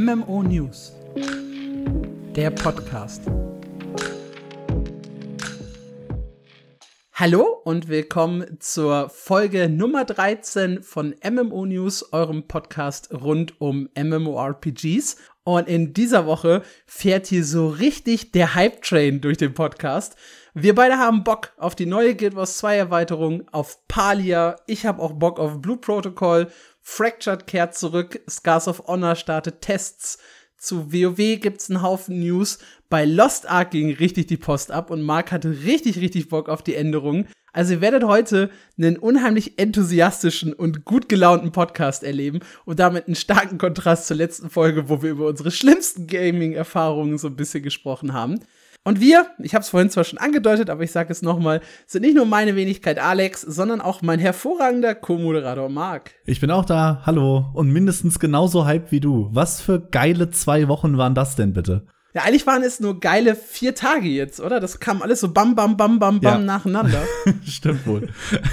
MMO News, der Podcast. Hallo und willkommen zur Folge Nummer 13 von MMO News, eurem Podcast rund um MMORPGs. Und in dieser Woche fährt hier so richtig der Hype-Train durch den Podcast. Wir beide haben Bock auf die neue Guild Wars 2 Erweiterung, auf Palia. Ich habe auch Bock auf Blue Protocol. Fractured kehrt zurück. Scars of Honor startet Tests. Zu WoW gibt's einen Haufen News. Bei Lost Ark ging richtig die Post ab und Mark hatte richtig, richtig Bock auf die Änderungen. Also ihr werdet heute einen unheimlich enthusiastischen und gut gelaunten Podcast erleben und damit einen starken Kontrast zur letzten Folge, wo wir über unsere schlimmsten Gaming-Erfahrungen so ein bisschen gesprochen haben. Und wir, ich habe es vorhin zwar schon angedeutet, aber ich sage es nochmal, sind nicht nur meine Wenigkeit Alex, sondern auch mein hervorragender Co-Moderator Marc. Ich bin auch da, hallo, und mindestens genauso hyped wie du. Was für geile zwei Wochen waren das denn bitte? Ja, eigentlich waren es nur geile vier Tage jetzt, oder? Das kam alles so bam, bam, bam, bam, bam ja. nacheinander. Stimmt wohl.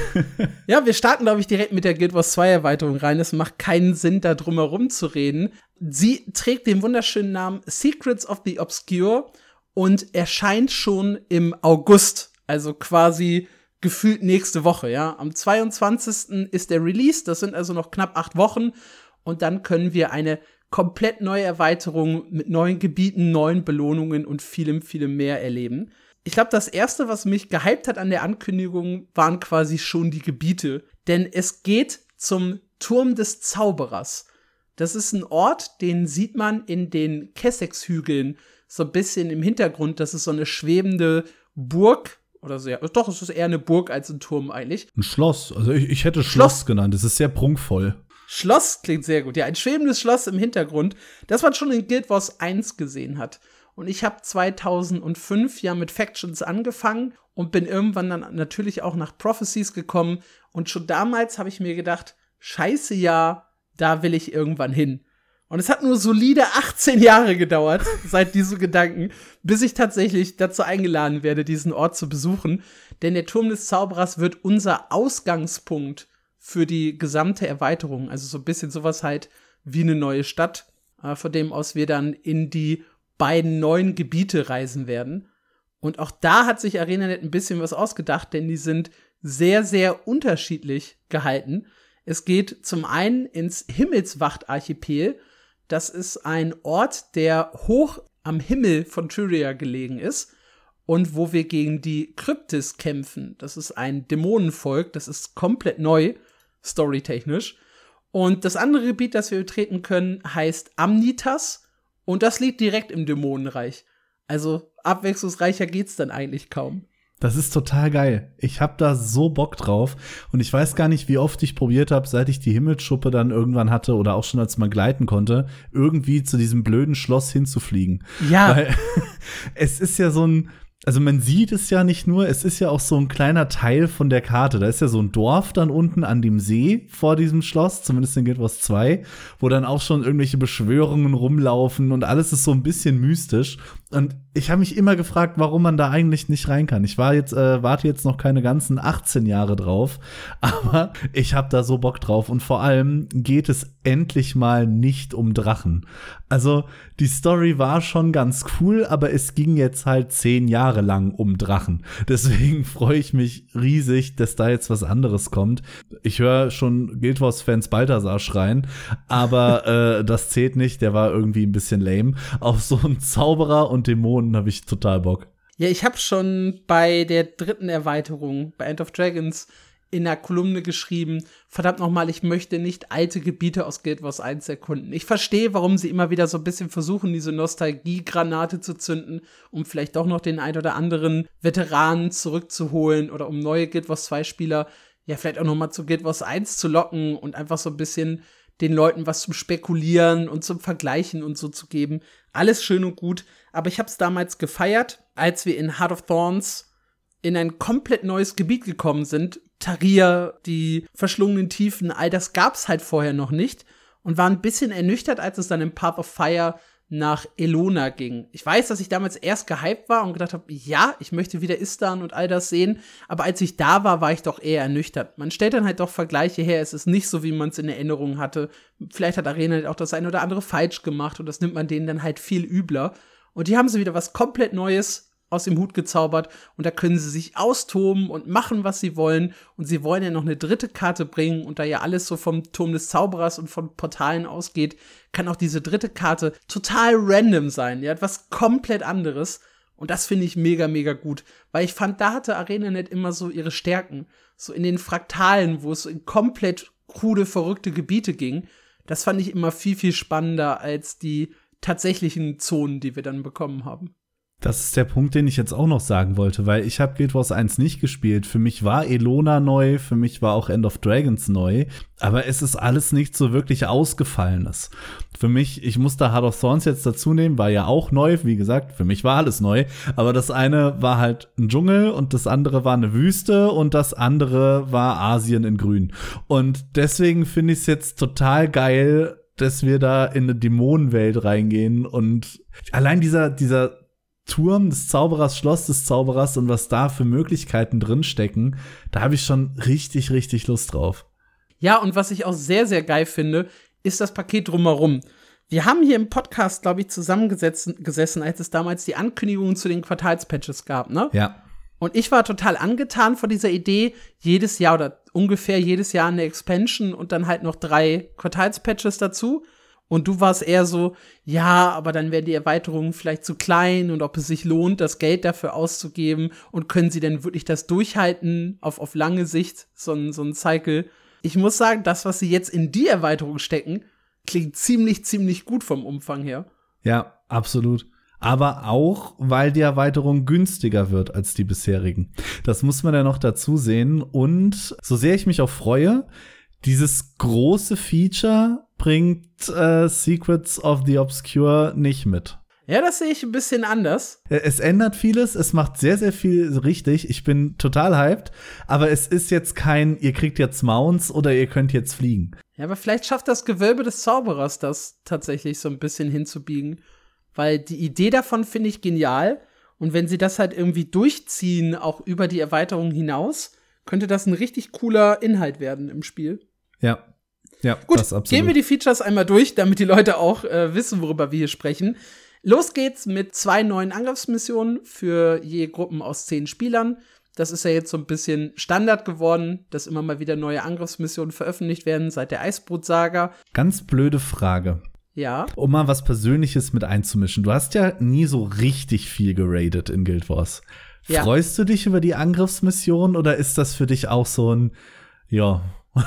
ja, wir starten, glaube ich, direkt mit der Guild Wars 2 Erweiterung rein. Es macht keinen Sinn, da drum herum zu reden. Sie trägt den wunderschönen Namen Secrets of the Obscure und erscheint schon im August. Also quasi gefühlt nächste Woche, ja. Am 22. ist der Release. Das sind also noch knapp acht Wochen. Und dann können wir eine komplett neue Erweiterungen mit neuen Gebieten, neuen Belohnungen und vielem, vielem mehr erleben. Ich glaube, das erste, was mich gehypt hat an der Ankündigung, waren quasi schon die Gebiete. Denn es geht zum Turm des Zauberers. Das ist ein Ort, den sieht man in den Kessex-Hügeln so ein bisschen im Hintergrund. Das ist so eine schwebende Burg. Oder so, ja, doch, es ist eher eine Burg als ein Turm eigentlich. Ein Schloss. Also ich, ich hätte Schloss, Schloss genannt. Es ist sehr prunkvoll. Schloss klingt sehr gut. Ja, ein schwebendes Schloss im Hintergrund, das man schon in Guild Wars 1 gesehen hat. Und ich habe 2005 ja mit Factions angefangen und bin irgendwann dann natürlich auch nach Prophecies gekommen. Und schon damals habe ich mir gedacht, scheiße ja, da will ich irgendwann hin. Und es hat nur solide 18 Jahre gedauert, seit diesem Gedanken, bis ich tatsächlich dazu eingeladen werde, diesen Ort zu besuchen. Denn der Turm des Zauberers wird unser Ausgangspunkt für die gesamte Erweiterung. Also so ein bisschen sowas halt wie eine neue Stadt, äh, von dem aus wir dann in die beiden neuen Gebiete reisen werden. Und auch da hat sich ArenaNet ein bisschen was ausgedacht, denn die sind sehr, sehr unterschiedlich gehalten. Es geht zum einen ins Himmelswacht-Archipel. Das ist ein Ort, der hoch am Himmel von Tyria gelegen ist und wo wir gegen die Kryptis kämpfen. Das ist ein Dämonenvolk, das ist komplett neu storytechnisch. Und das andere Gebiet, das wir betreten können, heißt Amnitas. Und das liegt direkt im Dämonenreich. Also abwechslungsreicher geht's dann eigentlich kaum. Das ist total geil. Ich hab da so Bock drauf und ich weiß gar nicht, wie oft ich probiert habe, seit ich die Himmelsschuppe dann irgendwann hatte oder auch schon als man gleiten konnte, irgendwie zu diesem blöden Schloss hinzufliegen. Ja. Weil es ist ja so ein also man sieht es ja nicht nur, es ist ja auch so ein kleiner Teil von der Karte. Da ist ja so ein Dorf dann unten an dem See vor diesem Schloss, zumindest in Guild Wars 2, wo dann auch schon irgendwelche Beschwörungen rumlaufen und alles ist so ein bisschen mystisch. Und ich habe mich immer gefragt, warum man da eigentlich nicht rein kann. Ich war jetzt, äh, warte jetzt noch keine ganzen 18 Jahre drauf, aber ich habe da so Bock drauf. Und vor allem geht es endlich mal nicht um Drachen. Also die Story war schon ganz cool, aber es ging jetzt halt zehn Jahre lang um Drachen. Deswegen freue ich mich riesig, dass da jetzt was anderes kommt. Ich höre schon Guild Wars-Fans Balthasar schreien, aber äh, das zählt nicht. Der war irgendwie ein bisschen lame. Auf so einen Zauberer und Dämonen habe ich total Bock. Ja, ich habe schon bei der dritten Erweiterung, bei End of Dragons, in der Kolumne geschrieben, verdammt nochmal, ich möchte nicht alte Gebiete aus Guild Wars 1 erkunden. Ich verstehe, warum sie immer wieder so ein bisschen versuchen, diese Nostalgie-Granate zu zünden, um vielleicht doch noch den ein oder anderen Veteranen zurückzuholen oder um neue Guild Wars 2 Spieler ja vielleicht auch nochmal zu Guild Wars 1 zu locken und einfach so ein bisschen den Leuten was zum Spekulieren und zum Vergleichen und so zu geben. Alles schön und gut, aber ich habe es damals gefeiert, als wir in Heart of Thorns in ein komplett neues Gebiet gekommen sind. Taria, die verschlungenen Tiefen, all das gab's halt vorher noch nicht und war ein bisschen ernüchtert, als es dann im Path of Fire nach Elona ging. Ich weiß, dass ich damals erst gehypt war und gedacht habe, ja, ich möchte wieder Istan und all das sehen, aber als ich da war, war ich doch eher ernüchtert. Man stellt dann halt doch Vergleiche her, es ist nicht so, wie man es in Erinnerung hatte. Vielleicht hat Arena auch das eine oder andere falsch gemacht und das nimmt man denen dann halt viel übler. Und die haben sie wieder was komplett Neues aus dem Hut gezaubert und da können sie sich austoben und machen, was sie wollen. Und sie wollen ja noch eine dritte Karte bringen und da ja alles so vom Turm des Zauberers und von Portalen ausgeht, kann auch diese dritte Karte total random sein. Ja, etwas komplett anderes. Und das finde ich mega, mega gut. Weil ich fand, da hatte ArenaNet immer so ihre Stärken. So in den Fraktalen, wo es in komplett krude, verrückte Gebiete ging. Das fand ich immer viel, viel spannender als die tatsächlichen Zonen, die wir dann bekommen haben. Das ist der Punkt, den ich jetzt auch noch sagen wollte, weil ich habe Guild Wars 1 nicht gespielt. Für mich war Elona neu, für mich war auch End of Dragons neu, aber es ist alles nicht so wirklich ausgefallenes. Für mich, ich muss da Heart of Thorns jetzt dazu nehmen, war ja auch neu, wie gesagt, für mich war alles neu, aber das eine war halt ein Dschungel und das andere war eine Wüste und das andere war Asien in grün. Und deswegen finde ich es jetzt total geil, dass wir da in eine Dämonenwelt reingehen und allein dieser, dieser Turm des Zauberers, Schloss des Zauberers und was da für Möglichkeiten drinstecken, da habe ich schon richtig, richtig Lust drauf. Ja, und was ich auch sehr, sehr geil finde, ist das Paket drumherum. Wir haben hier im Podcast, glaube ich, zusammengesessen, als es damals die Ankündigungen zu den Quartalspatches gab, ne? Ja. Und ich war total angetan von dieser Idee, jedes Jahr oder ungefähr jedes Jahr eine Expansion und dann halt noch drei Quartalspatches dazu. Und du warst eher so, ja, aber dann werden die Erweiterungen vielleicht zu klein und ob es sich lohnt, das Geld dafür auszugeben und können sie denn wirklich das durchhalten auf, auf lange Sicht, so ein, so ein Cycle. Ich muss sagen, das, was sie jetzt in die Erweiterung stecken, klingt ziemlich, ziemlich gut vom Umfang her. Ja, absolut. Aber auch, weil die Erweiterung günstiger wird als die bisherigen. Das muss man ja noch dazu sehen. Und so sehr ich mich auch freue, dieses große Feature bringt äh, Secrets of the Obscure nicht mit. Ja, das sehe ich ein bisschen anders. Es ändert vieles, es macht sehr, sehr viel richtig. Ich bin total hyped, aber es ist jetzt kein, ihr kriegt jetzt Mounts oder ihr könnt jetzt fliegen. Ja, aber vielleicht schafft das Gewölbe des Zauberers das tatsächlich so ein bisschen hinzubiegen. Weil die Idee davon finde ich genial. Und wenn sie das halt irgendwie durchziehen, auch über die Erweiterung hinaus, könnte das ein richtig cooler Inhalt werden im Spiel. Ja. Ja, Gut, gehen wir die Features einmal durch, damit die Leute auch äh, wissen, worüber wir hier sprechen. Los geht's mit zwei neuen Angriffsmissionen für je Gruppen aus zehn Spielern. Das ist ja jetzt so ein bisschen Standard geworden, dass immer mal wieder neue Angriffsmissionen veröffentlicht werden seit der Eisbrut-Saga. Ganz blöde Frage. Ja. Um mal was Persönliches mit einzumischen. Du hast ja nie so richtig viel geradet in Guild Wars. Ja. Freust du dich über die Angriffsmission oder ist das für dich auch so ein, ja,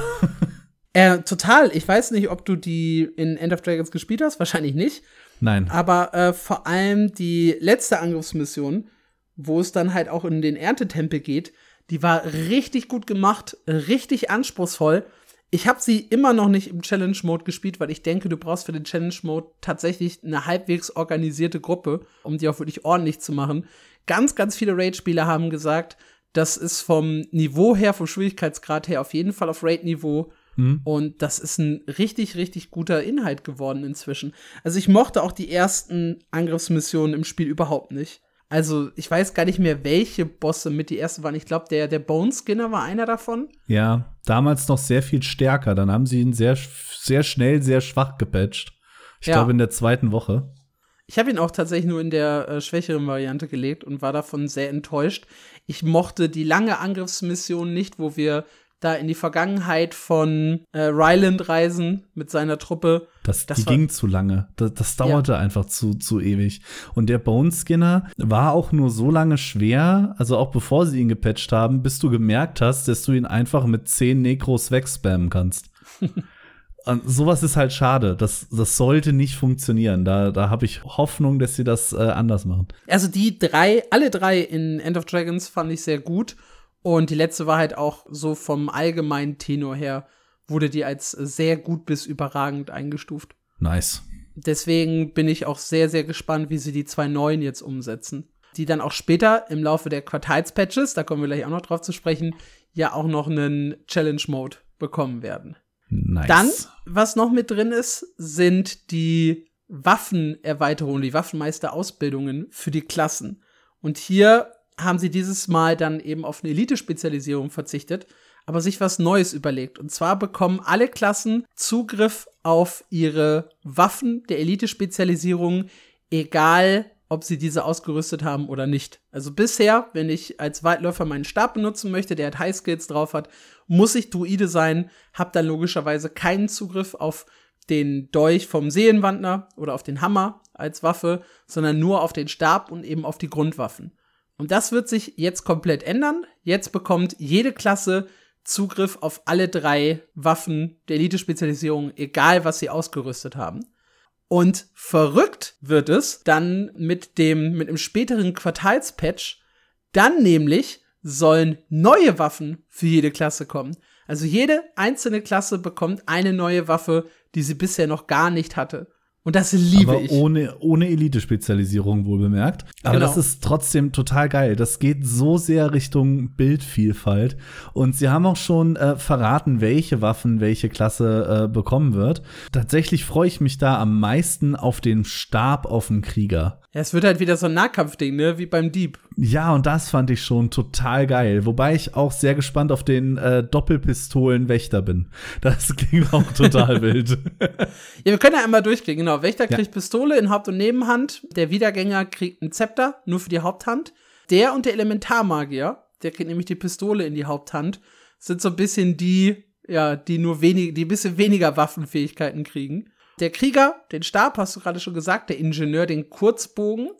Äh, total. Ich weiß nicht, ob du die in End of Dragons gespielt hast. Wahrscheinlich nicht. Nein. Aber äh, vor allem die letzte Angriffsmission, wo es dann halt auch in den Erntetempel geht, die war richtig gut gemacht, richtig anspruchsvoll. Ich habe sie immer noch nicht im Challenge-Mode gespielt, weil ich denke, du brauchst für den Challenge-Mode tatsächlich eine halbwegs organisierte Gruppe, um die auch wirklich ordentlich zu machen. Ganz, ganz viele Raid-Spieler haben gesagt, das ist vom Niveau her, vom Schwierigkeitsgrad her auf jeden Fall auf Raid-Niveau Mhm. Und das ist ein richtig, richtig guter Inhalt geworden inzwischen. Also ich mochte auch die ersten Angriffsmissionen im Spiel überhaupt nicht. Also ich weiß gar nicht mehr, welche Bosse mit die ersten waren. Ich glaube, der, der Bone Skinner war einer davon. Ja, damals noch sehr viel stärker. Dann haben sie ihn sehr, sehr schnell, sehr schwach gepatcht. Ich ja. glaube, in der zweiten Woche. Ich habe ihn auch tatsächlich nur in der äh, schwächeren Variante gelegt und war davon sehr enttäuscht. Ich mochte die lange Angriffsmission nicht, wo wir da in die Vergangenheit von äh, Ryland reisen mit seiner Truppe. Das, das die ging zu lange. Das, das dauerte ja. einfach zu, zu ewig. Und der Boneskinner war auch nur so lange schwer, also auch bevor sie ihn gepatcht haben, bis du gemerkt hast, dass du ihn einfach mit zehn Nekros wegspammen kannst. Und sowas ist halt schade. Das, das sollte nicht funktionieren. Da, da habe ich Hoffnung, dass sie das äh, anders machen. Also die drei, alle drei in End of Dragons fand ich sehr gut. Und die letzte war halt auch so vom allgemeinen Tenor her, wurde die als sehr gut bis überragend eingestuft. Nice. Deswegen bin ich auch sehr, sehr gespannt, wie sie die zwei neuen jetzt umsetzen. Die dann auch später im Laufe der Quartalspatches, da kommen wir gleich auch noch drauf zu sprechen, ja auch noch einen Challenge-Mode bekommen werden. Nice. Dann, was noch mit drin ist, sind die Waffenerweiterungen, die Waffenmeisterausbildungen für die Klassen. Und hier haben sie dieses Mal dann eben auf eine Elite-Spezialisierung verzichtet, aber sich was Neues überlegt. Und zwar bekommen alle Klassen Zugriff auf ihre Waffen der Elite-Spezialisierung, egal ob sie diese ausgerüstet haben oder nicht. Also bisher, wenn ich als Weitläufer meinen Stab benutzen möchte, der halt High Skills drauf hat, muss ich Druide sein, hab dann logischerweise keinen Zugriff auf den Dolch vom Seelenwandner oder auf den Hammer als Waffe, sondern nur auf den Stab und eben auf die Grundwaffen. Und das wird sich jetzt komplett ändern. Jetzt bekommt jede Klasse Zugriff auf alle drei Waffen der Elite-Spezialisierung, egal was sie ausgerüstet haben. Und verrückt wird es dann mit dem, mit dem späteren Quartalspatch. Dann nämlich sollen neue Waffen für jede Klasse kommen. Also jede einzelne Klasse bekommt eine neue Waffe, die sie bisher noch gar nicht hatte. Und das liebe Aber ich. Ohne, ohne Elite-Spezialisierung wohl bemerkt. Aber Genau. das ist trotzdem total geil. Das geht so sehr Richtung Bildvielfalt. Und sie haben auch schon äh, verraten, welche Waffen welche Klasse äh, bekommen wird. Tatsächlich freue ich mich da am meisten auf den Stab auf dem Krieger. Ja, es wird halt wieder so ein Nahkampfding, ne, wie beim Dieb. Ja, und das fand ich schon total geil. Wobei ich auch sehr gespannt auf den äh, Doppelpistolen-Wächter bin. Das klingt auch total wild. Ja, wir können ja einmal durchgehen. Genau, Wächter Ja. kriegt Pistole in Haupt- und Nebenhand. Der Wiedergänger kriegt ein Zepter, nur für die Haupthand. Der und der Elementarmagier, der kriegt nämlich die Pistole in die Haupthand, sind so ein bisschen die, ja, die nur wenig, die ein bisschen weniger Waffenfähigkeiten kriegen. Der Krieger, den Stab, hast du gerade schon gesagt, der Ingenieur, den Kurzbogen.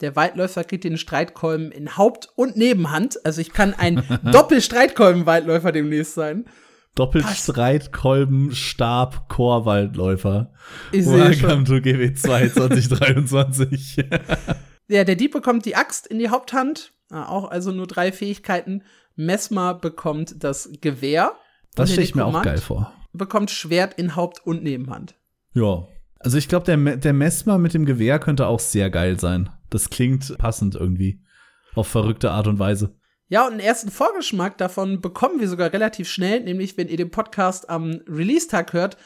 Der Weitläufer kriegt den Streitkolben in Haupt- und Nebenhand. Also ich kann ein Doppel-Streitkolben-Weitläufer demnächst sein. Doppelstreitkolben, Stab, Chorwaldläufer. Ich sehe Welcome to GW2 2023. Ja, der Dieb bekommt die Axt in die Haupthand. Auch also nur drei Fähigkeiten. Mesmer bekommt das Gewehr. Das stelle ich mir auch geil vor. Bekommt Schwert in Haupt- und Nebenhand. Ja. Also ich glaube, der, der Messmer mit dem Gewehr könnte auch sehr geil sein. Das klingt passend irgendwie. Auf verrückte Art und Weise. Ja, und einen ersten Vorgeschmack davon bekommen wir sogar relativ schnell, nämlich wenn ihr den Podcast am Release-Tag hört,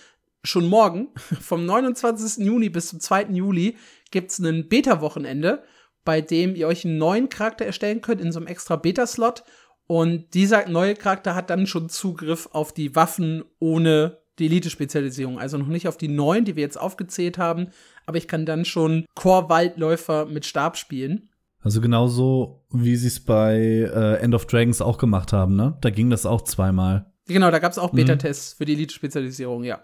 schon morgen, vom 29. Juni bis zum 2. Juli, gibt's ein Beta-Wochenende, bei dem ihr euch einen neuen Charakter erstellen könnt in so einem extra Beta-Slot. Und dieser neue Charakter hat dann schon Zugriff auf die Waffen ohne die Elite-Spezialisierung. Also noch nicht auf die neuen, die wir jetzt aufgezählt haben, aber ich kann dann schon Core-Waldläufer mit Stab spielen. Also genauso, wie sie es bei äh, End of Dragons auch gemacht haben, ne? Da ging das auch zweimal. Genau, da gab's auch Mhm. Beta-Tests für die Elite-Spezialisierung, ja.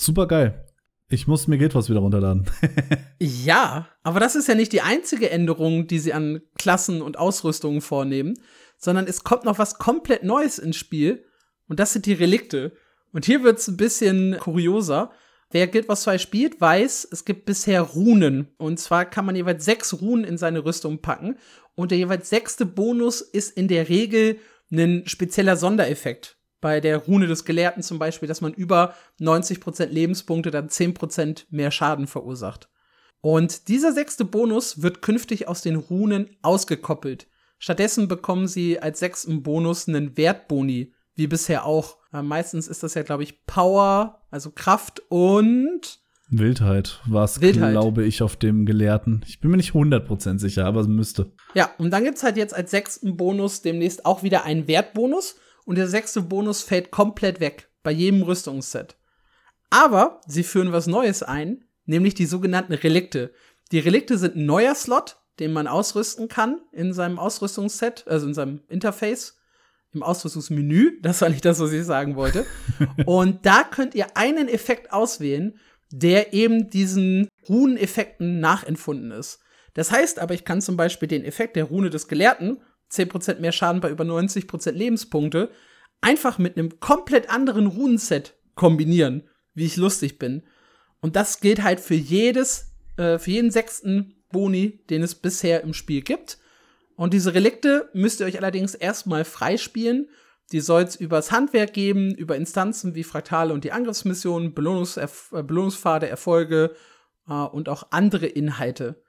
Super geil. Ich muss mir Guild Wars wieder runterladen. Ja, aber das ist ja nicht die einzige Änderung, die sie an Klassen und Ausrüstungen vornehmen, sondern es kommt noch was komplett Neues ins Spiel und das sind die Relikte. Und hier wird's ein bisschen kurioser. Wer Guild Wars 2 spielt, weiß, es gibt bisher Runen. Und zwar kann man jeweils sechs Runen in seine Rüstung packen. Und der jeweils sechste Bonus ist in der Regel ein spezieller Sondereffekt. Bei der Rune des Gelehrten zum Beispiel, dass man über 90% Lebenspunkte dann 10% mehr Schaden verursacht. Und dieser sechste Bonus wird künftig aus den Runen ausgekoppelt. Stattdessen bekommen sie als sechsten Bonus einen Wertboni, wie bisher auch. Äh, meistens ist das ja, glaube ich, Power, also Kraft und Wildheit war es, glaube ich, auf dem Gelehrten. Ich bin mir nicht 100% sicher, aber es müsste. Ja, und dann gibt's halt jetzt als sechsten Bonus demnächst auch wieder einen Wertbonus. Und der sechste Bonus fällt komplett weg bei jedem Rüstungsset. Aber sie führen was Neues ein, nämlich die sogenannten Relikte. Die Relikte sind ein neuer Slot, den man ausrüsten kann in seinem Ausrüstungsset, also in seinem Interface, im Ausrüstungsmenü. Das war nicht das, was ich sagen wollte. Und da könnt ihr einen Effekt auswählen, der eben diesen Runeneffekten nachempfunden ist. Das heißt aber, ich kann zum Beispiel den Effekt der Rune des Gelehrten, 10% mehr Schaden bei über 90% Lebenspunkte, einfach mit einem komplett anderen Runenset kombinieren, wie ich lustig bin. Und das gilt halt für jedes, äh, für jeden sechsten Boni, den es bisher im Spiel gibt. Und diese Relikte müsst ihr euch allerdings erstmal freispielen. Die soll es übers Handwerk geben, über Instanzen wie Fraktale und die Angriffsmissionen, Belohnungserf äh, Belohnungspfade, Erfolge äh, und auch andere Inhalte.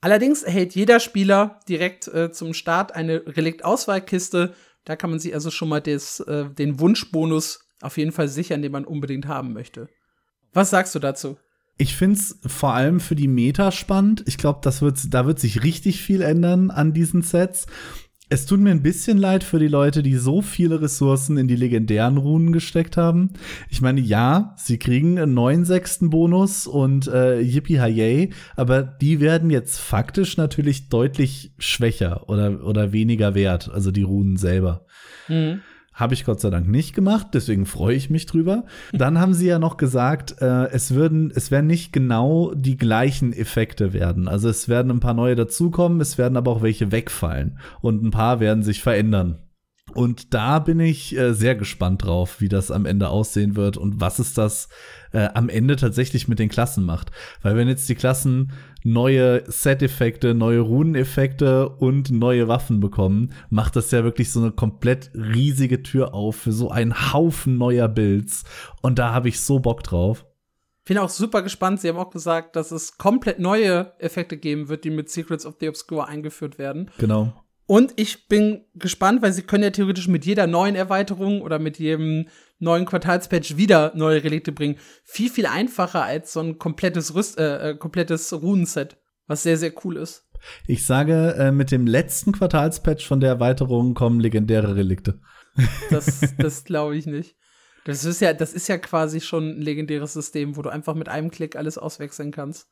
Allerdings erhält jeder Spieler direkt äh, zum Start eine Relikt-Auswahlkiste. Da kann man sich also schon mal des, äh, den Wunschbonus auf jeden Fall sichern, den man unbedingt haben möchte. Was sagst du dazu? Ich finde es vor allem für die Meta spannend. Ich glaube, das wird, da wird sich richtig viel ändern an diesen Sets. Es tut mir ein bisschen leid für die Leute, die so viele Ressourcen in die legendären Runen gesteckt haben. Ich meine, ja, sie kriegen einen neuen sechsten Bonus und äh, Yippie Hayay, aber die werden jetzt faktisch natürlich deutlich schwächer oder, oder weniger wert, also die Runen selber. Mhm. Habe ich Gott sei Dank nicht gemacht, deswegen freue ich mich drüber. Dann haben sie ja noch gesagt, äh, es würden, es werden nicht genau die gleichen Effekte werden. Also es werden ein paar neue dazukommen, es werden aber auch welche wegfallen und ein paar werden sich verändern. Und da bin ich äh, sehr gespannt drauf, wie das am Ende aussehen wird und was es das äh, am Ende tatsächlich mit den Klassen macht. Weil wenn jetzt die Klassen neue Set-Effekte, neue Runeneffekte und neue Waffen bekommen, macht das ja wirklich so eine komplett riesige Tür auf für so einen Haufen neuer Builds. Und da habe ich so Bock drauf. Bin auch super gespannt. Sie haben auch gesagt, dass es komplett neue Effekte geben wird, die mit Secrets of the Obscure eingeführt werden. Genau. Und ich bin gespannt, weil sie können ja theoretisch mit jeder neuen Erweiterung oder mit jedem neuen Quartalspatch wieder neue Relikte bringen. Viel, viel einfacher als so ein komplettes Rüst, äh, äh, komplettes Runenset, was sehr, sehr cool ist. Ich sage, äh, mit dem letzten Quartalspatch von der Erweiterung kommen legendäre Relikte. Das, das glaube ich nicht. Das ist ja, das ist ja quasi schon ein legendäres System, wo du einfach mit einem Klick alles auswechseln kannst.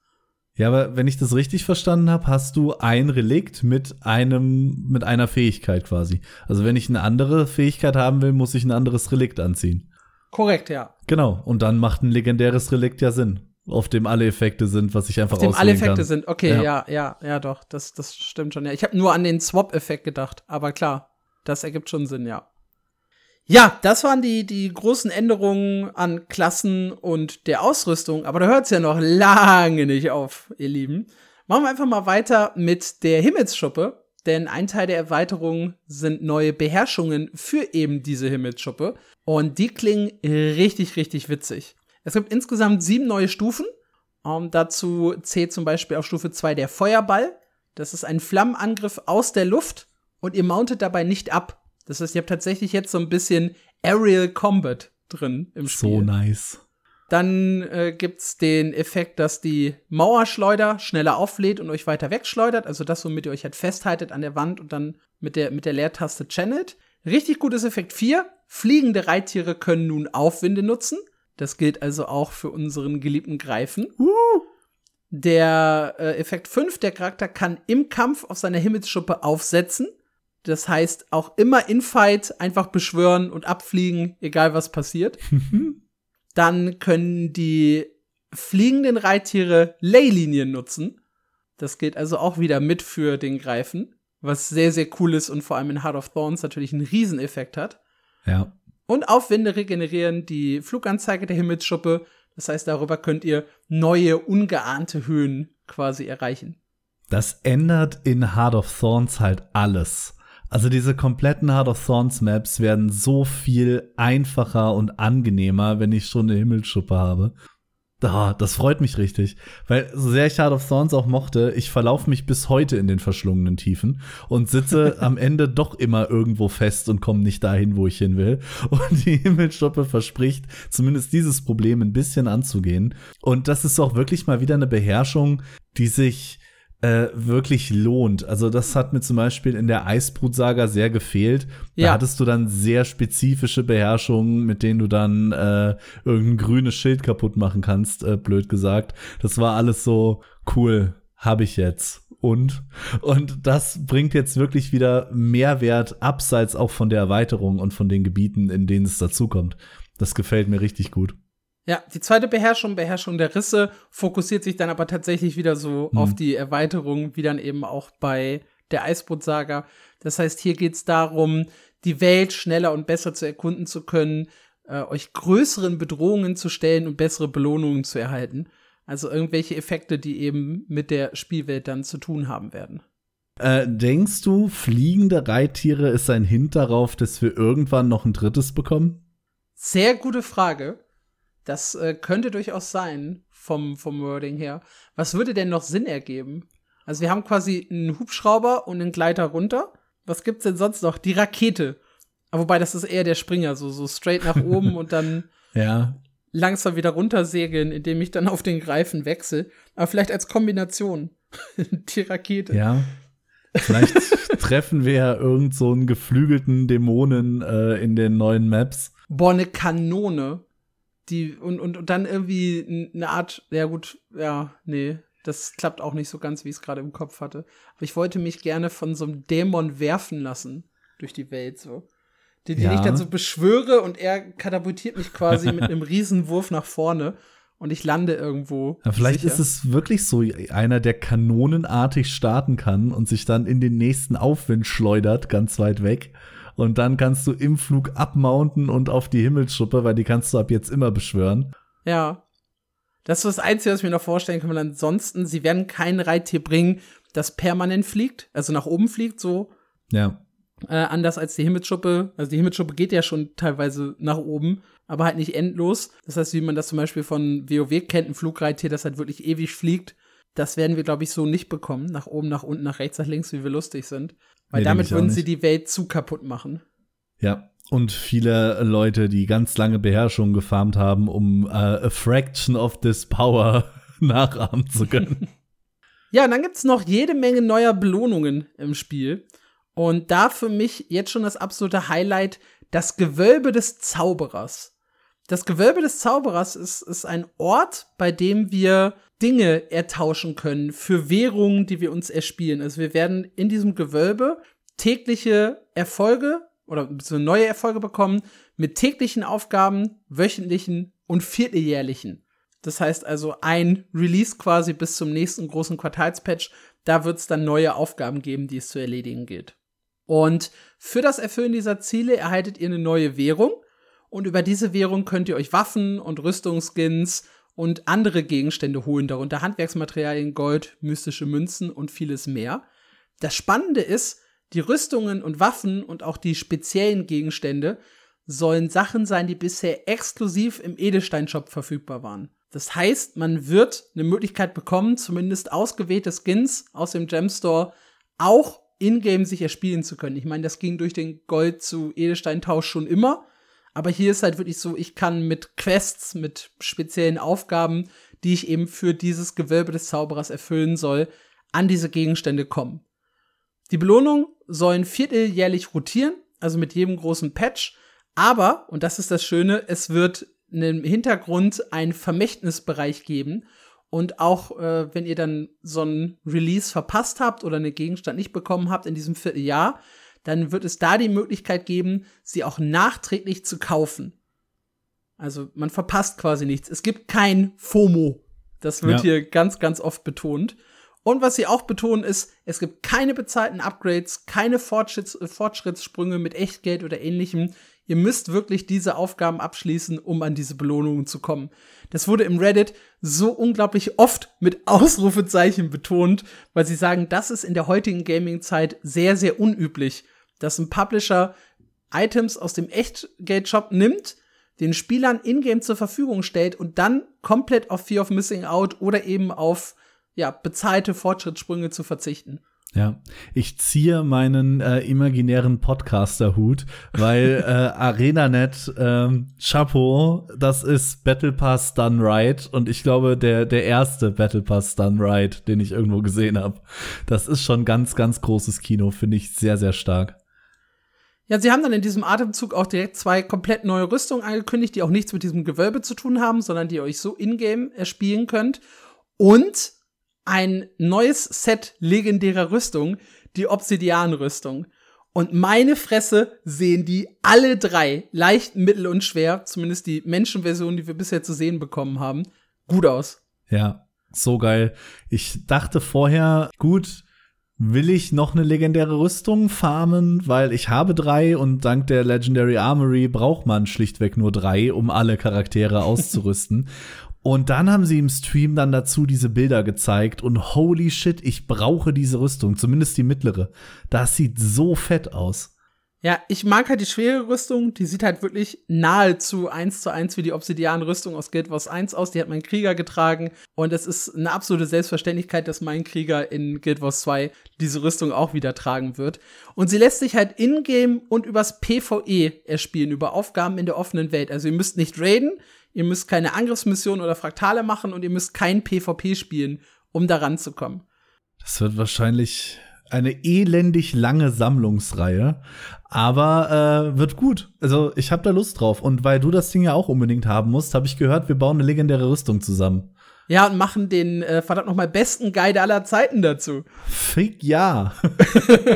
Ja, aber wenn ich das richtig verstanden habe, hast du ein Relikt mit einem, mit einer Fähigkeit quasi. Also wenn ich eine andere Fähigkeit haben will, muss ich ein anderes Relikt anziehen. Korrekt, ja. Genau. Und dann macht ein legendäres Relikt ja Sinn. Auf dem alle Effekte sind, was ich einfach Auf dem alle Effekte kann. sind, okay, ja. ja, ja, ja, doch. Das, das stimmt schon. Ja. Ich habe nur an den Swap-Effekt gedacht, aber klar, das ergibt schon Sinn, ja. Ja, das waren die, die großen Änderungen an Klassen und der Ausrüstung. Aber da hört es ja noch lange nicht auf, ihr Lieben. Machen wir einfach mal weiter mit der Himmelsschuppe. Denn ein Teil der Erweiterung sind neue Beherrschungen für eben diese Himmelsschuppe. Und die klingen richtig, richtig witzig. Es gibt insgesamt sieben neue Stufen. Um, ähm, dazu zählt zum Beispiel auf Stufe 2 der Feuerball. Das ist ein Flammenangriff aus der Luft und ihr mountet dabei nicht ab. Das heißt, ihr habt tatsächlich jetzt so ein bisschen Aerial Combat drin im Spiel. So nice. Dann äh, gibt's den Effekt, dass die Mauerschleuder schneller auflädt und euch weiter wegschleudert. Also das, womit ihr euch halt festhaltet an der Wand und dann mit der, mit der Leertaste channelt. Richtig gutes Effekt 4. Fliegende Reittiere können nun Aufwinde nutzen. Das gilt also auch für unseren geliebten Greifen. Uh. Der äh, Effekt 5, der Charakter kann im Kampf auf seiner Himmelsschuppe aufsetzen. Das heißt, auch immer in Fight einfach beschwören und abfliegen, egal was passiert. Dann können die fliegenden Reittiere Leylinien nutzen. Das gilt also auch wieder mit für den Greifen, was sehr, sehr cool ist und vor allem in Heart of Thorns natürlich einen Rieseneffekt hat. Ja. Und Aufwinde regenerieren die Fluganzeige der Himmelsschuppe. Das heißt, darüber könnt ihr neue, ungeahnte Höhen quasi erreichen. Das ändert in Heart of Thorns halt alles. Also diese kompletten Heart of Thorns Maps werden so viel einfacher und angenehmer, wenn ich schon eine Himmelschuppe habe. Da, das freut mich richtig. Weil so sehr ich Heart of Thorns auch mochte, ich verlaufe mich bis heute in den verschlungenen Tiefen und sitze am Ende doch immer irgendwo fest und komme nicht dahin, wo ich hin will. Und die Himmelschuppe verspricht, zumindest dieses Problem ein bisschen anzugehen. Und das ist auch wirklich mal wieder eine Beherrschung, die sich äh, wirklich lohnt. Also das hat mir zum Beispiel in der Eisbrutsaga sehr gefehlt. Da ja. hattest du dann sehr spezifische Beherrschungen, mit denen du dann äh, irgendein grünes Schild kaputt machen kannst, äh, blöd gesagt. Das war alles so cool, habe ich jetzt. Und, und das bringt jetzt wirklich wieder Mehrwert abseits auch von der Erweiterung und von den Gebieten, in denen es dazukommt. Das gefällt mir richtig gut. Ja, die zweite Beherrschung, Beherrschung der Risse, fokussiert sich dann aber tatsächlich wieder so mhm. auf die Erweiterung, wie dann eben auch bei der Eisboot-Saga. Das heißt, hier geht es darum, die Welt schneller und besser zu erkunden zu können, äh, euch größeren Bedrohungen zu stellen und bessere Belohnungen zu erhalten. Also irgendwelche Effekte, die eben mit der Spielwelt dann zu tun haben werden. Äh, denkst du, fliegende Reittiere ist ein Hint darauf, dass wir irgendwann noch ein drittes bekommen? Sehr gute Frage. Das äh, könnte durchaus sein, vom, vom Wording her. Was würde denn noch Sinn ergeben? Also wir haben quasi einen Hubschrauber und einen Gleiter runter. Was gibt's denn sonst noch? Die Rakete. Aber wobei, das ist eher der Springer, so, so straight nach oben und dann. Ja. langsam wieder runtersegeln, indem ich dann auf den Greifen wechsle. Aber vielleicht als Kombination. die Rakete. Ja. Vielleicht treffen wir ja irgend so einen geflügelten Dämonen äh, in den neuen Maps. Boah, eine Kanone. Die, und, und, und dann irgendwie eine Art, ja gut, ja, nee, das klappt auch nicht so ganz, wie ich es gerade im Kopf hatte. Aber ich wollte mich gerne von so einem Dämon werfen lassen durch die Welt, so. Den, den ja. ich dann so beschwöre und er katapultiert mich quasi mit einem Riesenwurf nach vorne und ich lande irgendwo. Ja, vielleicht sicher. ist es wirklich so einer, der kanonenartig starten kann und sich dann in den nächsten Aufwind schleudert, ganz weit weg. Und dann kannst du im Flug abmounten und auf die Himmelsschuppe, weil die kannst du ab jetzt immer beschwören. Ja. Das ist das Einzige, was ich mir noch vorstellen kann. Ansonsten, sie werden kein Reittier bringen, das permanent fliegt, also nach oben fliegt, so. Ja. Äh, anders als die Himmelsschuppe. Also die Himmelsschuppe geht ja schon teilweise nach oben aber halt nicht endlos. Das heißt, wie man das zum Beispiel von WoW kennt, ein Flugreittier, das halt wirklich ewig fliegt, das werden wir, glaube ich, so nicht bekommen. Nach oben, nach unten, nach rechts, nach links, wie wir lustig sind. Weil nee, damit würden sie die Welt zu kaputt machen. Ja, und viele Leute, die ganz lange Beherrschung gefarmt haben, um uh, a fraction of this power nachahmen zu können. ja, und dann gibt's noch jede Menge neuer Belohnungen im Spiel. Und da für mich jetzt schon das absolute Highlight, das Gewölbe des Zauberers. Das Gewölbe des Zauberers ist, ist ein Ort, bei dem wir Dinge ertauschen können für Währungen, die wir uns erspielen. Also wir werden in diesem Gewölbe tägliche Erfolge oder neue Erfolge bekommen mit täglichen Aufgaben, wöchentlichen und vierteljährlichen. Das heißt also ein Release quasi bis zum nächsten großen Quartalspatch. Da wird es dann neue Aufgaben geben, die es zu erledigen gilt. Und für das Erfüllen dieser Ziele erhaltet ihr eine neue Währung. Und über diese Währung könnt ihr euch Waffen und Rüstungsskins und andere Gegenstände holen, darunter Handwerksmaterialien, Gold, mystische Münzen und vieles mehr. Das Spannende ist, die Rüstungen und Waffen und auch die speziellen Gegenstände sollen Sachen sein, die bisher exklusiv im Edelstein-Shop verfügbar waren. Das heißt, man wird eine Möglichkeit bekommen, zumindest ausgewählte Skins aus dem Gemstore auch in-game sich erspielen zu können. Ich meine, das ging durch den Gold zu Edelsteintausch schon immer. Aber hier ist halt wirklich so, ich kann mit Quests, mit speziellen Aufgaben, die ich eben für dieses Gewölbe des Zauberers erfüllen soll, an diese Gegenstände kommen. Die Belohnungen sollen vierteljährlich rotieren, also mit jedem großen Patch. Aber, und das ist das Schöne, es wird im Hintergrund einen Vermächtnisbereich geben. Und auch äh, wenn ihr dann so ein Release verpasst habt oder einen Gegenstand nicht bekommen habt in diesem Vierteljahr, dann wird es da die Möglichkeit geben, sie auch nachträglich zu kaufen. Also man verpasst quasi nichts. Es gibt kein FOMO. Das wird ja. hier ganz, ganz oft betont. Und was sie auch betonen ist, es gibt keine bezahlten Upgrades, keine Fortschritts Fortschrittssprünge mit Echtgeld oder ähnlichem. Ihr müsst wirklich diese Aufgaben abschließen, um an diese Belohnungen zu kommen. Das wurde im Reddit so unglaublich oft mit Ausrufezeichen betont, weil sie sagen, das ist in der heutigen Gaming-Zeit sehr, sehr unüblich, dass ein Publisher Items aus dem Echtgeld-Shop nimmt, den Spielern in-game zur Verfügung stellt und dann komplett auf Fear of Missing Out oder eben auf ja, bezahlte Fortschrittssprünge zu verzichten. Ja, ich ziehe meinen äh, imaginären Podcaster-Hut, weil äh, ArenaNet, ähm, Chapeau, das ist Battle Pass Done Right und ich glaube, der, der erste Battle Pass Done Right, den ich irgendwo gesehen habe. Das ist schon ganz, ganz großes Kino, finde ich sehr, sehr stark. Ja, sie haben dann in diesem Atemzug auch direkt zwei komplett neue Rüstungen angekündigt, die auch nichts mit diesem Gewölbe zu tun haben, sondern die ihr euch so in-game erspielen könnt. Und ein neues Set legendärer Rüstung, die Obsidian-Rüstung. Und meine Fresse sehen die alle drei, leicht, mittel und schwer, zumindest die Menschenversion, die wir bisher zu sehen bekommen haben, gut aus. Ja, so geil. Ich dachte vorher, gut, will ich noch eine legendäre Rüstung farmen, weil ich habe drei und dank der Legendary Armory braucht man schlichtweg nur drei, um alle Charaktere auszurüsten. Und dann haben sie im Stream dann dazu diese Bilder gezeigt und holy shit, ich brauche diese Rüstung, zumindest die mittlere. Das sieht so fett aus. Ja, ich mag halt die schwere Rüstung, die sieht halt wirklich nahezu eins zu eins wie die Obsidian-Rüstung aus Guild Wars 1 aus. Die hat mein Krieger getragen und es ist eine absolute Selbstverständlichkeit, dass mein Krieger in Guild Wars 2 diese Rüstung auch wieder tragen wird. Und sie lässt sich halt in-game und übers PvE erspielen, über Aufgaben in der offenen Welt. Also ihr müsst nicht raiden, ihr müsst keine Angriffsmissionen oder Fraktale machen und ihr müsst kein PvP spielen, um da ranzukommen. Das wird wahrscheinlich eine elendig lange Sammlungsreihe, aber äh, wird gut. Also ich habe da Lust drauf und weil du das Ding ja auch unbedingt haben musst, habe ich gehört, wir bauen eine legendäre Rüstung zusammen. Ja, und machen den äh, verdammt noch mal besten Guide aller Zeiten dazu. Fick ja.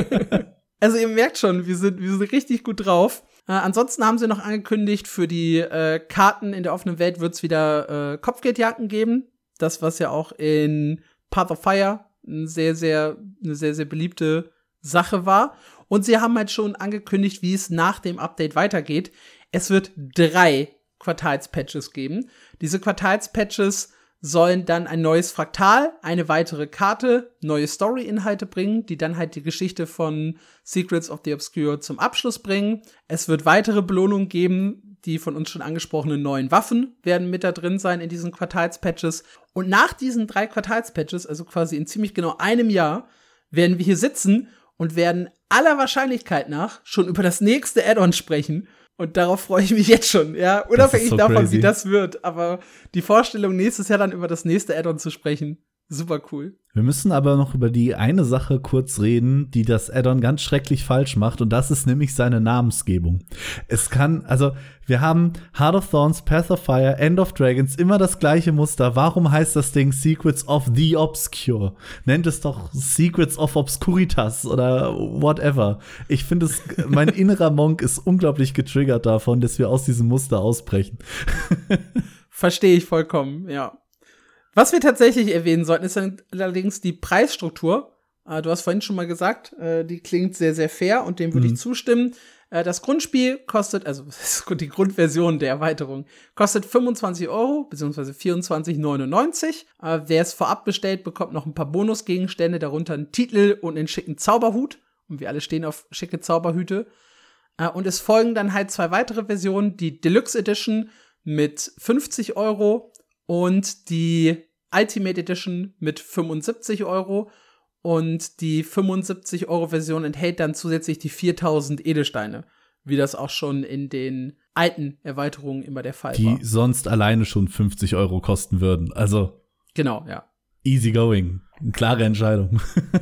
also ihr merkt schon, wir sind, wir sind richtig gut drauf. Äh, ansonsten haben sie noch angekündigt, für die äh, Karten in der offenen Welt wird es wieder äh, Kopfgeldjagden geben. Das, was ja auch in Path of Fire eine sehr, sehr, eine sehr, sehr beliebte Sache war. Und sie haben halt schon angekündigt, wie es nach dem Update weitergeht. Es wird drei Quartalspatches geben. Diese Quartalspatches sollen dann ein neues Fraktal, eine weitere Karte, neue Story-Inhalte bringen, die dann halt die Geschichte von Secrets of the Obscure zum Abschluss bringen. Es wird weitere Belohnungen geben, die von uns schon angesprochenen neuen Waffen werden mit da drin sein in diesen Quartalspatches. Und nach diesen drei Quartalspatches, also quasi in ziemlich genau einem Jahr, werden wir hier sitzen und werden aller Wahrscheinlichkeit nach schon über das nächste Add-on sprechen und darauf freue ich mich jetzt schon, ja. Unabhängig so davon, crazy. wie das wird. Aber die Vorstellung, nächstes Jahr dann über das nächste Add-on zu sprechen, super cool. Wir müssen aber noch über die eine Sache kurz reden, die das Addon ganz schrecklich falsch macht, und das ist nämlich seine Namensgebung. Es kann, also, wir haben Heart of Thorns, Path of Fire, End of Dragons, immer das gleiche Muster. Warum heißt das Ding Secrets of the Obscure? Nennt es doch Secrets of Obscuritas oder whatever. Ich finde es, mein innerer Monk ist unglaublich getriggert davon, dass wir aus diesem Muster ausbrechen. Verstehe ich vollkommen, ja. Was wir tatsächlich erwähnen sollten, ist allerdings die Preisstruktur. Äh, du hast vorhin schon mal gesagt, äh, die klingt sehr, sehr fair und dem würde mhm. ich zustimmen. Äh, das Grundspiel kostet, also die Grundversion der Erweiterung, kostet 25 Euro, beziehungsweise 24,99. Äh, wer es vorab bestellt, bekommt noch ein paar Bonusgegenstände, darunter einen Titel und einen schicken Zauberhut. Und wir alle stehen auf schicke Zauberhüte. Und es folgen dann halt zwei weitere Versionen, die Deluxe Edition mit 50 Euro und die Ultimate Edition mit 75 Euro. Und die 75 Euro Version enthält dann zusätzlich die 4000 Edelsteine, wie das auch schon in den alten Erweiterungen immer der Fall die war. Die sonst alleine schon 50 Euro kosten würden. Also. Genau, ja. Easy going. Klare Entscheidung.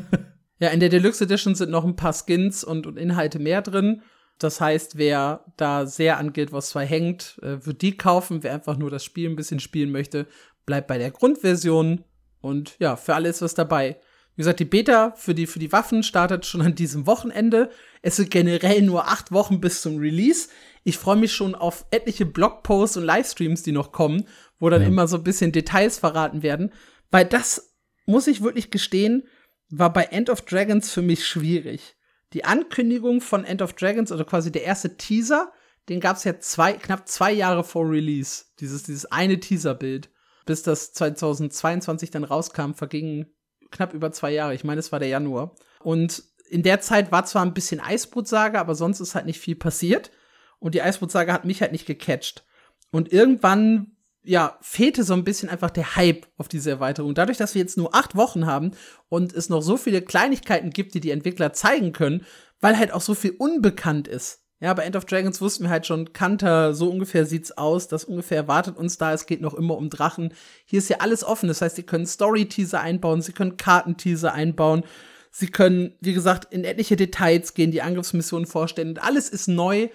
ja, in der Deluxe Edition sind noch ein paar Skins und, und Inhalte mehr drin. Das heißt, wer da sehr an Guild Wars 2 hängt, äh, wird die kaufen. Wer einfach nur das Spiel ein bisschen spielen möchte, bleibt bei der Grundversion. Und ja, für alle ist was dabei. Wie gesagt, die Beta für die, für die Waffen startet schon an diesem Wochenende. Es sind generell nur acht Wochen bis zum Release. Ich freue mich schon auf etliche Blogposts und Livestreams, die noch kommen, wo dann ja. immer so ein bisschen Details verraten werden. Weil das, muss ich wirklich gestehen, war bei End of Dragons für mich schwierig die Ankündigung von End of Dragons, oder quasi der erste Teaser, den gab es ja zwei, knapp zwei Jahre vor Release. Dieses, dieses eine Teaserbild. Bis das 2022 dann rauskam, vergingen knapp über zwei Jahre. Ich meine, es war der Januar. Und in der Zeit war zwar ein bisschen Eisbrutsaga, aber sonst ist halt nicht viel passiert. Und die Eisbrutsaga hat mich halt nicht gecatcht. Und irgendwann ja, fehlte so ein bisschen einfach der Hype auf diese Erweiterung. Dadurch, dass wir jetzt nur acht Wochen haben und es noch so viele Kleinigkeiten gibt, die die Entwickler zeigen können, weil halt auch so viel unbekannt ist. Ja, bei End of Dragons wussten wir halt schon, Kanter, so ungefähr sieht's aus, das ungefähr erwartet uns da, es geht noch immer um Drachen. Hier ist ja alles offen, das heißt, sie können Story-Teaser einbauen, sie können Kartenteaser einbauen, sie können, wie gesagt, in etliche Details gehen, die Angriffsmissionen vorstellen alles ist neu,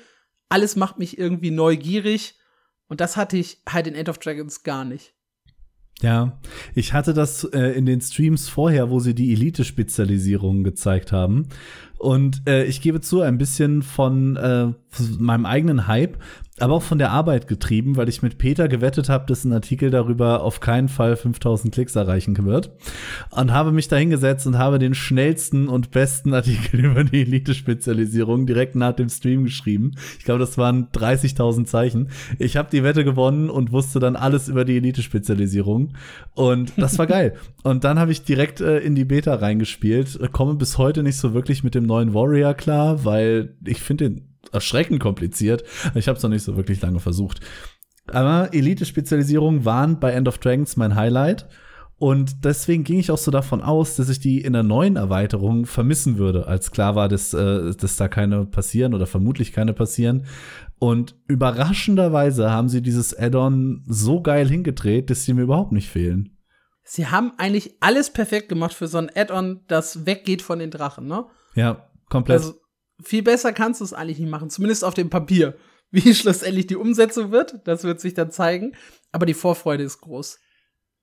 alles macht mich irgendwie neugierig und das hatte ich halt in End of Dragons gar nicht. Ja, ich hatte das äh, in den Streams vorher, wo sie die Elite-Spezialisierung gezeigt haben. Und äh, ich gebe zu, ein bisschen von äh, meinem eigenen Hype aber auch von der Arbeit getrieben, weil ich mit Peter gewettet habe, dass ein Artikel darüber auf keinen Fall 5000 Klicks erreichen wird. Und habe mich da hingesetzt und habe den schnellsten und besten Artikel über die Elite-Spezialisierung direkt nach dem Stream geschrieben. Ich glaube, das waren 30.000 Zeichen. Ich habe die Wette gewonnen und wusste dann alles über die Elite-Spezialisierung. Und das war geil. Und dann habe ich direkt äh, in die Beta reingespielt. Komme bis heute nicht so wirklich mit dem neuen Warrior klar, weil ich finde den erschreckend kompliziert. Ich habe es noch nicht so wirklich lange versucht. Aber Elite-Spezialisierungen waren bei End of Dragons mein Highlight. Und deswegen ging ich auch so davon aus, dass ich die in der neuen Erweiterung vermissen würde, als klar war, dass, äh, dass da keine passieren oder vermutlich keine passieren. Und überraschenderweise haben sie dieses Add-on so geil hingedreht, dass sie mir überhaupt nicht fehlen. Sie haben eigentlich alles perfekt gemacht für so ein Add-on, das weggeht von den Drachen, ne? Ja, komplett. Also viel besser kannst du es eigentlich nicht machen, zumindest auf dem Papier. Wie schlussendlich die Umsetzung wird, das wird sich dann zeigen. Aber die Vorfreude ist groß.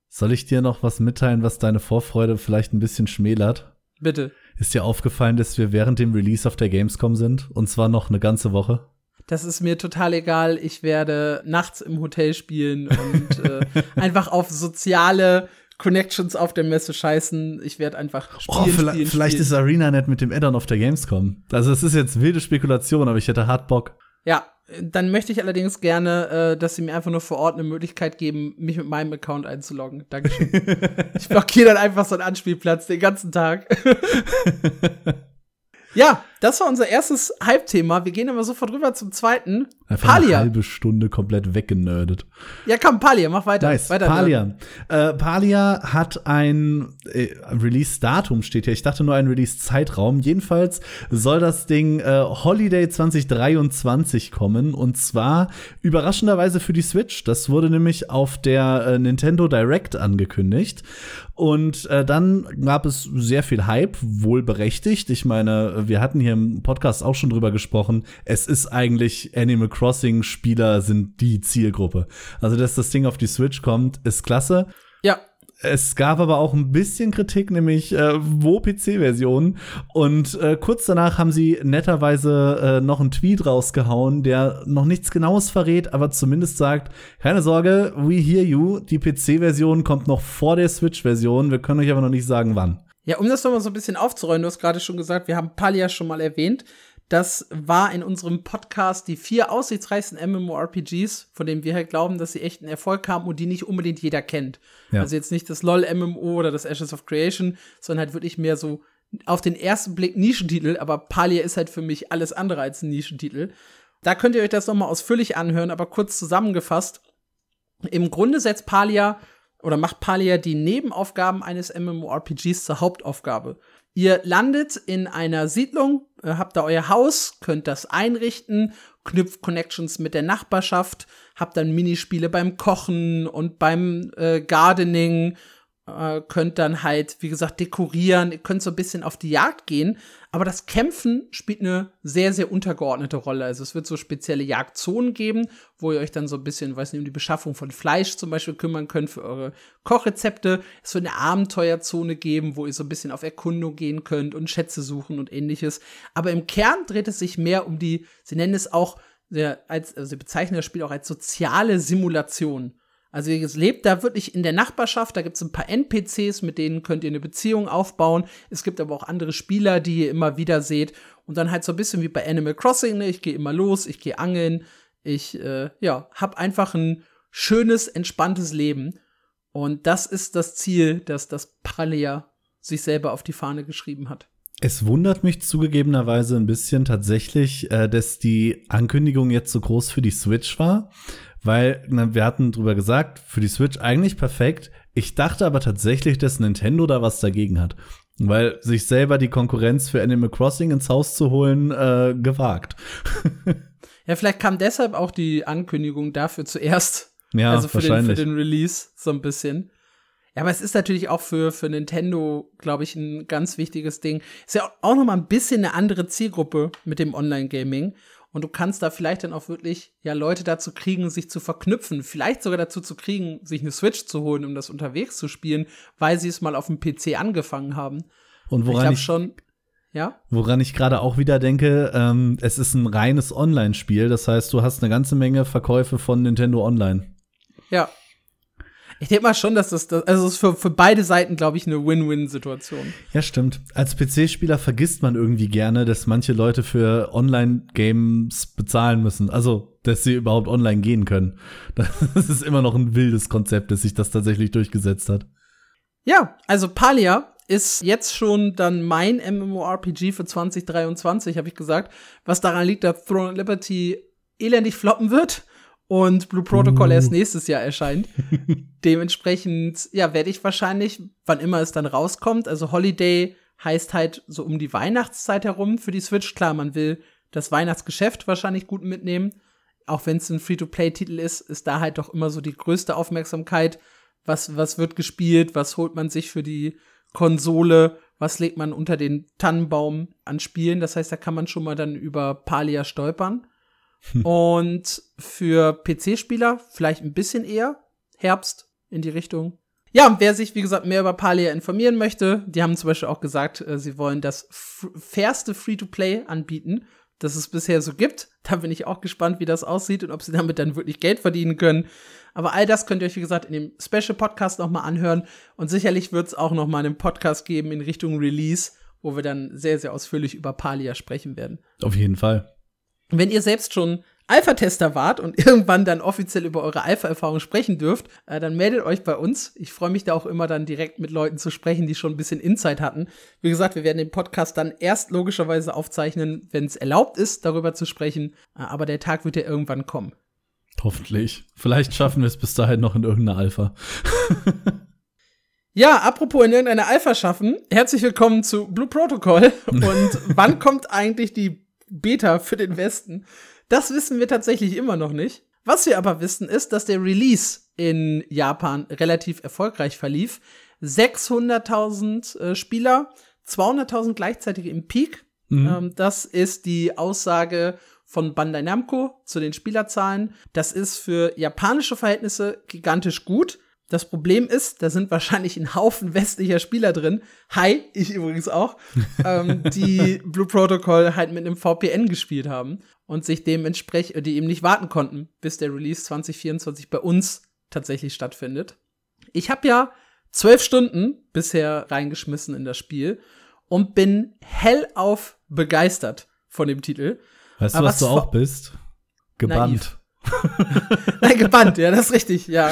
Soll ich dir noch was mitteilen, was deine Vorfreude vielleicht ein bisschen schmälert? Bitte. Ist dir aufgefallen, dass wir während dem Release auf der Gamescom sind? Und zwar noch eine ganze Woche? Das ist mir total egal. Ich werde nachts im Hotel spielen und äh, einfach auf soziale Connections auf der Messe scheißen. Ich werde einfach spielen. Oh, vielleicht, spielen, vielleicht spielen. ist ArenaNet mit dem Addon auf der Gamescom. Also es ist jetzt wilde Spekulation, aber ich hätte hart Bock. Ja, dann möchte ich allerdings gerne, äh, dass sie mir einfach nur vor Ort eine Möglichkeit geben, mich mit meinem Account einzuloggen. Dankeschön. ich blockiere dann einfach so einen Anspielplatz den ganzen Tag. ja, das war unser erstes Hype-Thema. Wir gehen aber sofort rüber zum zweiten. Einfach eine Palia. halbe Stunde komplett weggenördet. Ja, komm, Palia, mach weiter. Nice. weiter Palia. Äh, Palia hat ein äh, Release-Datum, steht hier. Ich dachte nur ein Release-Zeitraum. Jedenfalls soll das Ding äh, Holiday 2023 kommen. Und zwar überraschenderweise für die Switch. Das wurde nämlich auf der äh, Nintendo Direct angekündigt. Und äh, dann gab es sehr viel Hype, wohl berechtigt. Ich meine, wir hatten hier im Podcast auch schon drüber gesprochen. Es ist eigentlich Animal Crossing Spieler sind die Zielgruppe. Also, dass das Ding auf die Switch kommt, ist klasse. Ja, Es gab aber auch ein bisschen Kritik, nämlich äh, wo PC-Version. Und äh, kurz danach haben sie netterweise äh, noch einen Tweet rausgehauen, der noch nichts Genaues verrät, aber zumindest sagt, keine Sorge, we hear you, die PC-Version kommt noch vor der Switch-Version, wir können euch aber noch nicht sagen, wann. Ja, um das nochmal so ein bisschen aufzurollen, du hast gerade schon gesagt, wir haben Palia schon mal erwähnt. Das war in unserem Podcast die vier aussichtsreichsten MMORPGs, von denen wir halt glauben, dass sie echt einen Erfolg haben und die nicht unbedingt jeder kennt. Ja. Also jetzt nicht das LOL-MMO oder das Ashes of Creation, sondern halt wirklich mehr so auf den ersten Blick Nischentitel, aber Palia ist halt für mich alles andere als ein Nischentitel. Da könnt ihr euch das nochmal ausführlich anhören, aber kurz zusammengefasst. Im Grunde setzt Palia oder macht Palia die Nebenaufgaben eines MMORPGs zur Hauptaufgabe. Ihr landet in einer Siedlung, äh, habt da euer Haus, könnt das einrichten, knüpft Connections mit der Nachbarschaft, habt dann Minispiele beim Kochen und beim äh, Gardening, äh, könnt dann halt, wie gesagt, dekorieren, ihr könnt so ein bisschen auf die Jagd gehen, aber das Kämpfen spielt eine sehr, sehr untergeordnete Rolle. Also es wird so spezielle Jagdzonen geben, wo ihr euch dann so ein bisschen, weiß nicht, um die Beschaffung von Fleisch zum Beispiel kümmern könnt für eure Kochrezepte. Es wird eine Abenteuerzone geben, wo ihr so ein bisschen auf Erkundung gehen könnt und Schätze suchen und ähnliches. Aber im Kern dreht es sich mehr um die, sie nennen es auch, sehr, als, also sie bezeichnen das Spiel auch als soziale Simulation. Also ihr lebt da wirklich in der Nachbarschaft, da gibt es ein paar NPCs, mit denen könnt ihr eine Beziehung aufbauen. Es gibt aber auch andere Spieler, die ihr immer wieder seht. Und dann halt so ein bisschen wie bei Animal Crossing, ne? ich gehe immer los, ich gehe angeln, ich äh, ja, hab einfach ein schönes, entspanntes Leben. Und das ist das Ziel, das das Palia sich selber auf die Fahne geschrieben hat. Es wundert mich zugegebenerweise ein bisschen tatsächlich, äh, dass die Ankündigung jetzt so groß für die Switch war, weil na, wir hatten drüber gesagt, für die Switch eigentlich perfekt. Ich dachte aber tatsächlich, dass Nintendo da was dagegen hat, weil sich selber die Konkurrenz für Animal Crossing ins Haus zu holen äh, gewagt. Ja, vielleicht kam deshalb auch die Ankündigung dafür zuerst. Ja, also für den, für wahrscheinlich. den Release so ein bisschen. Ja, aber es ist natürlich auch für, für Nintendo, glaube ich, ein ganz wichtiges Ding. Ist ja auch noch mal ein bisschen eine andere Zielgruppe mit dem Online-Gaming. Und du kannst da vielleicht dann auch wirklich ja Leute dazu kriegen, sich zu verknüpfen. Vielleicht sogar dazu zu kriegen, sich eine Switch zu holen, um das unterwegs zu spielen, weil sie es mal auf dem PC angefangen haben. Und ich woran glaube ich, schon, ja. woran ich gerade auch wieder denke, ähm, es ist ein reines Online-Spiel. Das heißt, du hast eine ganze Menge Verkäufe von Nintendo Online. Ja. Ich denke mal schon, dass das, das also es ist für, für beide Seiten, glaube ich, eine Win-Win-Situation. Ja, stimmt. Als PC-Spieler vergisst man irgendwie gerne, dass manche Leute für Online-Games bezahlen müssen. Also, dass sie überhaupt online gehen können. Das ist immer noch ein wildes Konzept, dass sich das tatsächlich durchgesetzt hat. Ja, also Palia ist jetzt schon dann mein MMORPG für 2023, habe ich gesagt, was daran liegt, dass Throne of Liberty elendig floppen wird und Blue Protocol uh. erst nächstes Jahr erscheint. Dementsprechend, ja, werde ich wahrscheinlich, wann immer es dann rauskommt, also Holiday heißt halt so um die Weihnachtszeit herum für die Switch. Klar, man will das Weihnachtsgeschäft wahrscheinlich gut mitnehmen. Auch wenn es ein Free-to-Play-Titel ist, ist da halt doch immer so die größte Aufmerksamkeit. Was, was wird gespielt? Was holt man sich für die Konsole? Was legt man unter den Tannenbaum an Spielen? Das heißt, da kann man schon mal dann über Palia stolpern. Und für PC-Spieler vielleicht ein bisschen eher. Herbst in die Richtung. Ja, und wer sich, wie gesagt, mehr über Palia informieren möchte, die haben zum Beispiel auch gesagt, äh, sie wollen das fairste Free-to-Play anbieten, das es bisher so gibt. Da bin ich auch gespannt, wie das aussieht und ob sie damit dann wirklich Geld verdienen können. Aber all das könnt ihr euch, wie gesagt, in dem Special Podcast noch mal anhören. Und sicherlich wird es auch noch mal einen Podcast geben in Richtung Release, wo wir dann sehr, sehr ausführlich über Palia sprechen werden. Auf jeden Fall. Wenn ihr selbst schon Alpha-Tester wart und irgendwann dann offiziell über eure Alpha-Erfahrung sprechen dürft, äh, dann meldet euch bei uns. Ich freue mich da auch immer dann direkt mit Leuten zu sprechen, die schon ein bisschen Insight hatten. Wie gesagt, wir werden den Podcast dann erst logischerweise aufzeichnen, wenn es erlaubt ist, darüber zu sprechen. Äh, aber der Tag wird ja irgendwann kommen. Hoffentlich. Vielleicht schaffen wir es bis dahin noch in irgendeiner Alpha. Ja, apropos in irgendeiner Alpha schaffen, herzlich willkommen zu Blue Protocol. Und wann kommt eigentlich die Beta für den Westen? Das wissen wir tatsächlich immer noch nicht. Was wir aber wissen, ist, dass der Release in Japan relativ erfolgreich verlief. 600.000 äh, Spieler, 200.000 gleichzeitig im Peak. Mhm. Ähm, das ist die Aussage von Bandai Namco zu den Spielerzahlen. Das ist für japanische Verhältnisse gigantisch gut. Das Problem ist, da sind wahrscheinlich ein Haufen westlicher Spieler drin. Hi, ich übrigens auch, ähm, die Blue Protocol halt mit einem VPN gespielt haben und sich dementsprechend, die eben nicht warten konnten, bis der Release 2024 bei uns tatsächlich stattfindet. Ich habe ja zwölf Stunden bisher reingeschmissen in das Spiel und bin hellauf begeistert von dem Titel. Weißt du, was, was du auch bist? Gebannt. Naiv. Nein, gebannt, ja, das ist richtig, ja.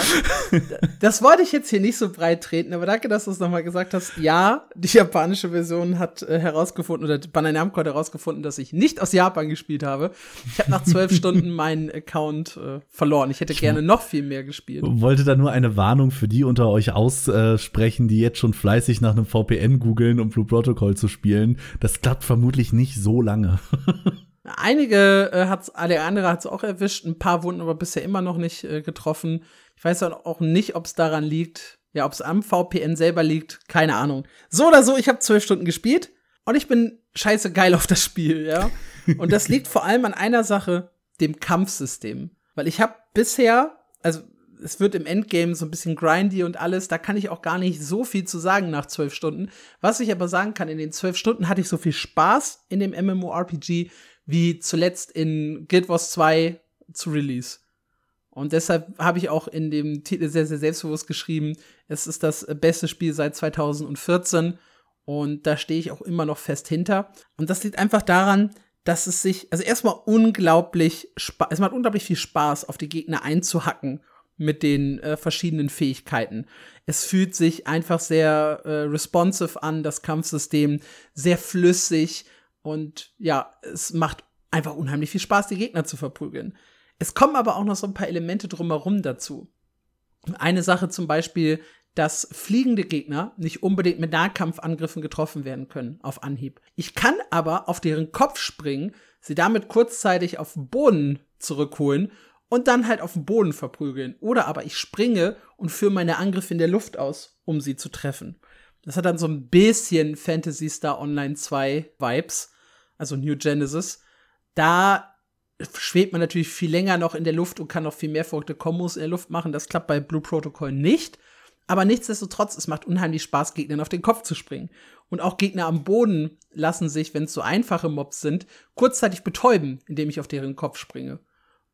Das wollte ich jetzt hier nicht so breit treten, aber danke, dass du es nochmal gesagt hast. Ja, die japanische Version hat äh, herausgefunden, oder Bandai Namco hat herausgefunden, dass ich nicht aus Japan gespielt habe. Ich habe nach zwölf Stunden meinen Account äh, verloren. Ich hätte gerne noch viel mehr gespielt. Wollte da nur eine Warnung für die unter euch aussprechen, die jetzt schon fleißig nach einem VPN googeln, um Blue Protocol zu spielen. Das klappt vermutlich nicht so lange. Einige äh, hat's, der andere hat es auch erwischt, ein paar wurden aber bisher immer noch nicht äh, getroffen. Ich weiß auch nicht, ob es daran liegt, ja, ob es am VPN selber liegt, keine Ahnung. So oder so, ich habe zwölf Stunden gespielt und ich bin scheiße geil auf das Spiel, ja. Und das liegt vor allem an einer Sache, dem Kampfsystem. Weil ich habe bisher, also es wird im Endgame so ein bisschen grindy und alles, da kann ich auch gar nicht so viel zu sagen nach zwölf Stunden. Was ich aber sagen kann, in den zwölf Stunden hatte ich so viel Spaß in dem MMORPG, wie zuletzt in Guild Wars 2 zu Release. Und deshalb habe ich auch in dem Titel sehr, sehr selbstbewusst geschrieben, es ist das beste Spiel seit 2014 und da stehe ich auch immer noch fest hinter. Und das liegt einfach daran, dass es sich, also erstmal unglaublich, es macht unglaublich viel Spaß, auf die Gegner einzuhacken mit den äh, verschiedenen Fähigkeiten. Es fühlt sich einfach sehr äh, responsive an, das Kampfsystem, sehr flüssig. Und ja, es macht einfach unheimlich viel Spaß, die Gegner zu verprügeln. Es kommen aber auch noch so ein paar Elemente drumherum dazu. Eine Sache zum Beispiel, dass fliegende Gegner nicht unbedingt mit Nahkampfangriffen getroffen werden können auf Anhieb. Ich kann aber auf deren Kopf springen, sie damit kurzzeitig auf den Boden zurückholen und dann halt auf den Boden verprügeln. Oder aber ich springe und führe meine Angriffe in der Luft aus, um sie zu treffen. Das hat dann so ein bisschen Fantasy Star Online 2 Vibes also New Genesis, da schwebt man natürlich viel länger noch in der Luft und kann noch viel mehr verrückte Kombos in der Luft machen. Das klappt bei Blue Protocol nicht. Aber nichtsdestotrotz, es macht unheimlich Spaß, Gegnern auf den Kopf zu springen. Und auch Gegner am Boden lassen sich, wenn es so einfache Mobs sind, kurzzeitig betäuben, indem ich auf deren Kopf springe.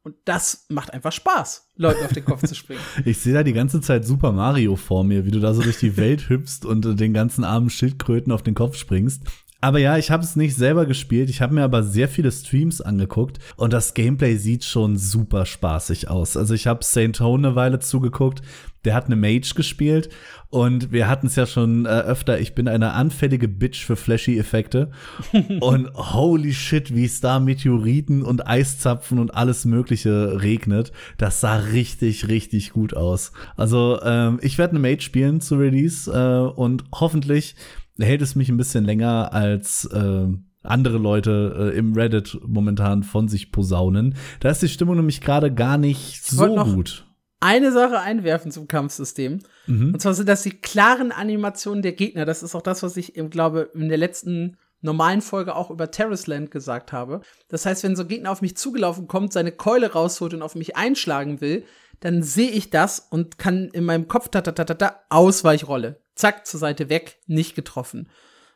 Und das macht einfach Spaß, Leuten auf den Kopf zu springen. Ich sehe da die ganze Zeit Super Mario vor mir, wie du da so durch die Welt hüpfst und den ganzen armen Schildkröten auf den Kopf springst. Aber ja, ich habe es nicht selber gespielt. Ich habe mir aber sehr viele Streams angeguckt und das Gameplay sieht schon super spaßig aus. Also ich habe Saint Tone eine Weile zugeguckt. Der hat eine Mage gespielt und wir hatten es ja schon äh, öfter. Ich bin eine anfällige Bitch für flashy Effekte und holy shit, wie es da Meteoriten und Eiszapfen und alles Mögliche regnet. Das sah richtig, richtig gut aus. Also ähm, ich werde eine Mage spielen zu Release äh, und hoffentlich hält es mich ein bisschen länger als äh, andere Leute äh, im Reddit momentan von sich posaunen. Da ist die Stimmung nämlich gerade gar nicht Ich so gut. Eine Sache einwerfen zum Kampfsystem. Mhm. Und zwar sind das die klaren Animationen der Gegner. Das ist auch das, was ich, eben, glaube, in der letzten normalen Folge auch über Terraceland gesagt habe. Das heißt, wenn so ein Gegner auf mich zugelaufen kommt, seine Keule rausholt und auf mich einschlagen will, dann sehe ich das und kann in meinem Kopf ta ta ta ta ta Ausweichrolle. Zack, zur Seite weg, nicht getroffen.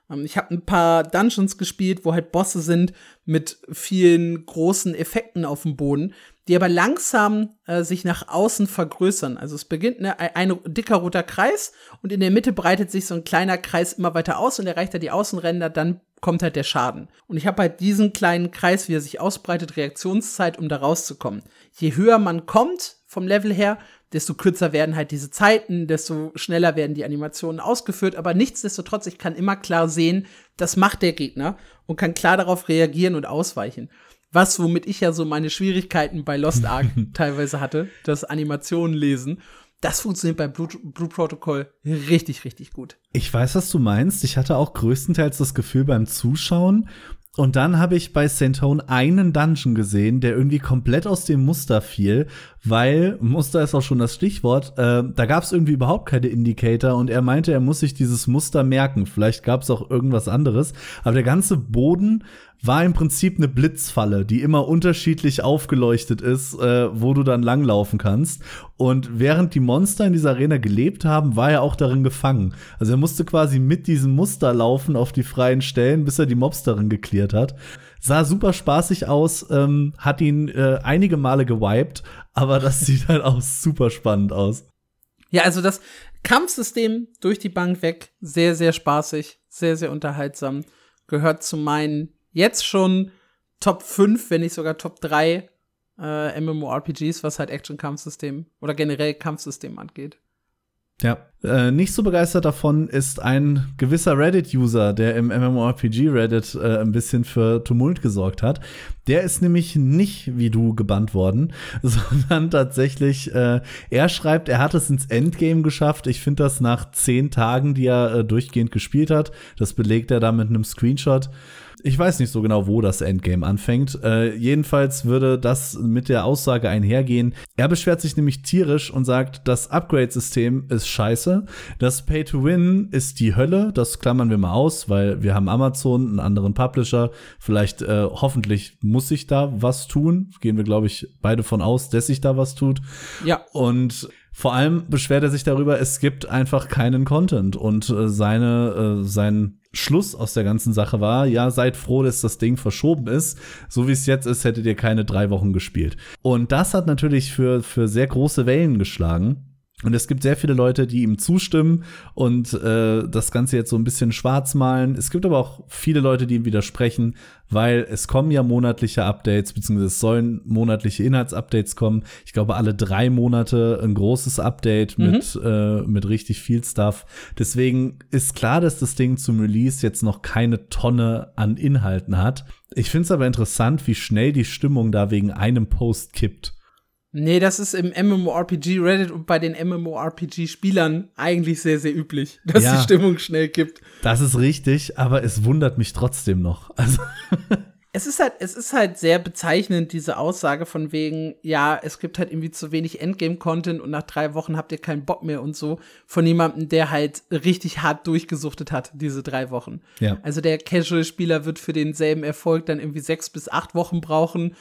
Ähm, ich habe ein paar Dungeons gespielt, wo halt Bosse sind mit vielen großen Effekten auf dem Boden, die aber langsam äh, sich nach außen vergrößern. Also es beginnt ne, ein, dicker roter Kreis und in der Mitte breitet sich so ein kleiner Kreis immer weiter aus und erreicht er die Außenränder, dann kommt halt der Schaden. Und ich habe halt diesen kleinen Kreis, wie er sich ausbreitet, Reaktionszeit, um da rauszukommen. Je höher man kommt vom Level her, desto kürzer werden halt diese Zeiten, desto schneller werden die Animationen ausgeführt. Aber nichtsdestotrotz, ich kann immer klar sehen, das macht der Gegner und kann klar darauf reagieren und ausweichen. Was, womit ich ja so meine Schwierigkeiten bei Lost Ark teilweise hatte, das Animationen lesen. Das funktioniert bei Blue, Blue Protocol richtig, richtig gut. Ich weiß, was du meinst. Ich hatte auch größtenteils das Gefühl beim Zuschauen. Und dann habe ich bei Santone einen Dungeon gesehen, der irgendwie komplett aus dem Muster fiel, weil Muster ist auch schon das Stichwort. Äh, da gab es irgendwie überhaupt keine Indicator und er meinte, er muss sich dieses Muster merken. Vielleicht gab es auch irgendwas anderes, aber der ganze Boden war im Prinzip eine Blitzfalle, die immer unterschiedlich aufgeleuchtet ist, äh, wo du dann langlaufen kannst. Und während die Monster in dieser Arena gelebt haben, war er auch darin gefangen. Also er musste quasi mit diesem Muster laufen auf die freien Stellen, bis er die Mobs darin geklärt hat. Sah super spaßig aus, ähm, hat ihn äh, einige Male gewiped, aber das sieht halt auch super spannend aus. Ja, also das Kampfsystem durch die Bank weg, sehr, sehr spaßig, sehr, sehr unterhaltsam. Gehört zu meinen jetzt schon Top 5, wenn nicht sogar Top 3 äh, MMORPGs, was halt Action-Kampfsystem oder generell Kampfsystem angeht. Ja, äh, nicht so begeistert davon ist ein gewisser Reddit-User, der im MMORPG-Reddit äh, ein bisschen für Tumult gesorgt hat. Der ist nämlich nicht wie du gebannt worden, sondern tatsächlich, äh, er schreibt, er hat es ins Endgame geschafft. Ich finde das nach zehn Tagen, die er äh, durchgehend gespielt hat. Das belegt er da mit einem Screenshot. Ich weiß nicht so genau, wo das Endgame anfängt. Äh, jedenfalls würde das mit der Aussage einhergehen. Er beschwert sich nämlich tierisch und sagt, das Upgrade-System ist scheiße. Das Pay-to-Win ist die Hölle. Das klammern wir mal aus, weil wir haben Amazon, einen anderen Publisher. Vielleicht, äh, hoffentlich muss sich da was tun. Gehen wir, glaube ich, beide von aus, dass sich da was tut. Ja. Und vor allem beschwert er sich darüber, es gibt einfach keinen Content und äh, seine, äh, sein Schluss aus der ganzen Sache war, ja, seid froh, dass das Ding verschoben ist. So wie es jetzt ist, hättet ihr keine drei Wochen gespielt. Und das hat natürlich für, für sehr große Wellen geschlagen. Und es gibt sehr viele Leute, die ihm zustimmen und äh, das Ganze jetzt so ein bisschen schwarz malen. Es gibt aber auch viele Leute, die ihm widersprechen, weil es kommen ja monatliche Updates, beziehungsweise es sollen monatliche Inhaltsupdates kommen. Ich glaube, alle drei Monate ein großes Update Mhm. mit, äh, mit richtig viel Stuff. Deswegen ist klar, dass das Ding zum Release jetzt noch keine Tonne an Inhalten hat. Ich finde es aber interessant, wie schnell die Stimmung da wegen einem Post kippt. Nee, das ist im MMORPG Reddit und bei den MMORPG-Spielern eigentlich sehr, sehr üblich, dass Ja. die Stimmung schnell kippt. Das ist richtig, aber es wundert mich trotzdem noch. Also, Es ist halt, es ist halt sehr bezeichnend, diese Aussage von wegen, ja, es gibt halt irgendwie zu wenig Endgame-Content und nach drei Wochen habt ihr keinen Bock mehr und so, von jemandem, der halt richtig hart durchgesuchtet hat, diese drei Wochen. ja. Also der Casual-Spieler wird für denselben Erfolg dann irgendwie sechs bis acht Wochen brauchen.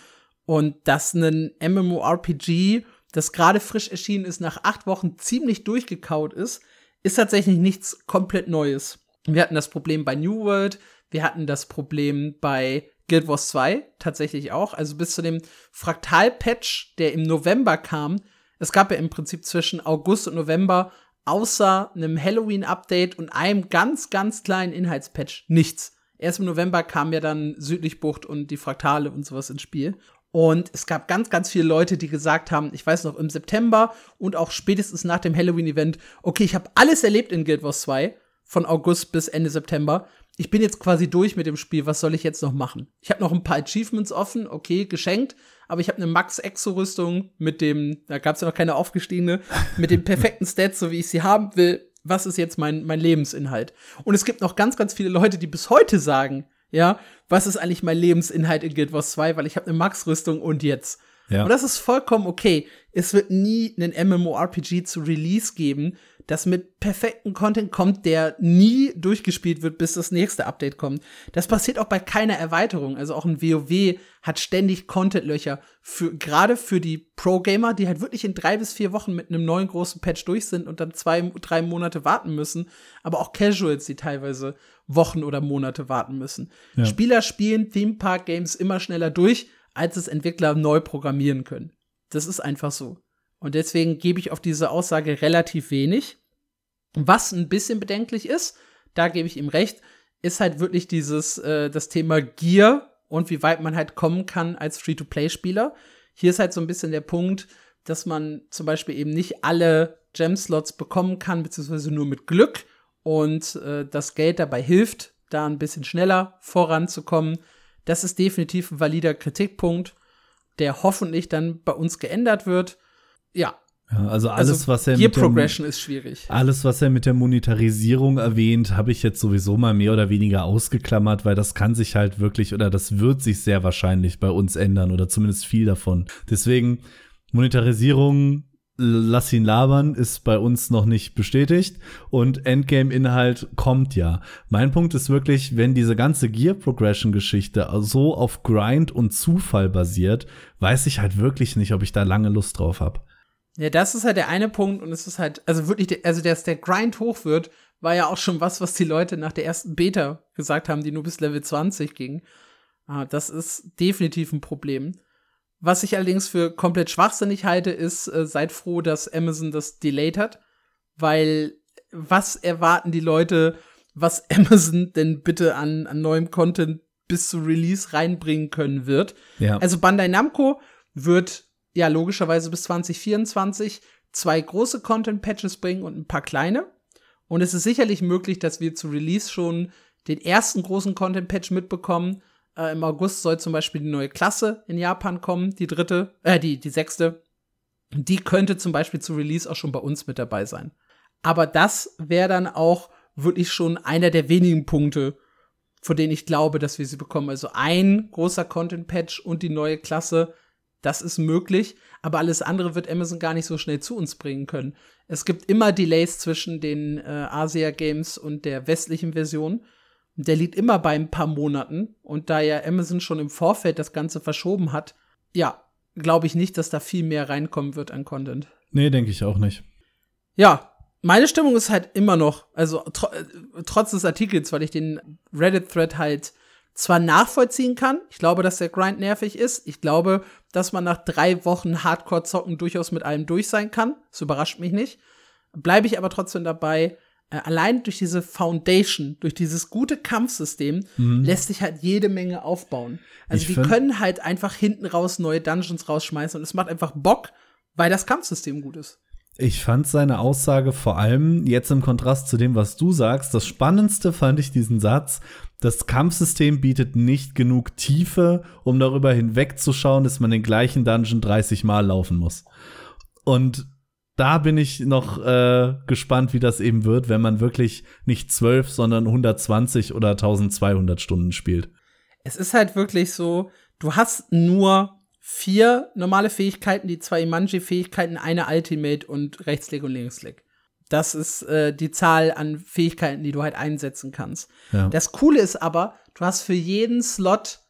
Und dass ein MMORPG, das gerade frisch erschienen ist, nach acht Wochen ziemlich durchgekaut ist, ist tatsächlich nichts komplett Neues. Wir hatten das Problem bei New World, wir hatten das Problem bei Guild Wars 2 tatsächlich auch. Also bis zu dem Fraktal-Patch, der im November kam. Es gab ja im Prinzip zwischen August und November außer einem Halloween-Update und einem ganz, ganz kleinen Inhaltspatch nichts. Erst im November kam ja dann Südlichbucht und die Fraktale und sowas ins Spiel. Und es gab ganz, ganz viele Leute, die gesagt haben, ich weiß noch, im September und auch spätestens nach dem Halloween-Event, okay, ich habe alles erlebt in Guild Wars 2, von August bis Ende September. Ich bin jetzt quasi durch mit dem Spiel, was soll ich jetzt noch machen? Ich habe noch ein paar Achievements offen, okay, geschenkt, aber ich habe eine Max-Exo-Rüstung mit dem, da gab es ja noch keine aufgestiegene, mit den perfekten Stats, so wie ich sie haben will. Was ist jetzt mein, mein Lebensinhalt? Und es gibt noch ganz, ganz viele Leute, die bis heute sagen, ja, was ist eigentlich mein Lebensinhalt in Guild Wars 2, weil ich habe eine Max-Rüstung und jetzt. Ja. Und das ist vollkommen okay. Es wird nie einen MMORPG zu Release geben, das mit perfekten Content kommt, der nie durchgespielt wird, bis das nächste Update kommt. Das passiert auch bei keiner Erweiterung. Also auch ein WoW hat ständig Content-Löcher. Für, gerade für die Pro-Gamer, die halt wirklich in drei bis vier Wochen mit einem neuen großen Patch durch sind und dann zwei, drei Monate warten müssen. Aber auch Casuals, die teilweise Wochen oder Monate warten müssen. Ja. Spieler spielen Theme Park Games immer schneller durch, als es Entwickler neu programmieren können. Das ist einfach so. Und deswegen gebe ich auf diese Aussage relativ wenig. Was ein bisschen bedenklich ist, da gebe ich ihm recht, ist halt wirklich dieses, äh, das Thema Gear und wie weit man halt kommen kann als Free-to-Play-Spieler. Hier ist halt so ein bisschen der Punkt, dass man zum Beispiel eben nicht alle Gem-Slots bekommen kann, beziehungsweise nur mit Glück und äh, das Geld dabei hilft, da ein bisschen schneller voranzukommen. Das ist definitiv ein valider Kritikpunkt, der hoffentlich dann bei uns geändert wird ja. ja also alles, also was er Gear mit Progression ist schwierig. Alles, was er mit der Monetarisierung erwähnt, habe ich jetzt sowieso mal mehr oder weniger ausgeklammert, weil das kann sich halt wirklich oder das wird sich sehr wahrscheinlich bei uns ändern oder zumindest viel davon. Deswegen Monetarisierung lass ihn labern, ist bei uns noch nicht bestätigt und Endgame-Inhalt kommt ja. Mein Punkt ist wirklich, wenn diese ganze Gear-Progression-Geschichte so auf Grind und Zufall basiert, weiß ich halt wirklich nicht, ob ich da lange Lust drauf habe. Ja, das ist halt der eine Punkt und es ist halt, also wirklich, also dass der Grind hoch wird, war ja auch schon was, was die Leute nach der ersten Beta gesagt haben, die nur bis Level 20 ging. Ah, das ist definitiv ein Problem. Was ich allerdings für komplett schwachsinnig halte, ist, äh, seid froh, dass Amazon das delayed hat, weil was erwarten die Leute, was Amazon denn bitte an, an neuem Content bis zu Release reinbringen können wird? Ja. Also Bandai Namco wird ja logischerweise bis 2024 zwei große Content-Patches bringen und ein paar kleine. Und es ist sicherlich möglich, dass wir zu Release schon den ersten großen Content-Patch mitbekommen. Äh, Im August soll zum Beispiel die neue Klasse in Japan kommen, die dritte, äh, die, die sechste. Die könnte zum Beispiel zu Release auch schon bei uns mit dabei sein. Aber das wäre dann auch wirklich schon einer der wenigen Punkte, von denen ich glaube, dass wir sie bekommen. Also ein großer Content-Patch und die neue Klasse das ist möglich, aber alles andere wird Amazon gar nicht so schnell zu uns bringen können. Es gibt immer Delays zwischen den äh, Asia-Games und der westlichen Version. Der liegt immer bei ein paar Monaten. Und da ja Amazon schon im Vorfeld das Ganze verschoben hat, ja, glaube ich nicht, dass da viel mehr reinkommen wird an Content. Nee, denke ich auch nicht. Ja, meine Stimmung ist halt immer noch, also tr äh, trotz des Artikels, weil ich den Reddit-Thread halt zwar nachvollziehen kann. Ich glaube, dass der Grind nervig ist. Ich glaube, dass man nach drei Wochen Hardcore-Zocken durchaus mit allem durch sein kann. Das überrascht mich nicht. Bleibe ich aber trotzdem dabei. Äh, allein durch diese Foundation, durch dieses gute Kampfsystem, mhm. lässt sich halt jede Menge aufbauen. Also ich die können halt einfach hinten raus neue Dungeons rausschmeißen und es macht einfach Bock, weil das Kampfsystem gut ist. Ich fand seine Aussage vor allem jetzt im Kontrast zu dem, was du sagst. Das Spannendste fand ich diesen Satz. Das Kampfsystem bietet nicht genug Tiefe, um darüber hinwegzuschauen, dass man den gleichen Dungeon 30 Mal laufen muss. Und da bin ich noch äh, gespannt, wie das eben wird, wenn man wirklich nicht 12, sondern 120 oder 1200 Stunden spielt. Es ist halt wirklich so, du hast nur vier normale Fähigkeiten, die zwei Imanji-Fähigkeiten, eine Ultimate und Rechtsklick und Linksklick. Das ist äh, die Zahl an Fähigkeiten, die du halt einsetzen kannst. Ja. Das Coole ist aber, du hast für jeden Slot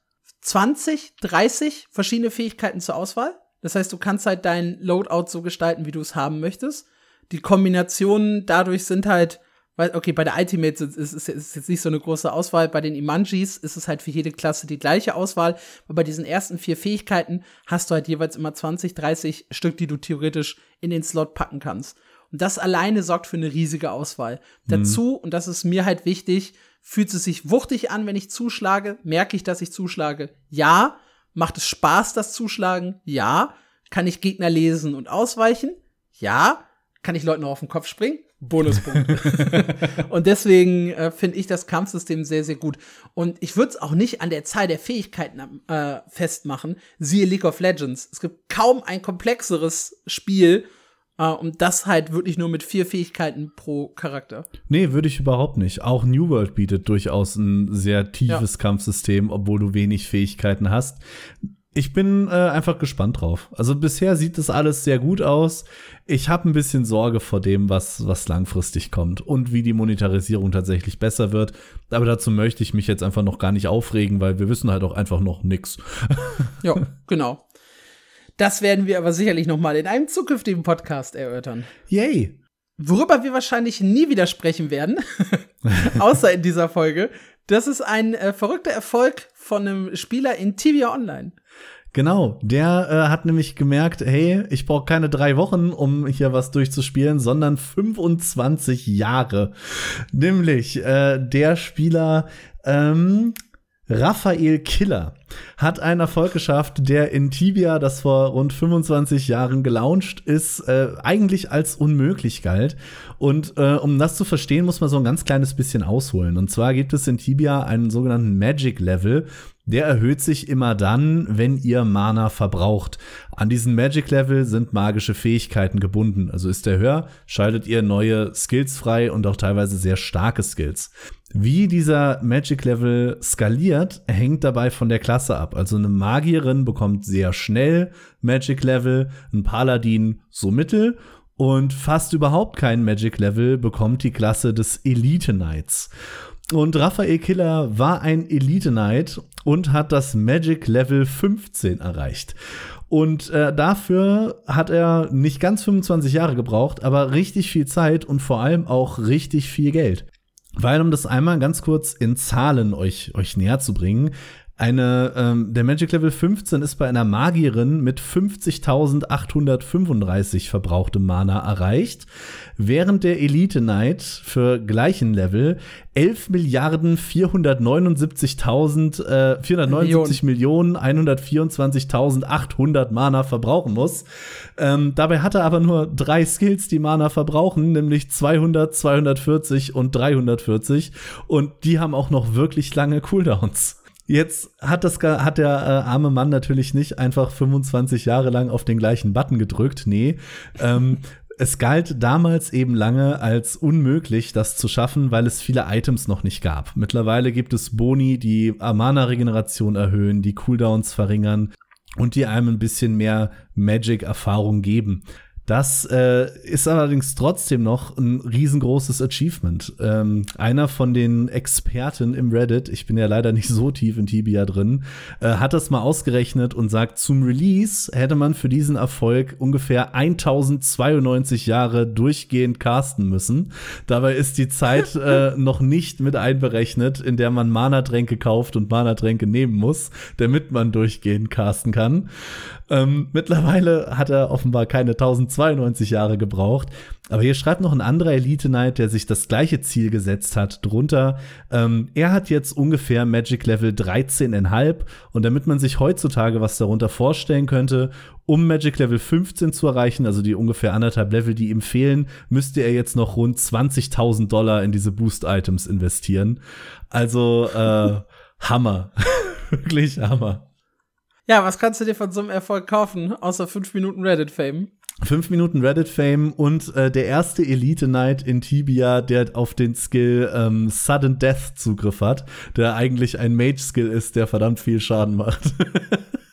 20, 30 verschiedene Fähigkeiten zur Auswahl. Das heißt, du kannst halt dein Loadout so gestalten, wie du es haben möchtest. Die Kombinationen dadurch sind halt weil, okay, bei der Ultimate ist es jetzt nicht so eine große Auswahl. Bei den Imanjis ist es halt für jede Klasse die gleiche Auswahl. Aber bei diesen ersten vier Fähigkeiten hast du halt jeweils immer 20, 30 Stück, die du theoretisch in den Slot packen kannst. Und das alleine sorgt für eine riesige Auswahl. Mhm. Dazu, und das ist mir halt wichtig, Fühlt es sich wuchtig an, wenn ich zuschlage? Merke ich, dass ich zuschlage? Ja. Macht es Spaß, das Zuschlagen? Ja. Kann ich Gegner lesen und ausweichen? Ja. Kann ich Leuten auf den Kopf springen? Bonuspunkt. und deswegen äh, finde ich das Kampfsystem sehr, sehr gut. Und ich würde es auch nicht an der Zahl der Fähigkeiten äh, festmachen. Siehe League of Legends. Es gibt kaum ein komplexeres Spiel, und das halt wirklich nur mit vier Fähigkeiten pro Charakter. Nee, würde ich überhaupt nicht. Auch New World bietet durchaus ein sehr tiefes ja. Kampfsystem, obwohl du wenig Fähigkeiten hast. Ich bin äh, einfach gespannt drauf. Also bisher sieht das alles sehr gut aus. Ich habe ein bisschen Sorge vor dem, was, was langfristig kommt und wie die Monetarisierung tatsächlich besser wird. Aber dazu möchte ich mich jetzt einfach noch gar nicht aufregen, weil wir wissen halt auch einfach noch nix. ja, genau. Das werden wir aber sicherlich noch mal in einem zukünftigen Podcast erörtern. Yay! Worüber wir wahrscheinlich nie wieder sprechen werden, außer in dieser Folge, das ist ein äh, verrückter Erfolg von einem Spieler in Tibia Online. Genau, der äh, hat nämlich gemerkt, hey, ich brauche keine drei Wochen, um hier was durchzuspielen, sondern 25 Jahre. Nämlich äh, der Spieler ähm, Raphael Killer hat einen Erfolg geschafft, der in Tibia, das vor rund 25 Jahren gelauncht ist, äh, eigentlich als unmöglich galt. Und äh, um das zu verstehen, muss man so ein ganz kleines bisschen ausholen. Und zwar gibt es in Tibia einen sogenannten Magic Level. Der erhöht sich immer dann, wenn ihr Mana verbraucht. An diesen Magic Level sind magische Fähigkeiten gebunden. Also ist der höher, schaltet ihr neue Skills frei und auch teilweise sehr starke Skills. Wie dieser Magic Level skaliert, hängt dabei von der Klasse ab. Also eine Magierin bekommt sehr schnell Magic Level, ein Paladin so mittel und fast überhaupt kein Magic Level bekommt die Klasse des Elite Knights. Und Raphael Killer war ein Elite Knight und hat das Magic Level 15 erreicht. Und äh, dafür hat er nicht ganz 25 Jahre gebraucht, aber richtig viel Zeit und vor allem auch richtig viel Geld. Weil, um das einmal ganz kurz in Zahlen euch, euch näher zu bringen, eine, ähm, der Magic Level 15 ist bei einer Magierin mit 50.835 verbrauchtem Mana erreicht, während der Elite Knight für gleichen Level 11 Milliarden 479.000 äh, 479 Millionen 124.800 Mana verbrauchen muss. Ähm, dabei hat er aber nur drei Skills, die Mana verbrauchen, nämlich 200, 240 und 340 und die haben auch noch wirklich lange Cooldowns. Jetzt hat, das, hat der äh, arme Mann natürlich nicht einfach 25 Jahre lang auf den gleichen Button gedrückt. Nee. ähm, es galt damals eben lange als unmöglich, das zu schaffen, weil es viele Items noch nicht gab. Mittlerweile gibt es Boni, die Mana-Regeneration erhöhen, die Cooldowns verringern und die einem ein bisschen mehr Magic-Erfahrung geben. Das äh, ist allerdings trotzdem noch ein riesengroßes Achievement. Ähm, einer von den Experten im Reddit, ich bin ja leider nicht so tief in Tibia drin, äh, hat das mal ausgerechnet und sagt, zum Release hätte man für diesen Erfolg ungefähr 1092 Jahre durchgehend casten müssen. Dabei ist die Zeit äh, noch nicht mit einberechnet, in der man Mana-Tränke kauft und Mana-Tränke nehmen muss, damit man durchgehend casten kann. Ähm, mittlerweile hat er offenbar keine 1092 Jahre gebraucht. Aber hier schreibt noch ein anderer Elite Knight, der sich das gleiche Ziel gesetzt hat, drunter. Ähm, er hat jetzt ungefähr Magic Level 13,5 und damit man sich heutzutage was darunter vorstellen könnte, um Magic Level 15 zu erreichen, also die ungefähr anderthalb Level, die ihm fehlen, müsste er jetzt noch rund 20.000 Dollar in diese Boost-Items investieren. Also äh, Hammer. Wirklich Hammer. Ja, was kannst du dir von so einem Erfolg kaufen, außer fünf Minuten Reddit-Fame? Fünf Minuten Reddit-Fame und äh, der erste Elite-Knight in Tibia, der auf den Skill ähm, Sudden Death Zugriff hat, der eigentlich ein Mage-Skill ist, der verdammt viel Schaden macht.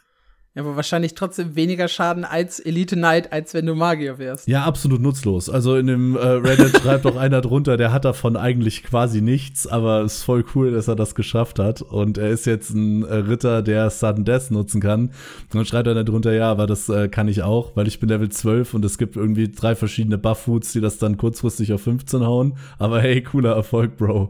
Ja, aber wahrscheinlich trotzdem weniger Schaden als Elite Knight, als wenn du Magier wärst. Ja, absolut nutzlos. Also in dem äh, Reddit schreibt doch einer drunter, der hat davon eigentlich quasi nichts, aber es ist voll cool, dass er das geschafft hat. Und er ist jetzt ein äh, Ritter, der Sudden Death nutzen kann. Und dann schreibt einer drunter, ja, aber das äh, kann ich auch, weil ich bin Level 12 und es gibt irgendwie drei verschiedene Buff-Foods, die das dann kurzfristig auf 15 hauen. Aber hey, cooler Erfolg, Bro.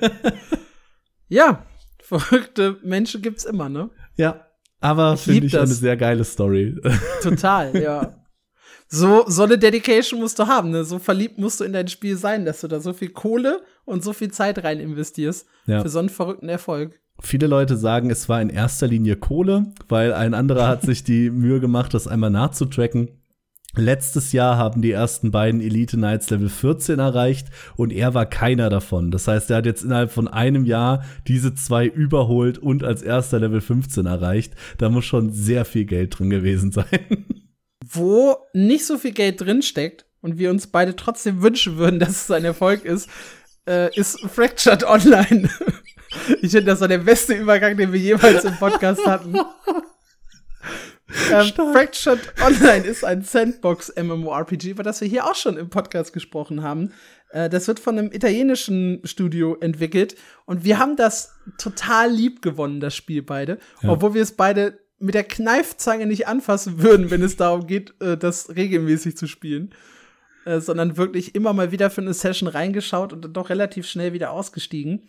ja, verrückte Menschen gibt's immer, ne? Ja, aber finde ich das. eine sehr geile Story. Total, ja. so, so eine Dedication musst du haben, ne? So verliebt musst du in dein Spiel sein, dass du da so viel Kohle und so viel Zeit rein investierst ja. für so einen verrückten Erfolg. Viele Leute sagen, es war in erster Linie Kohle, weil ein anderer hat sich die Mühe gemacht, das einmal nachzutracken. Letztes Jahr haben die ersten beiden Elite Knights Level 14 erreicht und er war keiner davon. Das heißt, er hat jetzt innerhalb von einem Jahr diese zwei überholt und als erster Level 15 erreicht. Da muss schon sehr viel Geld drin gewesen sein. Wo nicht so viel Geld drin steckt und wir uns beide trotzdem wünschen würden, dass es ein Erfolg ist, äh, ist Fractured Online. ich finde, das war der beste Übergang, den wir jemals im Podcast hatten. ähm, Fractured Online ist ein Sandbox-MMORPG, über das wir hier auch schon im Podcast gesprochen haben. Äh, das wird von einem italienischen Studio entwickelt und wir haben das total lieb gewonnen, das Spiel beide. Ja. Obwohl wir es beide mit der Kneifzange nicht anfassen würden, wenn es darum geht, äh, das regelmäßig zu spielen. Äh, sondern wirklich immer mal wieder für eine Session reingeschaut und dann doch relativ schnell wieder ausgestiegen.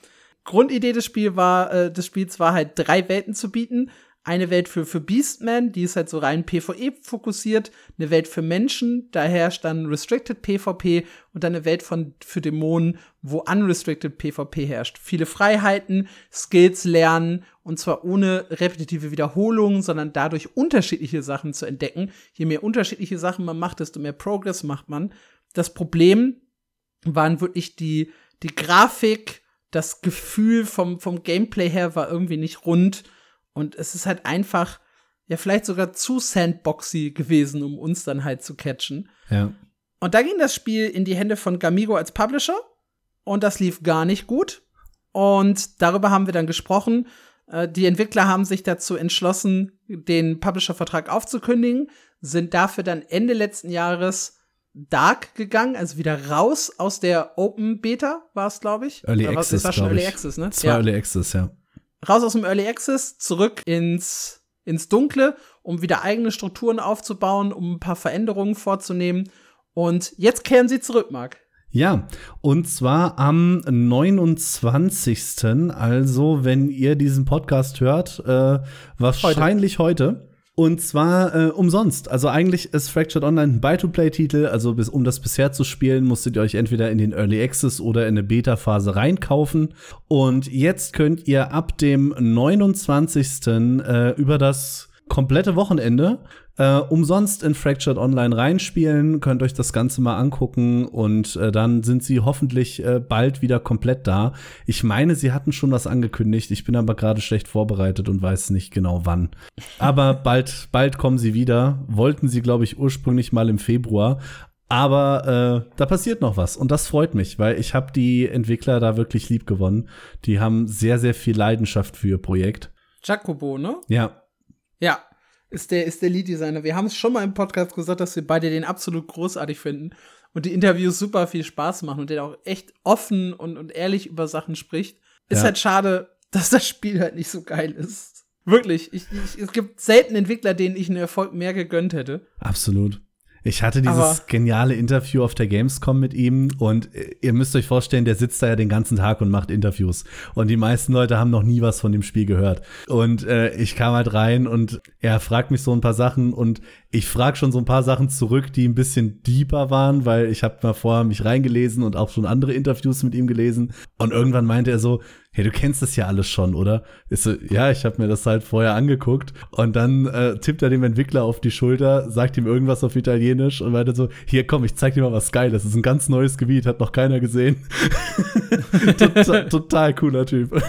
Grundidee des, Spiel war, äh, des Spiels war halt drei Welten zu bieten eine Welt für, für Beastman, die ist halt so rein PvE fokussiert, eine Welt für Menschen, da herrscht dann Restricted PvP und dann eine Welt von, für Dämonen, wo Unrestricted PvP herrscht. Viele Freiheiten, Skills lernen und zwar ohne repetitive Wiederholungen, sondern dadurch unterschiedliche Sachen zu entdecken. Je mehr unterschiedliche Sachen man macht, desto mehr Progress macht man. Das Problem waren wirklich die, die Grafik, das Gefühl vom, vom Gameplay her war irgendwie nicht rund und es ist halt einfach, ja, vielleicht sogar zu sandboxy gewesen, um uns dann halt zu catchen. Ja. Und da ging das Spiel in die Hände von Gamigo als Publisher. Und das lief gar nicht gut. Und darüber haben wir dann gesprochen. Äh, die Entwickler haben sich dazu entschlossen, den Publisher-Vertrag aufzukündigen, sind dafür dann Ende letzten Jahres Dark gegangen, also wieder raus aus der Open Beta, war es, glaube ich. Early Access. Das war schon Early Access, ne? War ja. Early Access, ja raus aus dem Early Access, zurück ins, ins Dunkle, um wieder eigene Strukturen aufzubauen, um ein paar Veränderungen vorzunehmen. Und jetzt kehren sie zurück, Marc. Ja, und zwar am 29. Also, wenn ihr diesen Podcast hört, äh, wahrscheinlich heute. heute. Und zwar äh, umsonst. Also eigentlich ist Fractured Online ein Buy-to-Play-Titel. Also bis, um das bisher zu spielen, musstet ihr euch entweder in den Early Access oder in eine Beta-Phase reinkaufen. Und jetzt könnt ihr ab dem 29. Äh, über das komplette Wochenende äh, umsonst in Fractured Online reinspielen, könnt euch das Ganze mal angucken und äh, dann sind sie hoffentlich äh, bald wieder komplett da. Ich meine, sie hatten schon was angekündigt, ich bin aber gerade schlecht vorbereitet und weiß nicht genau wann. Aber bald, bald kommen sie wieder. Wollten sie, glaube ich, ursprünglich mal im Februar. Aber äh, da passiert noch was und das freut mich, weil ich habe die Entwickler da wirklich lieb gewonnen. Die haben sehr, sehr viel Leidenschaft für ihr Projekt. Jacobo, ne? Ja, ja, ist der, ist der Lead-Designer. Wir haben es schon mal im Podcast gesagt, dass wir beide den absolut großartig finden und die Interviews super viel Spaß machen und der auch echt offen und, und ehrlich über Sachen spricht. Ist ja. halt schade, dass das Spiel halt nicht so geil ist. Wirklich. Ich, ich, es gibt selten Entwickler, denen ich einen Erfolg mehr gegönnt hätte. Absolut. Ich hatte dieses Aber geniale Interview auf der Gamescom mit ihm und äh, ihr müsst euch vorstellen, der sitzt da ja den ganzen Tag und macht Interviews. Und die meisten Leute haben noch nie was von dem Spiel gehört. Und äh, ich kam halt rein und er fragt mich so ein paar Sachen und ich frage schon so ein paar Sachen zurück, die ein bisschen deeper waren, weil ich habe mal vorher mich reingelesen und auch schon andere Interviews mit ihm gelesen. Und irgendwann meinte er so, hey, du kennst das ja alles schon, oder? Ich so, ja, ich habe mir das halt vorher angeguckt. Und dann äh, tippt er dem Entwickler auf die Schulter, sagt ihm irgendwas auf Italienisch und meinte so, hier komm, ich zeig dir mal was Geiles. Das ist ein ganz neues Gebiet, hat noch keiner gesehen. total, total cooler Typ.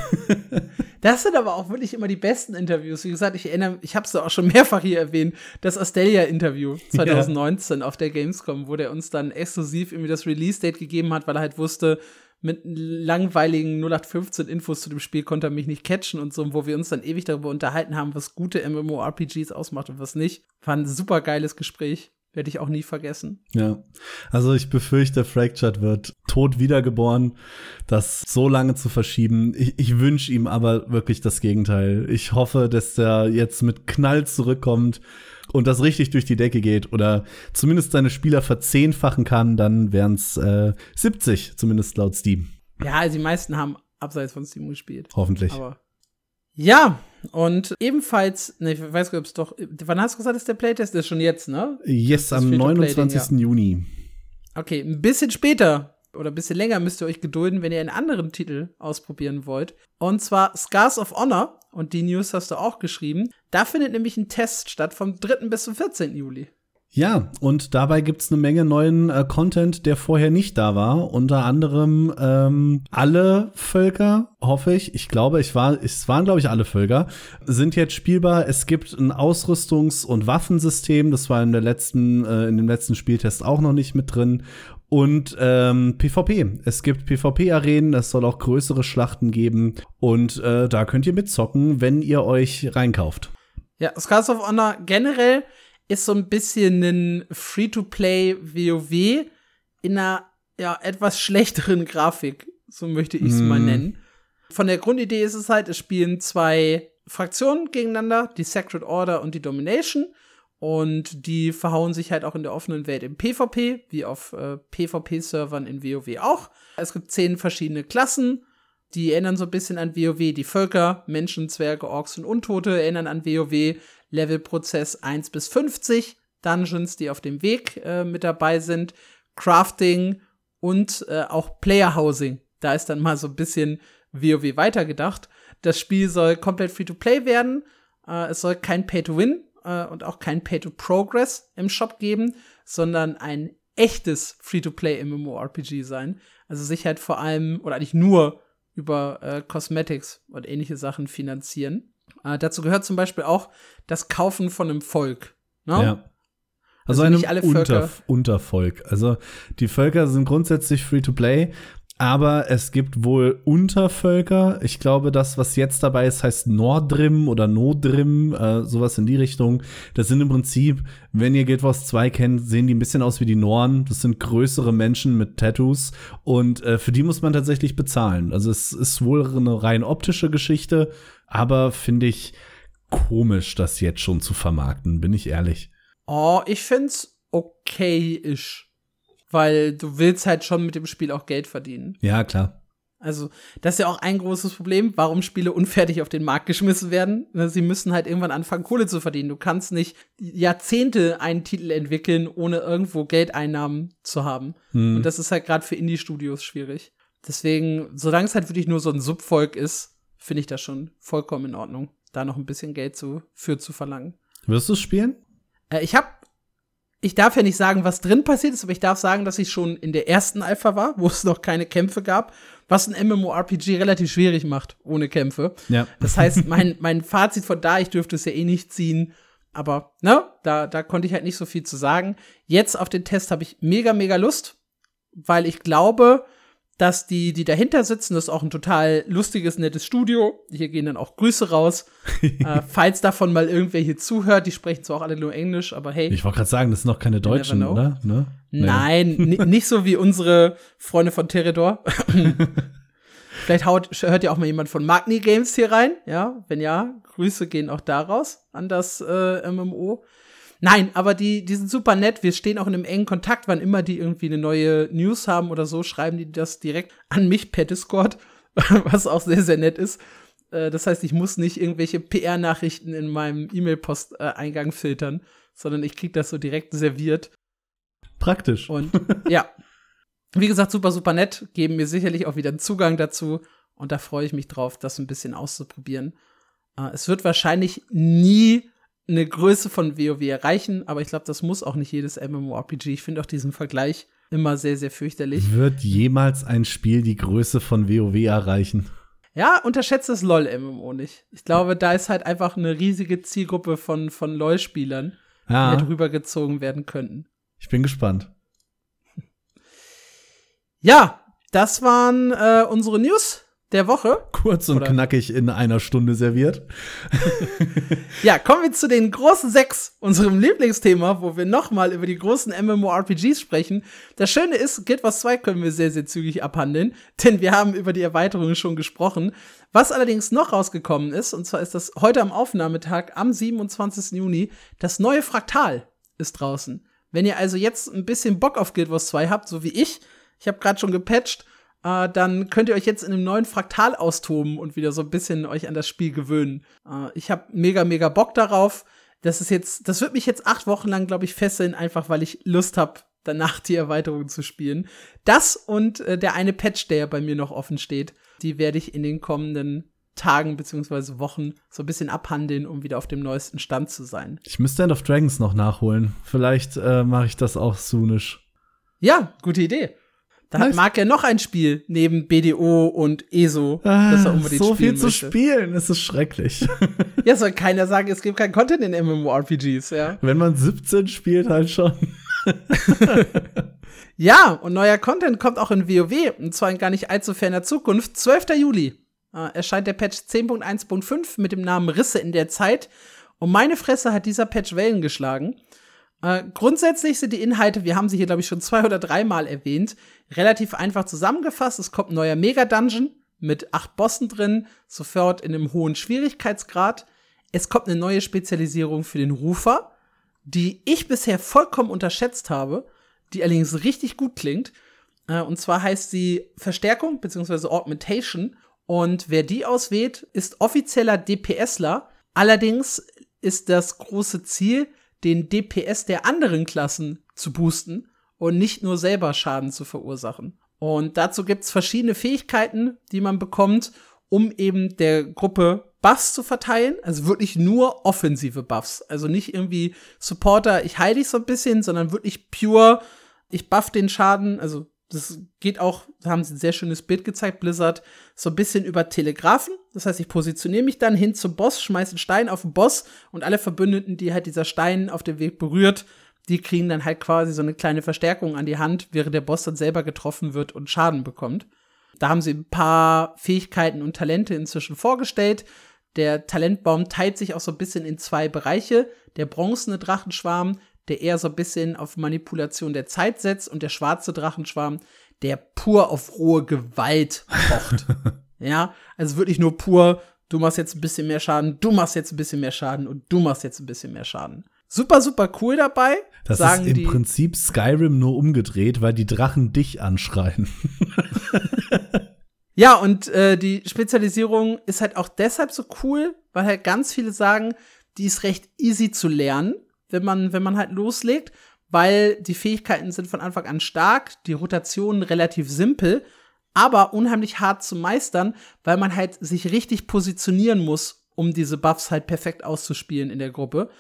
Das sind aber auch wirklich immer die besten Interviews. Wie gesagt, ich erinnere, ich habe es auch schon mehrfach hier erwähnt, das Astelia-Interview 2019 ja. auf der Gamescom, wo der uns dann exklusiv irgendwie das Release-Date gegeben hat, weil er halt wusste, mit langweiligen 0815 Infos zu dem Spiel konnte er mich nicht catchen und so, wo wir uns dann ewig darüber unterhalten haben, was gute MMORPGs ausmacht und was nicht. War ein super geiles Gespräch. Werde ich auch nie vergessen. Ja. Also ich befürchte, Fractured wird tot wiedergeboren. Das so lange zu verschieben. Ich, ich wünsche ihm aber wirklich das Gegenteil. Ich hoffe, dass er jetzt mit Knall zurückkommt und das richtig durch die Decke geht oder zumindest seine Spieler verzehnfachen kann, dann wären es äh, 70, zumindest laut Steam. Ja, also die meisten haben abseits von Steam gespielt. Hoffentlich. Aber ja, Und ebenfalls, ne, ich weiß gar nicht, ob es doch, wann hast du gesagt, ist der Playtest? Das ist schon jetzt, ne? Yes, am 29. Ja. Juni. Okay, ein bisschen später oder ein bisschen länger müsst ihr euch gedulden, wenn ihr einen anderen Titel ausprobieren wollt. Und zwar Scars of Honor. Und die News hast du auch geschrieben. Da findet nämlich ein Test statt vom 3. bis zum 14. Juli. Ja, und dabei gibt's eine Menge neuen äh, Content, der vorher nicht da war. Unter anderem ähm, alle Völker, hoffe ich. Ich glaube, ich war, es waren, glaube ich, alle Völker, sind jetzt spielbar. Es gibt ein Ausrüstungs- und Waffensystem. Das war in der letzten, äh, in dem letzten Spieltest auch noch nicht mit drin. Und ähm, PvP. Es gibt PvP-Arenen, es soll auch größere Schlachten geben. Und äh, da könnt ihr mitzocken, wenn ihr euch reinkauft. Ja, Scars of Honor generell ist so ein bisschen ein Free-to-Play WoW in einer ja, etwas schlechteren Grafik, so möchte ich es mm. mal mhm. nennen. Von der Grundidee ist es halt, es spielen zwei Fraktionen gegeneinander, die Sacred Order und die Domination. Und die verhauen sich halt auch in der offenen Welt im PvP, wie auf äh, PvP-Servern in WoW auch. Es gibt zehn verschiedene Klassen, die erinnern so ein bisschen an WoW. Die Völker, Menschen, Zwerge, Orks und Untote erinnern an WoW. Levelprozess 1 bis 50, Dungeons, die auf dem Weg äh, mit dabei sind, Crafting und äh, auch Player Housing. Da ist dann mal so ein bisschen WoW weitergedacht. Das Spiel soll komplett Free-to-Play werden. Äh, es soll kein Pay-to-Win äh, und auch kein Pay-to-Progress im Shop geben, sondern ein echtes Free-to-Play MMORPG sein. Also sich halt vor allem oder eigentlich nur über äh, Cosmetics und ähnliche Sachen finanzieren. Äh, dazu gehört zum Beispiel auch das Kaufen von einem Volk. Ne? Ja. Also, also einem Unter Untervolk. Also die Völker sind grundsätzlich free to play, aber es gibt wohl Untervölker. Ich glaube, das, was jetzt dabei ist, heißt Nordrim oder Nodrim, äh, sowas in die Richtung. Das sind im Prinzip, wenn ihr Guild Wars 2 kennt, sehen die ein bisschen aus wie die Norn. Das sind größere Menschen mit Tattoos und äh, für die muss man tatsächlich bezahlen. Also es ist wohl eine rein optische Geschichte aber finde ich komisch, das jetzt schon zu vermarkten, bin ich ehrlich. Oh, ich find's okay-ish. Weil du willst halt schon mit dem Spiel auch Geld verdienen. Ja, klar. Also, das ist ja auch ein großes Problem, warum Spiele unfertig auf den Markt geschmissen werden. Ne, sie müssen halt irgendwann anfangen, Kohle zu verdienen. Du kannst nicht Jahrzehnte einen Titel entwickeln, ohne irgendwo Geldeinnahmen zu haben. Hm. Und das ist halt gerade für Indie-Studios schwierig. Deswegen, solange es halt wirklich nur so ein Subvolk ist, finde ich das schon vollkommen in Ordnung, da noch ein bisschen Geld zu, für zu verlangen. Wirst du es spielen? Äh, ich habe ich darf ja nicht sagen, was drin passiert ist, aber ich darf sagen, dass ich schon in der ersten Alpha war, wo es noch keine Kämpfe gab, was ein MMORPG relativ schwierig macht, ohne Kämpfe. Ja. Das heißt, mein, mein Fazit von da, ich dürfte es ja eh nicht ziehen, aber, ne, da, da konnte ich halt nicht so viel zu sagen. Jetzt auf den Test habe ich mega, mega Lust, weil ich glaube, dass die, die dahinter sitzen, das ist auch ein total lustiges, nettes Studio. Hier gehen dann auch Grüße raus. äh, falls davon mal irgendwer hier zuhört, die sprechen zwar auch alle nur Englisch, aber hey. Ich wollte gerade sagen, das sind noch keine Deutschen, oder? Ne? Nein, nicht so wie unsere Freunde von Teredor. Vielleicht haut, hört ja auch mal jemand von Magni Games hier rein. Ja, wenn ja, Grüße gehen auch da raus an das äh, MMO. Nein, aber die, die sind super nett. Wir stehen auch in einem engen Kontakt, wann immer die irgendwie eine neue News haben oder so, schreiben die das direkt an mich per Discord, was auch sehr, sehr nett ist. Äh, das heißt, ich muss nicht irgendwelche PR-Nachrichten in meinem E-Mail-Posteingang filtern, sondern ich krieg das so direkt serviert. Praktisch. Und ja. Wie gesagt, super, super nett. Geben mir sicherlich auch wieder einen Zugang dazu. Und da freue ich mich drauf, das ein bisschen auszuprobieren. Äh, es wird wahrscheinlich nie eine Größe von WoW erreichen, aber ich glaube, das muss auch nicht jedes MMORPG. Ich finde auch diesen Vergleich immer sehr, sehr fürchterlich. Wird jemals ein Spiel die Größe von WoW erreichen? Ja, unterschätzt das LOL-MMO nicht. Ich glaube, da ist halt einfach eine riesige Zielgruppe von, von LOL-Spielern, ja. die halt rübergezogen werden könnten. Ich bin gespannt. Ja, das waren äh, unsere News der Woche. Kurz und Oder? knackig in einer Stunde serviert. ja, kommen wir zu den großen sechs, unserem Lieblingsthema, wo wir nochmal über die großen MMORPGs sprechen. Das Schöne ist, Guild Wars 2 können wir sehr, sehr zügig abhandeln, denn wir haben über die Erweiterungen schon gesprochen. Was allerdings noch rausgekommen ist, und zwar ist das heute am Aufnahmetag, am 27. Juni, das neue Fraktal ist draußen. Wenn ihr also jetzt ein bisschen Bock auf Guild Wars 2 habt, so wie ich, ich habe gerade schon gepatcht, äh, dann könnt ihr euch jetzt in einem neuen Fraktal austoben und wieder so ein bisschen euch an das Spiel gewöhnen. Äh, ich habe mega, mega Bock darauf. Das ist jetzt, das wird mich jetzt acht Wochen lang, glaube ich, fesseln, einfach weil ich Lust habe, danach die Erweiterung zu spielen. Das und äh, der eine Patch, der ja bei mir noch offen steht, die werde ich in den kommenden Tagen beziehungsweise Wochen so ein bisschen abhandeln, um wieder auf dem neuesten Stand zu sein. Ich müsste End of Dragons noch nachholen. Vielleicht äh, mache ich das auch soonisch. Ja, gute Idee. Da nice. mag er noch ein Spiel neben BDO und ESO, ah, das er unbedingt so viel möchte. zu spielen, es ist schrecklich. ja, soll keiner sagen, es gibt kein Content in MMORPGs, ja. Wenn man 17 spielt, halt schon. ja, und neuer Content kommt auch in WoW, und zwar in gar nicht allzu ferner Zukunft. 12. Juli äh, erscheint der Patch 10.1.5 mit dem Namen Risse in der Zeit. Und meine Fresse hat dieser Patch Wellen geschlagen. Äh, grundsätzlich sind die Inhalte, wir haben sie hier, glaube ich, schon zwei oder dreimal erwähnt, relativ einfach zusammengefasst. Es kommt ein neuer Mega-Dungeon mit acht Bossen drin, sofort in einem hohen Schwierigkeitsgrad. Es kommt eine neue Spezialisierung für den Rufer, die ich bisher vollkommen unterschätzt habe, die allerdings richtig gut klingt. Äh, und zwar heißt sie Verstärkung bzw. Augmentation. Und wer die auswählt, ist offizieller DPSler. Allerdings ist das große Ziel, den DPS der anderen Klassen zu boosten und nicht nur selber Schaden zu verursachen. Und dazu gibt's verschiedene Fähigkeiten, die man bekommt, um eben der Gruppe Buffs zu verteilen. Also wirklich nur offensive Buffs. Also nicht irgendwie Supporter, ich heile dich so ein bisschen, sondern wirklich pure, ich buff den Schaden, also das geht auch, da haben sie ein sehr schönes Bild gezeigt, Blizzard, so ein bisschen über Telegrafen. Das heißt, ich positioniere mich dann hin zum Boss, schmeiße einen Stein auf den Boss und alle Verbündeten, die halt dieser Stein auf dem Weg berührt, die kriegen dann halt quasi so eine kleine Verstärkung an die Hand, während der Boss dann selber getroffen wird und Schaden bekommt. Da haben sie ein paar Fähigkeiten und Talente inzwischen vorgestellt. Der Talentbaum teilt sich auch so ein bisschen in zwei Bereiche. Der bronzene Drachenschwarm, der eher so ein bisschen auf Manipulation der Zeit setzt und der schwarze Drachenschwarm, der pur auf rohe Gewalt pocht. ja, also wirklich nur pur, du machst jetzt ein bisschen mehr Schaden, du machst jetzt ein bisschen mehr Schaden und du machst jetzt ein bisschen mehr Schaden. Super, super cool dabei. Das sagen ist im die Prinzip Skyrim nur umgedreht, weil die Drachen dich anschreien. ja, und äh, die Spezialisierung ist halt auch deshalb so cool, weil halt ganz viele sagen, die ist recht easy zu lernen wenn man, wenn man halt loslegt, weil die Fähigkeiten sind von Anfang an stark, die Rotation relativ simpel, aber unheimlich hart zu meistern, weil man halt sich richtig positionieren muss, um diese Buffs halt perfekt auszuspielen in der Gruppe.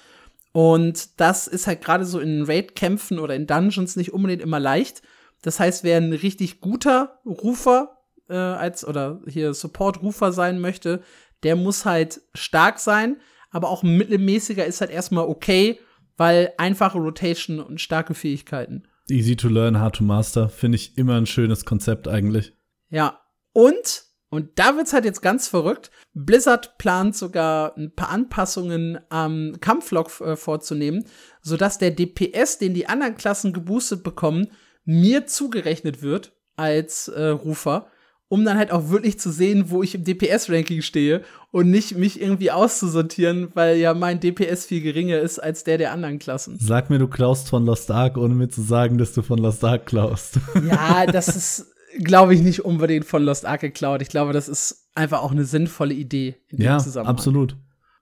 Und das ist halt gerade so in Raid-Kämpfen oder in Dungeons nicht unbedingt immer leicht. Das heißt, wer ein richtig guter Rufer äh, als oder hier Support-Rufer sein möchte, der muss halt stark sein, aber auch ein mittelmäßiger ist halt erstmal okay, weil einfache Rotation und starke Fähigkeiten. Easy to learn, hard to master, finde ich immer ein schönes Konzept eigentlich. Ja. Und, und da wird's halt jetzt ganz verrückt, Blizzard plant sogar ein paar Anpassungen am Kampflog äh, vorzunehmen, sodass der DPS, den die anderen Klassen geboostet bekommen, mir zugerechnet wird als äh, Rufer um dann halt auch wirklich zu sehen, wo ich im DPS-Ranking stehe und nicht mich irgendwie auszusortieren, weil ja mein DPS viel geringer ist als der der anderen Klassen. Sag mir, du klaust von Lost Ark, ohne mir zu sagen, dass du von Lost Ark klaust. Ja, das ist, glaube ich, nicht unbedingt von Lost Ark geklaut. Ich glaube, das ist einfach auch eine sinnvolle Idee in dem ja, Zusammenhang. absolut.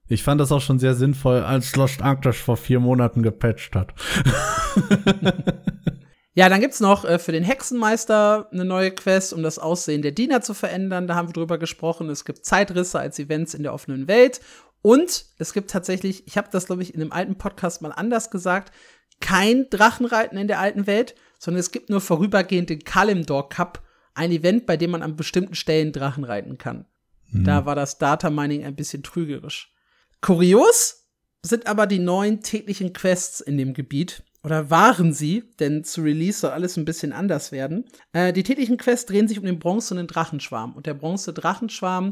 Ich fand das auch schon sehr sinnvoll, als Lost Ark das vor vier Monaten gepatcht hat. Ja, dann gibt's noch äh, für den Hexenmeister eine neue Quest, um das Aussehen der Diener zu verändern. Da haben wir drüber gesprochen. Es gibt Zeitrisse als Events in der offenen Welt. Und es gibt tatsächlich, ich habe das, glaube ich, in einem alten Podcast mal anders gesagt, kein Drachenreiten in der alten Welt, sondern es gibt nur vorübergehend den Kalimdor Cup, ein Event, bei dem man an bestimmten Stellen Drachen reiten kann. Mhm. Da war das Data Mining ein bisschen trügerisch. Kurios sind aber die neuen täglichen Quests in dem Gebiet oder waren sie, denn zu Release soll alles ein bisschen anders werden. Äh, die täglichen Quests drehen sich um den bronzenen Drachenschwarm. Und der bronzene Drachenschwarm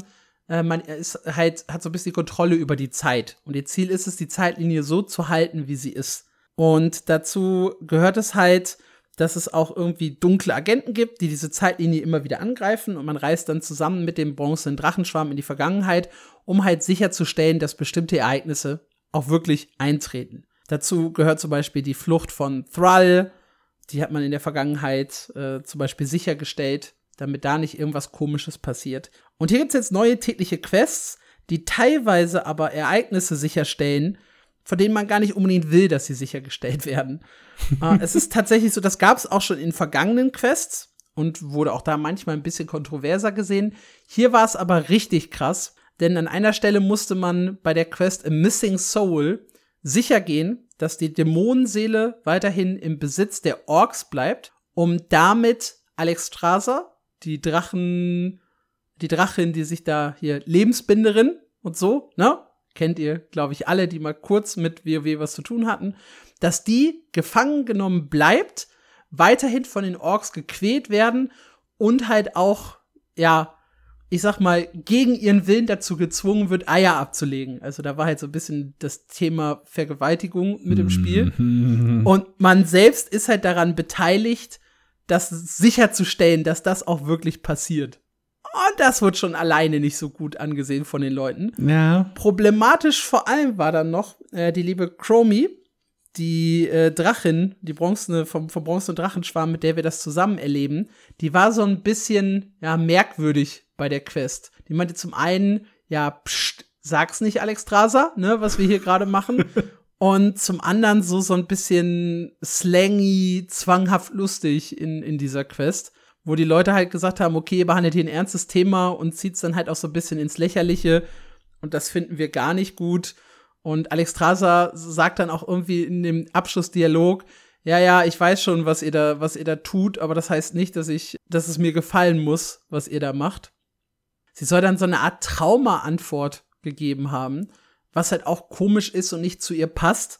äh, man ist halt, hat so ein bisschen die Kontrolle über die Zeit. Und ihr Ziel ist es, die Zeitlinie so zu halten, wie sie ist. Und dazu gehört es halt, dass es auch irgendwie dunkle Agenten gibt, die diese Zeitlinie immer wieder angreifen. Und man reist dann zusammen mit dem bronzenen Drachenschwarm in die Vergangenheit, um halt sicherzustellen, dass bestimmte Ereignisse auch wirklich eintreten. Dazu gehört zum Beispiel die Flucht von Thrall. Die hat man in der Vergangenheit äh, zum Beispiel sichergestellt. damit da nicht irgendwas Komisches passiert. Und hier gibt's jetzt neue tägliche Quests, die teilweise aber Ereignisse sicherstellen, von denen man gar nicht unbedingt will, dass sie sichergestellt werden. äh, es ist tatsächlich so, das gab's auch schon in vergangenen Quests und wurde auch da manchmal ein bisschen kontroverser gesehen. Hier war es aber richtig krass, denn an einer Stelle musste man bei der Quest A Missing Soul sicher gehen, dass die Dämonenseele weiterhin im Besitz der Orks bleibt, um damit Alexstrasza, die Drachen, die Drachin, die sich da hier Lebensbinderin und so, ne? Kennt ihr, glaube ich, alle, die mal kurz mit WoW was zu tun hatten, dass die gefangen genommen bleibt, weiterhin von den Orks gequält werden und halt auch, ja, ich sag mal, gegen ihren Willen dazu gezwungen wird, Eier abzulegen. Also da war halt so ein bisschen das Thema Vergewaltigung mit im Spiel. Und man selbst ist halt daran beteiligt, das sicherzustellen, dass das auch wirklich passiert. Und das wird schon alleine nicht so gut angesehen von den Leuten. Ja. Problematisch vor allem war dann noch äh, die liebe Chromie, die äh, Drachin, die bronzene, vom, vom bronzenen Drachenschwarm, mit der wir das zusammen erleben, die war so ein bisschen, ja, merkwürdig bei der Quest. Die meinte zum einen, ja, pst, sag's nicht, Alexstrasza, ne, was wir hier gerade machen. Und zum anderen so, so ein bisschen slangy, zwanghaft lustig in, in dieser Quest, wo die Leute halt gesagt haben, okay, ihr behandelt hier ein ernstes Thema und zieht's dann halt auch so ein bisschen ins Lächerliche. Und das finden wir gar nicht gut. Und Alexstrasza sagt dann auch irgendwie in dem Abschlussdialog, ja, ja, ich weiß schon, was ihr da, was ihr da tut, aber das heißt nicht, dass ich, dass es mir gefallen muss, was ihr da macht. Sie soll dann so eine Art Trauma-Antwort gegeben haben, was halt auch komisch ist und nicht zu ihr passt,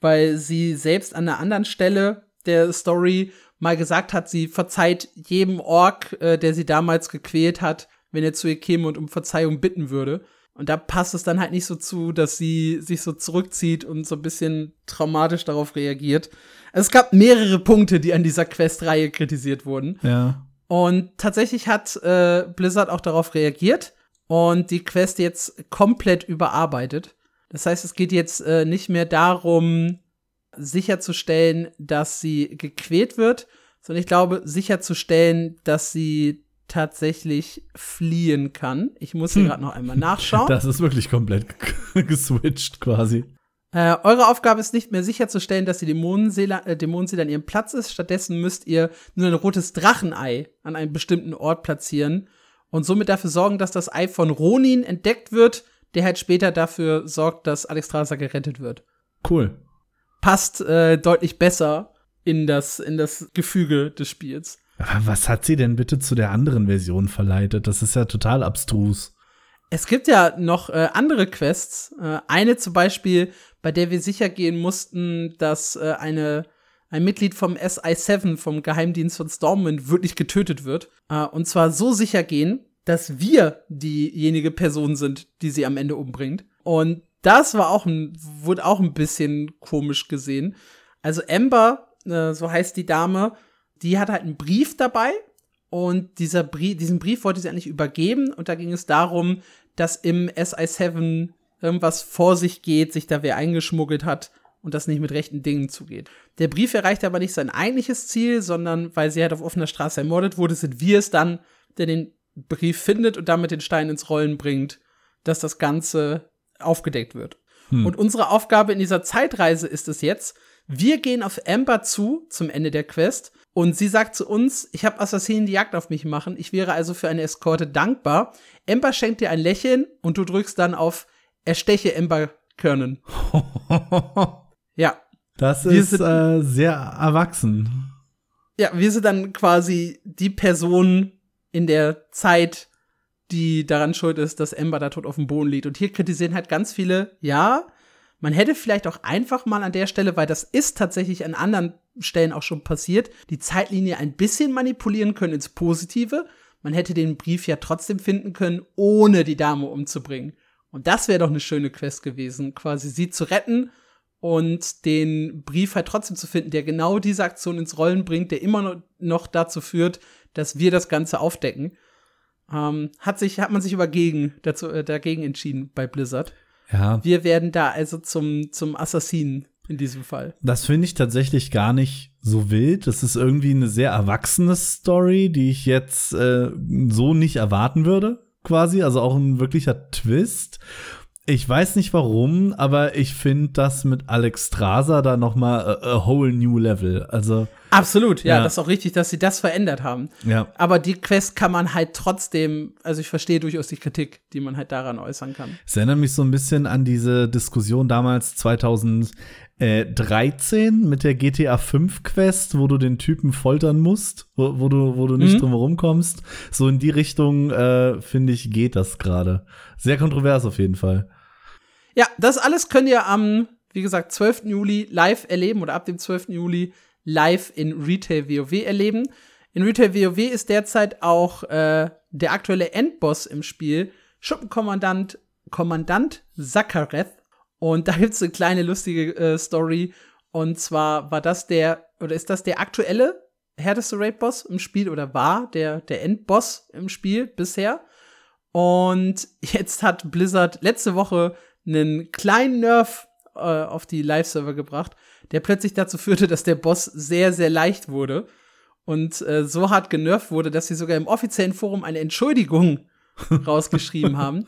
weil sie selbst an einer anderen Stelle der Story mal gesagt hat, sie verzeiht jedem Ork, äh, der sie damals gequält hat, wenn er zu ihr käme und um Verzeihung bitten würde. Und da passt es dann halt nicht so zu, dass sie sich so zurückzieht und so ein bisschen traumatisch darauf reagiert. Also es gab mehrere Punkte, die an dieser Quest-Reihe kritisiert wurden. Ja. Und tatsächlich hat äh, Blizzard auch darauf reagiert und die Quest jetzt komplett überarbeitet. Das heißt, es geht jetzt äh, nicht mehr darum, sicherzustellen, dass sie gequält wird, sondern ich glaube, sicherzustellen, dass sie tatsächlich fliehen kann. Ich muss hier hm. gerade noch einmal nachschauen. Das ist wirklich komplett geswitcht quasi. Äh, eure Aufgabe ist nicht mehr sicherzustellen, dass die Dämonenseele, äh, Dämonenseele an ihrem Platz ist. Stattdessen müsst ihr nur ein rotes Drachenei an einem bestimmten Ort platzieren und somit dafür sorgen, dass das Ei von Ronin entdeckt wird, der halt später dafür sorgt, dass Alexstrasza gerettet wird. Cool. Passt äh, deutlich besser in das, in das Gefüge des Spiels. Aber was hat sie denn bitte zu der anderen Version verleitet? Das ist ja total abstrus. Es gibt ja noch äh, andere Quests. Äh, eine zum Beispiel, bei der wir sicher gehen mussten, dass äh, eine, ein Mitglied vom SI-7, vom Geheimdienst von Stormwind, wirklich getötet wird. Äh, und zwar so sicher gehen, dass wir diejenige Person sind, die sie am Ende umbringt. Und das war auch ein, wurde auch ein bisschen komisch gesehen. Also Amber, äh, so heißt die Dame, die hat halt einen Brief dabei und dieser Brief, diesen Brief wollte sie eigentlich übergeben und da ging es darum, dass im SI7 irgendwas vor sich geht, sich da wer eingeschmuggelt hat und das nicht mit rechten Dingen zugeht. Der Brief erreicht aber nicht sein eigentliches Ziel, sondern weil sie halt auf offener Straße ermordet wurde, sind wir es dann, der den Brief findet und damit den Stein ins Rollen bringt, dass das Ganze aufgedeckt wird. Hm. Und unsere Aufgabe in dieser Zeitreise ist es jetzt, wir gehen auf Amber zu zum Ende der Quest und sie sagt zu uns, ich habe Assassinen die Jagd auf mich machen, ich wäre also für eine Eskorte dankbar. Amber schenkt dir ein Lächeln und du drückst dann auf Ersteche Amber Körnen. ja. Das ist sind, äh, sehr erwachsen. Ja, wir sind dann quasi die Person in der Zeit, die daran schuld ist, dass Amber da tot auf dem Boden liegt. Und hier kritisieren halt ganz viele, ja, man hätte vielleicht auch einfach mal an der Stelle, weil das ist tatsächlich an anderen Stellen auch schon passiert, die Zeitlinie ein bisschen manipulieren können ins Positive. Man hätte den Brief ja trotzdem finden können, ohne die Dame umzubringen. Und das wäre doch eine schöne Quest gewesen, quasi sie zu retten und den Brief halt trotzdem zu finden, der genau diese Aktion ins Rollen bringt, der immer noch dazu führt, dass wir das Ganze aufdecken. Ähm, hat sich, hat man sich aber gegen, dazu, äh, dagegen entschieden bei Blizzard. Ja. Wir werden da also zum, zum Assassinen in diesem Fall. Das finde ich tatsächlich gar nicht so wild. Das ist irgendwie eine sehr erwachsene Story, die ich jetzt äh, so nicht erwarten würde, quasi. Also auch ein wirklicher Twist. Ich weiß nicht warum, aber ich finde das mit Alex Strasser da noch mal a, a whole new level. Also Absolut, ja, ja, das ist auch richtig, dass sie das verändert haben. Ja. Aber die Quest kann man halt trotzdem, also ich verstehe durchaus die Kritik, die man halt daran äußern kann. Es erinnert mich so ein bisschen an diese Diskussion damals 2013 mit der GTA 5 Quest, wo du den Typen foltern musst, wo, wo du, wo du nicht mhm. drum herum kommst. So in die Richtung, äh, finde ich, geht das gerade. Sehr kontrovers auf jeden Fall. Ja, das alles könnt ihr am, wie gesagt, 12. Juli live erleben oder ab dem 12. Juli live in Retail WoW erleben. In Retail WoW ist derzeit auch äh, der aktuelle Endboss im Spiel, Schuppenkommandant Kommandant Sakareth. Und da gibt's eine kleine lustige äh, Story. Und zwar war das der, oder ist das der aktuelle härteste Raid-Boss im Spiel oder war der, der Endboss im Spiel bisher? Und jetzt hat Blizzard letzte Woche einen kleinen Nerf äh, auf die Live-Server gebracht, der plötzlich dazu führte, dass der Boss sehr, sehr leicht wurde und äh, so hart genervt wurde, dass sie sogar im offiziellen Forum eine Entschuldigung rausgeschrieben haben.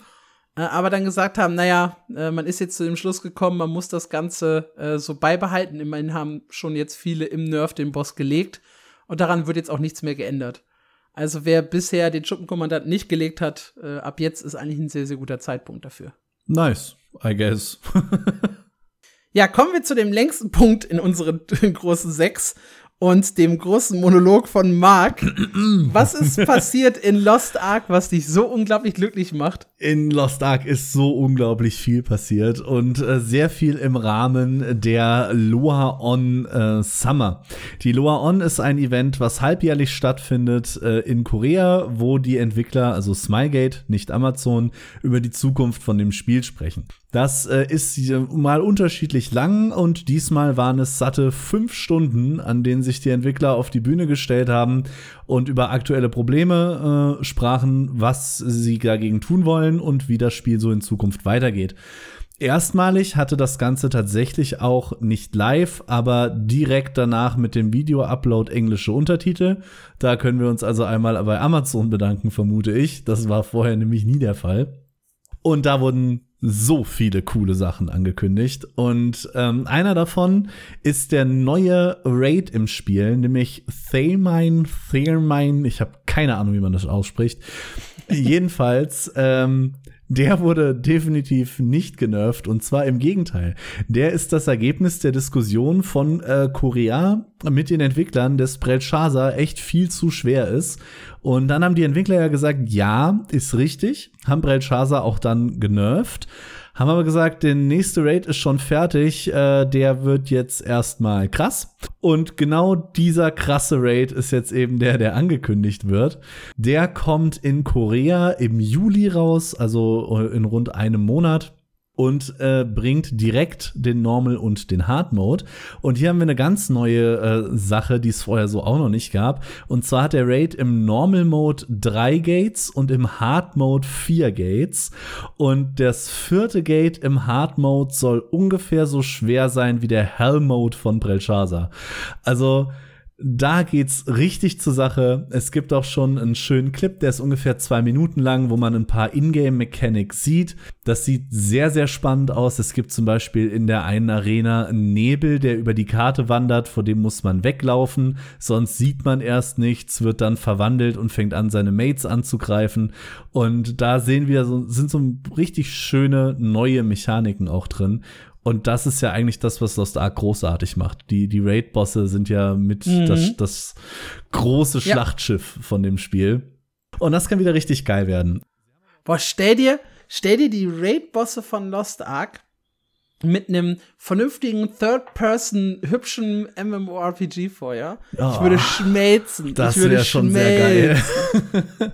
Äh, aber dann gesagt haben, naja, äh, man ist jetzt zu dem Schluss gekommen, man muss das Ganze äh, so beibehalten. Immerhin haben schon jetzt viele im Nerf den Boss gelegt und daran wird jetzt auch nichts mehr geändert. Also wer bisher den Schuppenkommandant nicht gelegt hat, äh, ab jetzt ist eigentlich ein sehr, sehr guter Zeitpunkt dafür. Nice, I guess. ja, kommen wir zu dem längsten Punkt in unseren großen sechs und dem großen Monolog von Mark. was ist passiert in Lost Ark, was dich so unglaublich glücklich macht? In Lost Ark ist so unglaublich viel passiert und äh, sehr viel im Rahmen der Loa On äh, Summer. Die Loa On ist ein Event, was halbjährlich stattfindet äh, in Korea, wo die Entwickler, also Smilegate, nicht Amazon, über die Zukunft von dem Spiel sprechen. Das äh, ist mal unterschiedlich lang und diesmal waren es satte fünf Stunden, an denen sich die Entwickler auf die Bühne gestellt haben und über aktuelle Probleme äh, sprachen, was sie dagegen tun wollen und wie das Spiel so in Zukunft weitergeht. Erstmalig hatte das Ganze tatsächlich auch nicht live, aber direkt danach mit dem Video-Upload englische Untertitel. Da können wir uns also einmal bei Amazon bedanken, vermute ich. Das war vorher nämlich nie der Fall. Und da wurden so viele coole Sachen angekündigt. Und ähm, einer davon ist der neue Raid im Spiel, nämlich Thamine, Thermine, ich habe keine Ahnung, wie man das ausspricht. Jedenfalls ähm, der wurde definitiv nicht genervt und zwar im Gegenteil. Der ist das Ergebnis der Diskussion von äh, Korea mit den Entwicklern, dass Belshazzar echt viel zu schwer ist. Und dann haben die Entwickler ja gesagt, ja, ist richtig, haben Belshazzar auch dann genervt. Haben aber gesagt, der nächste Raid ist schon fertig, äh, der wird jetzt erstmal krass. Und genau dieser krasse Raid ist jetzt eben der, der angekündigt wird. Der kommt in Korea im Juli raus, also in rund einem Monat und äh, bringt direkt den Normal und den Hard Mode. Und hier haben wir eine ganz neue äh, Sache, die es vorher so auch noch nicht gab. Und zwar hat der Raid im Normal Mode drei Gates und im Hard Mode vier Gates. Und das vierte Gate im Hard Mode soll ungefähr so schwer sein wie der Hell Mode von Belshazzar. Also da geht's richtig zur Sache. Es gibt auch schon einen schönen Clip, der ist ungefähr zwei Minuten lang, wo man ein paar Ingame-Mechanics sieht. Das sieht sehr, sehr spannend aus. Es gibt zum Beispiel in der einen Arena einen Nebel, der über die Karte wandert, vor dem muss man weglaufen, sonst sieht man erst nichts, wird dann verwandelt und fängt an, seine Mates anzugreifen. Und da sehen wir, sind so richtig schöne neue Mechaniken auch drin. Und das ist ja eigentlich das, was Lost Ark großartig macht. Die, die Raid-Bosse sind ja mit mhm. das, das große Schlachtschiff ja. von dem Spiel. Und das kann wieder richtig geil werden. Boah, stell dir, stell dir die Raid-Bosse von Lost Ark mit einem vernünftigen Third-Person hübschen MMORPG vor, ja? Oh, ich würde schmelzen. Das wäre schon sehr geil.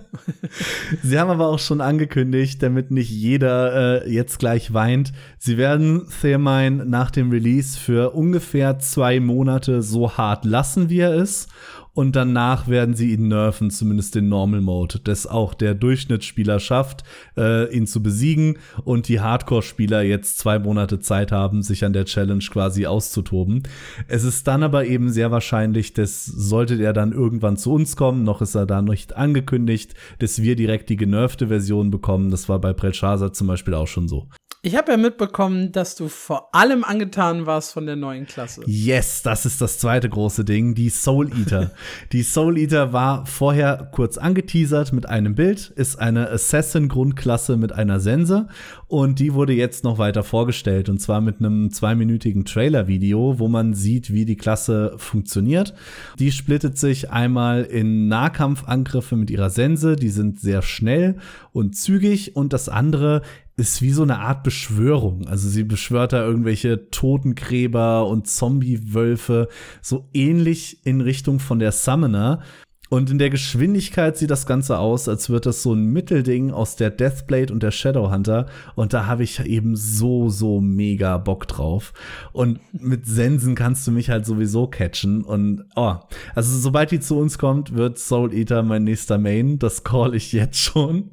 Sie haben aber auch schon angekündigt, damit nicht jeder äh, jetzt gleich weint, sie werden Thermine nach dem Release für ungefähr zwei Monate so hart lassen, wie er ist und danach werden sie ihn nerven, zumindest den Normal Mode, dass auch der Durchschnittsspieler schafft, äh, ihn zu besiegen und die Hardcore-Spieler jetzt zwei Monate Zeit haben, sich an der Challenge quasi auszutoben. Es ist dann aber eben sehr wahrscheinlich, dass sollte er dann irgendwann zu uns kommen, noch ist er da nicht angekündigt, dass wir direkt die genervte Version bekommen. Das war bei Prelshaza zum Beispiel auch schon so. Ich habe ja mitbekommen, dass du vor allem angetan warst von der neuen Klasse. Yes, das ist das zweite große Ding, die Soul Eater. die Soul Eater war vorher kurz angeteasert mit einem Bild, ist eine Assassin-Grundklasse mit einer Sense und die wurde jetzt noch weiter vorgestellt und zwar mit einem zweiminütigen Trailer-Video, wo man sieht, wie die Klasse funktioniert. Die splittet sich einmal in Nahkampfangriffe mit ihrer Sense, die sind sehr schnell und zügig und das andere ist wie so eine Art Beschwörung. Also sie beschwört da irgendwelche Totengräber und Zombie-Wölfe, so ähnlich in Richtung von der Summoner. Und in der Geschwindigkeit sieht das Ganze aus, als wird das so ein Mittelding aus der Deathblade und der Shadowhunter. Und da habe ich eben so, so mega Bock drauf. Und mit Sensen kannst du mich halt sowieso catchen. Und oh, also sobald die zu uns kommt, wird Soul Eater mein nächster Main. Das call ich jetzt schon.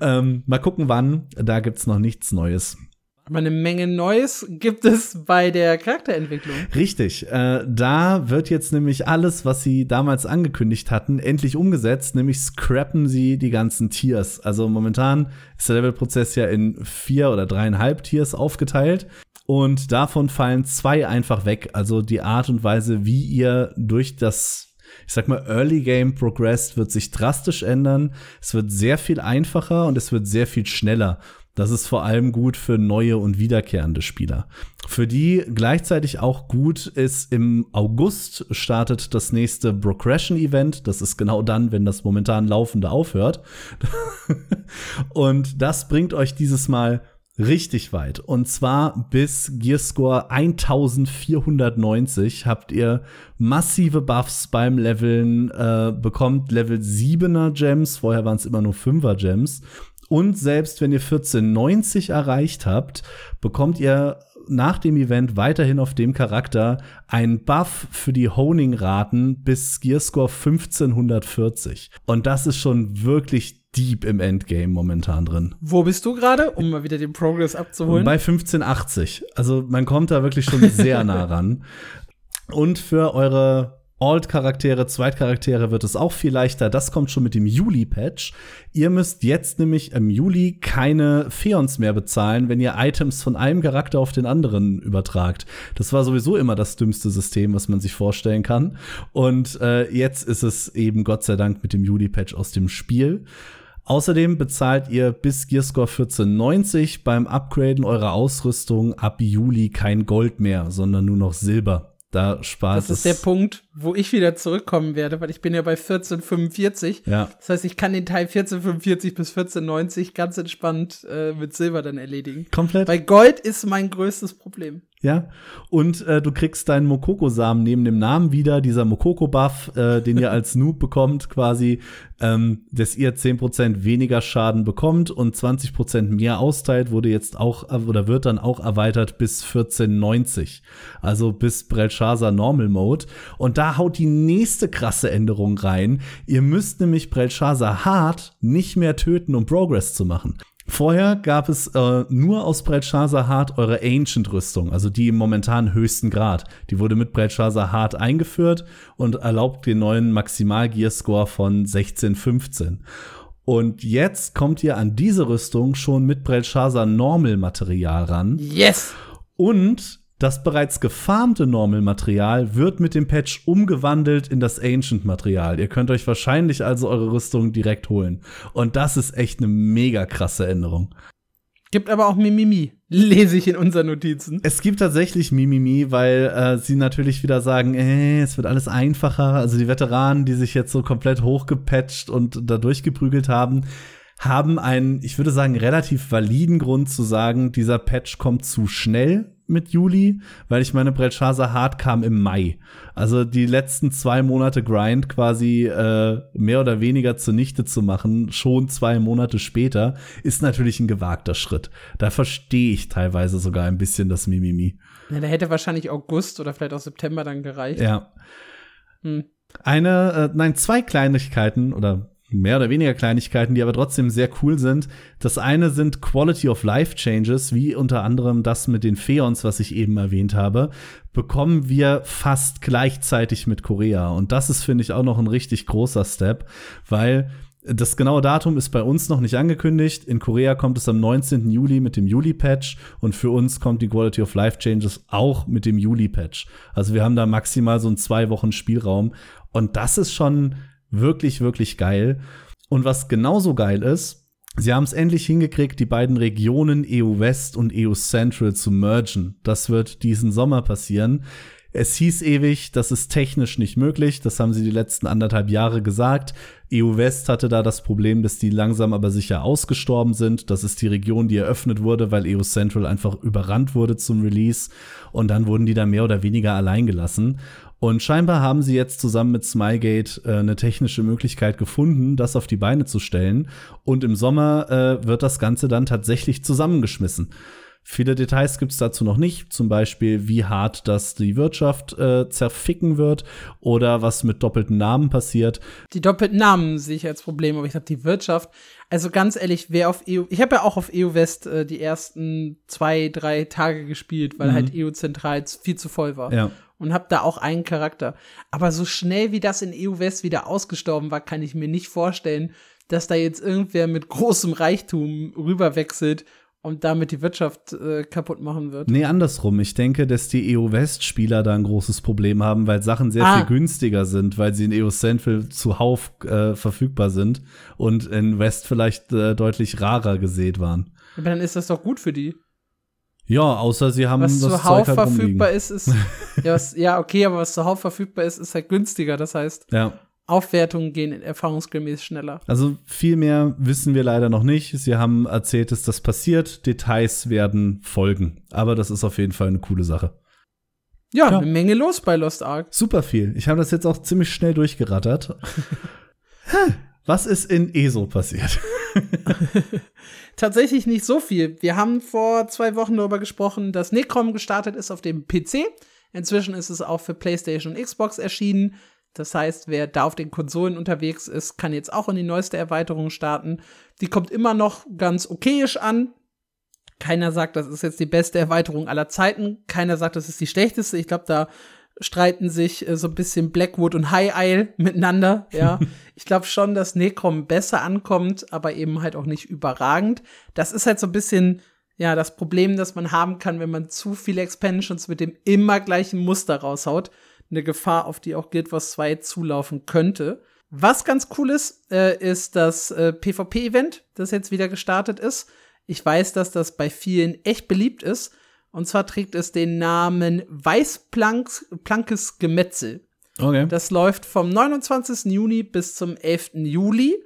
Ähm, mal gucken, wann. Da gibt's noch nichts Neues. Aber eine Menge Neues gibt es bei der Charakterentwicklung. Richtig. Äh, da wird jetzt nämlich alles, was sie damals angekündigt hatten, endlich umgesetzt. Nämlich scrappen sie die ganzen Tiers. Also momentan ist der Levelprozess ja in vier oder dreieinhalb Tiers aufgeteilt. Und davon fallen zwei einfach weg. Also die Art und Weise, wie ihr durch das ich sag mal, Early Game progressed, wird sich drastisch ändern. Es wird sehr viel einfacher und es wird sehr viel schneller. Das ist vor allem gut für neue und wiederkehrende Spieler. Für die gleichzeitig auch gut ist, im August startet das nächste Progression Event. Das ist genau dann, wenn das momentan laufende aufhört. und das bringt euch dieses Mal richtig weit. Und zwar bis Gearscore 1490 habt ihr massive Buffs beim Leveln, äh, bekommt Level 7er Gems, vorher waren es immer nur 5er Gems und selbst wenn ihr 1490 erreicht habt, bekommt ihr nach dem Event weiterhin auf dem Charakter einen Buff für die Honing-Raten bis Gearscore 1540. Und das ist schon wirklich deep im Endgame momentan drin. Wo bist du gerade, um mal wieder den Progress abzuholen? Bei 1580. Also man kommt da wirklich schon sehr nah ran. Und für eure Alt-Charaktere, Zweitcharaktere wird es auch viel leichter. Das kommt schon mit dem Juli-Patch. Ihr müsst jetzt nämlich im Juli keine Feons mehr bezahlen, wenn ihr Items von einem Charakter auf den anderen übertragt. Das war sowieso immer das dümmste System, was man sich vorstellen kann. Und äh, jetzt ist es eben Gott sei Dank mit dem Juli-Patch aus dem Spiel. Außerdem bezahlt ihr bis Gearscore 1490 beim Upgraden eurer Ausrüstung ab Juli kein Gold mehr, sondern nur noch Silber. Da spart Das ist der Punkt, wo ich wieder zurückkommen werde, weil ich bin ja bei 1445. Ja. Das heißt, ich kann den Teil 1445 bis 1490 ganz entspannt äh, mit Silber dann erledigen. Komplett. Weil Gold ist mein größtes Problem. Ja, und äh, du kriegst deinen Mokoko-Samen neben dem Namen wieder, dieser Mokoko-Buff, äh, den ihr als Noob bekommt, quasi, ähm, dass ihr 10% weniger Schaden bekommt und 20% mehr austeilt, wurde jetzt auch, äh, oder wird dann auch erweitert bis 1490. Also bis Belshazzar Normal Mode. Und da haut die nächste krasse Änderung rein. Ihr müsst nämlich Belshazzar Hard nicht mehr töten, um Progress zu machen. Vorher gab es äh, nur aus Belshazzar Hard eure Ancient-Rüstung, also die im momentan höchsten Grad. Die wurde mit Belshazzar Hard eingeführt und erlaubt den neuen Maximal-Gear-Score von 1615. Und jetzt kommt ihr an diese Rüstung schon mit Belshazzar Normal-Material ran. Yes! Und das bereits gefarmte Normal-Material wird mit dem Patch umgewandelt in das Ancient-Material. Ihr könnt euch wahrscheinlich also eure Rüstung direkt holen. Und das ist echt eine mega krasse Änderung. Gibt aber auch Mimimi, lese ich in unseren Notizen. Es gibt tatsächlich Mimimi, weil äh, sie natürlich wieder sagen, äh, es wird alles einfacher. Also die Veteranen, die sich jetzt so komplett hochgepatcht und da durchgeprügelt haben, haben einen, ich würde sagen, relativ validen Grund zu sagen, dieser Patch kommt zu schnell mit Juli, weil ich meine, Belshazzar Hard kam im Mai. Also die letzten zwei Monate Grind quasi äh, mehr oder weniger zunichte zu machen, schon zwei Monate später, ist natürlich ein gewagter Schritt. Da verstehe ich teilweise sogar ein bisschen das Mimimi. Ja, da hätte wahrscheinlich August oder vielleicht auch September dann gereicht. Ja. Hm. Eine, äh, nein, zwei Kleinigkeiten oder mehr oder weniger Kleinigkeiten, die aber trotzdem sehr cool sind. Das eine sind Quality of Life Changes, wie unter anderem das mit den Feons, was ich eben erwähnt habe, bekommen wir fast gleichzeitig mit Korea. Und das ist, finde ich, auch noch ein richtig großer Step, weil das genaue Datum ist bei uns noch nicht angekündigt. In Korea kommt es am 19. Juli mit dem Juli-Patch und für uns kommt die Quality of Life Changes auch mit dem Juli-Patch. Also wir haben da maximal so einen zwei Wochen Spielraum und das ist schon wirklich, wirklich geil. Und was genauso geil ist, sie haben es endlich hingekriegt, die beiden Regionen EU West und EU Central zu mergen. Das wird diesen Sommer passieren. Es hieß ewig, das ist technisch nicht möglich. Das haben sie die letzten anderthalb Jahre gesagt. EU West hatte da das Problem, dass die langsam aber sicher ausgestorben sind. Das ist die Region, die eröffnet wurde, weil EU Central einfach überrannt wurde zum Release. Und dann wurden die da mehr oder weniger allein gelassen. Und scheinbar haben sie jetzt zusammen mit Smilegate äh, eine technische Möglichkeit gefunden, das auf die Beine zu stellen. Und im Sommer äh, wird das Ganze dann tatsächlich zusammengeschmissen. Viele Details gibt es dazu noch nicht, zum Beispiel wie hart das die Wirtschaft äh, zerficken wird oder was mit doppelten Namen passiert. Die doppelten Namen sehe ich als Problem, aber ich glaube, die Wirtschaft, also ganz ehrlich, wer auf EU, ich habe ja auch auf EU West äh, die ersten zwei, drei Tage gespielt, weil mhm. halt EU Zentral viel zu voll war. Ja und habe da auch einen Charakter. Aber so schnell wie das in EU West wieder ausgestorben war, kann ich mir nicht vorstellen, dass da jetzt irgendwer mit großem Reichtum rüberwechselt und damit die Wirtschaft äh, kaputt machen wird. Nee, andersrum. Ich denke, dass die EU-West-Spieler da ein großes Problem haben, weil Sachen sehr ah. viel günstiger sind, weil sie in EU Central zuhauf äh, verfügbar sind und in West vielleicht äh, deutlich rarer gesät waren. Aber dann ist das doch gut für die. Ja, außer sie haben was das zuhauf halt verfügbar ist, ist ja, was, ja, okay, aber was zuhauf verfügbar ist, ist halt günstiger. Das heißt, ja. Aufwertungen gehen erfahrungsgemäß schneller. Also viel mehr wissen wir leider noch nicht. Sie haben erzählt, dass das passiert. Details werden folgen. Aber das ist auf jeden Fall eine coole Sache. Ja, ja. eine Menge los bei Lost Ark. Super viel. Ich habe das jetzt auch ziemlich schnell durchgerattert. Was ist in ESO passiert? Tatsächlich nicht so viel. Wir haben vor zwei Wochen darüber gesprochen, dass Necrom gestartet ist auf dem PC. Inzwischen ist es auch für PlayStation und Xbox erschienen. Das heißt, wer da auf den Konsolen unterwegs ist, kann jetzt auch in die neueste Erweiterung starten. Die kommt immer noch ganz okayisch an. Keiner sagt, das ist jetzt die beste Erweiterung aller Zeiten. Keiner sagt, das ist die schlechteste. Ich glaube, da streiten sich äh, so ein bisschen Blackwood und High Isle miteinander. Ja, ich glaube schon, dass Necrom besser ankommt, aber eben halt auch nicht überragend. Das ist halt so ein bisschen ja das Problem, das man haben kann, wenn man zu viele Expansions mit dem immer gleichen Muster raushaut. Eine Gefahr, auf die auch Guild Wars 2 zulaufen könnte. Was ganz cool ist, äh, ist das äh, PvP-Event, das jetzt wieder gestartet ist. Ich weiß, dass das bei vielen echt beliebt ist und zwar trägt es den Namen Weißplankes Gemetzel. Okay. Das läuft vom 29. Juni bis zum 11. Juli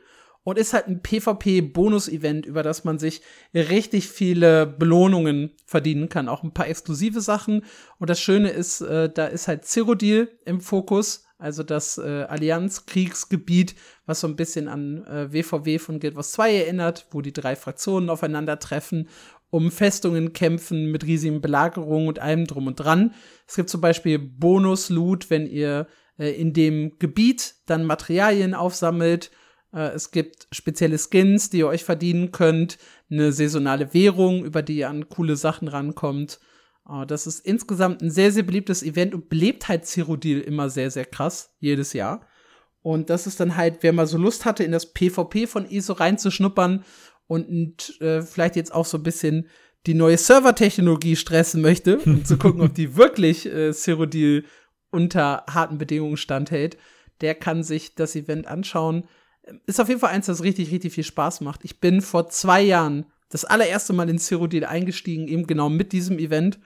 und ist halt ein PvP-Bonus-Event, über das man sich richtig viele Belohnungen verdienen kann. Auch ein paar exklusive Sachen. Und das Schöne ist, äh, da ist halt Cyrodiil im Fokus, also das äh, Allianz-Kriegsgebiet, was so ein bisschen an äh, WVW von Guild Wars 2 erinnert, wo die drei Fraktionen aufeinandertreffen um Festungen kämpfen mit riesigen Belagerungen und allem drum und dran. Es gibt zum Beispiel Bonus-Loot, wenn ihr äh, in dem Gebiet dann Materialien aufsammelt. Äh, es gibt spezielle Skins, die ihr euch verdienen könnt. Eine saisonale Währung, über die ihr an coole Sachen rankommt. Äh, das ist insgesamt ein sehr, sehr beliebtes Event und belebt halt Cyrodiil immer sehr, sehr krass, jedes Jahr. Und das ist dann halt, wer mal so Lust hatte, in das PvP von ESO reinzuschnuppern und äh, vielleicht jetzt auch so ein bisschen die neue Servertechnologie stressen möchte, um zu gucken, ob die wirklich äh, Cyrodiil unter harten Bedingungen standhält, der kann sich das Event anschauen. Ist auf jeden Fall eins, das richtig, richtig viel Spaß macht. Ich bin vor zwei Jahren das allererste Mal in Cyrodiil eingestiegen, eben genau mit diesem Event.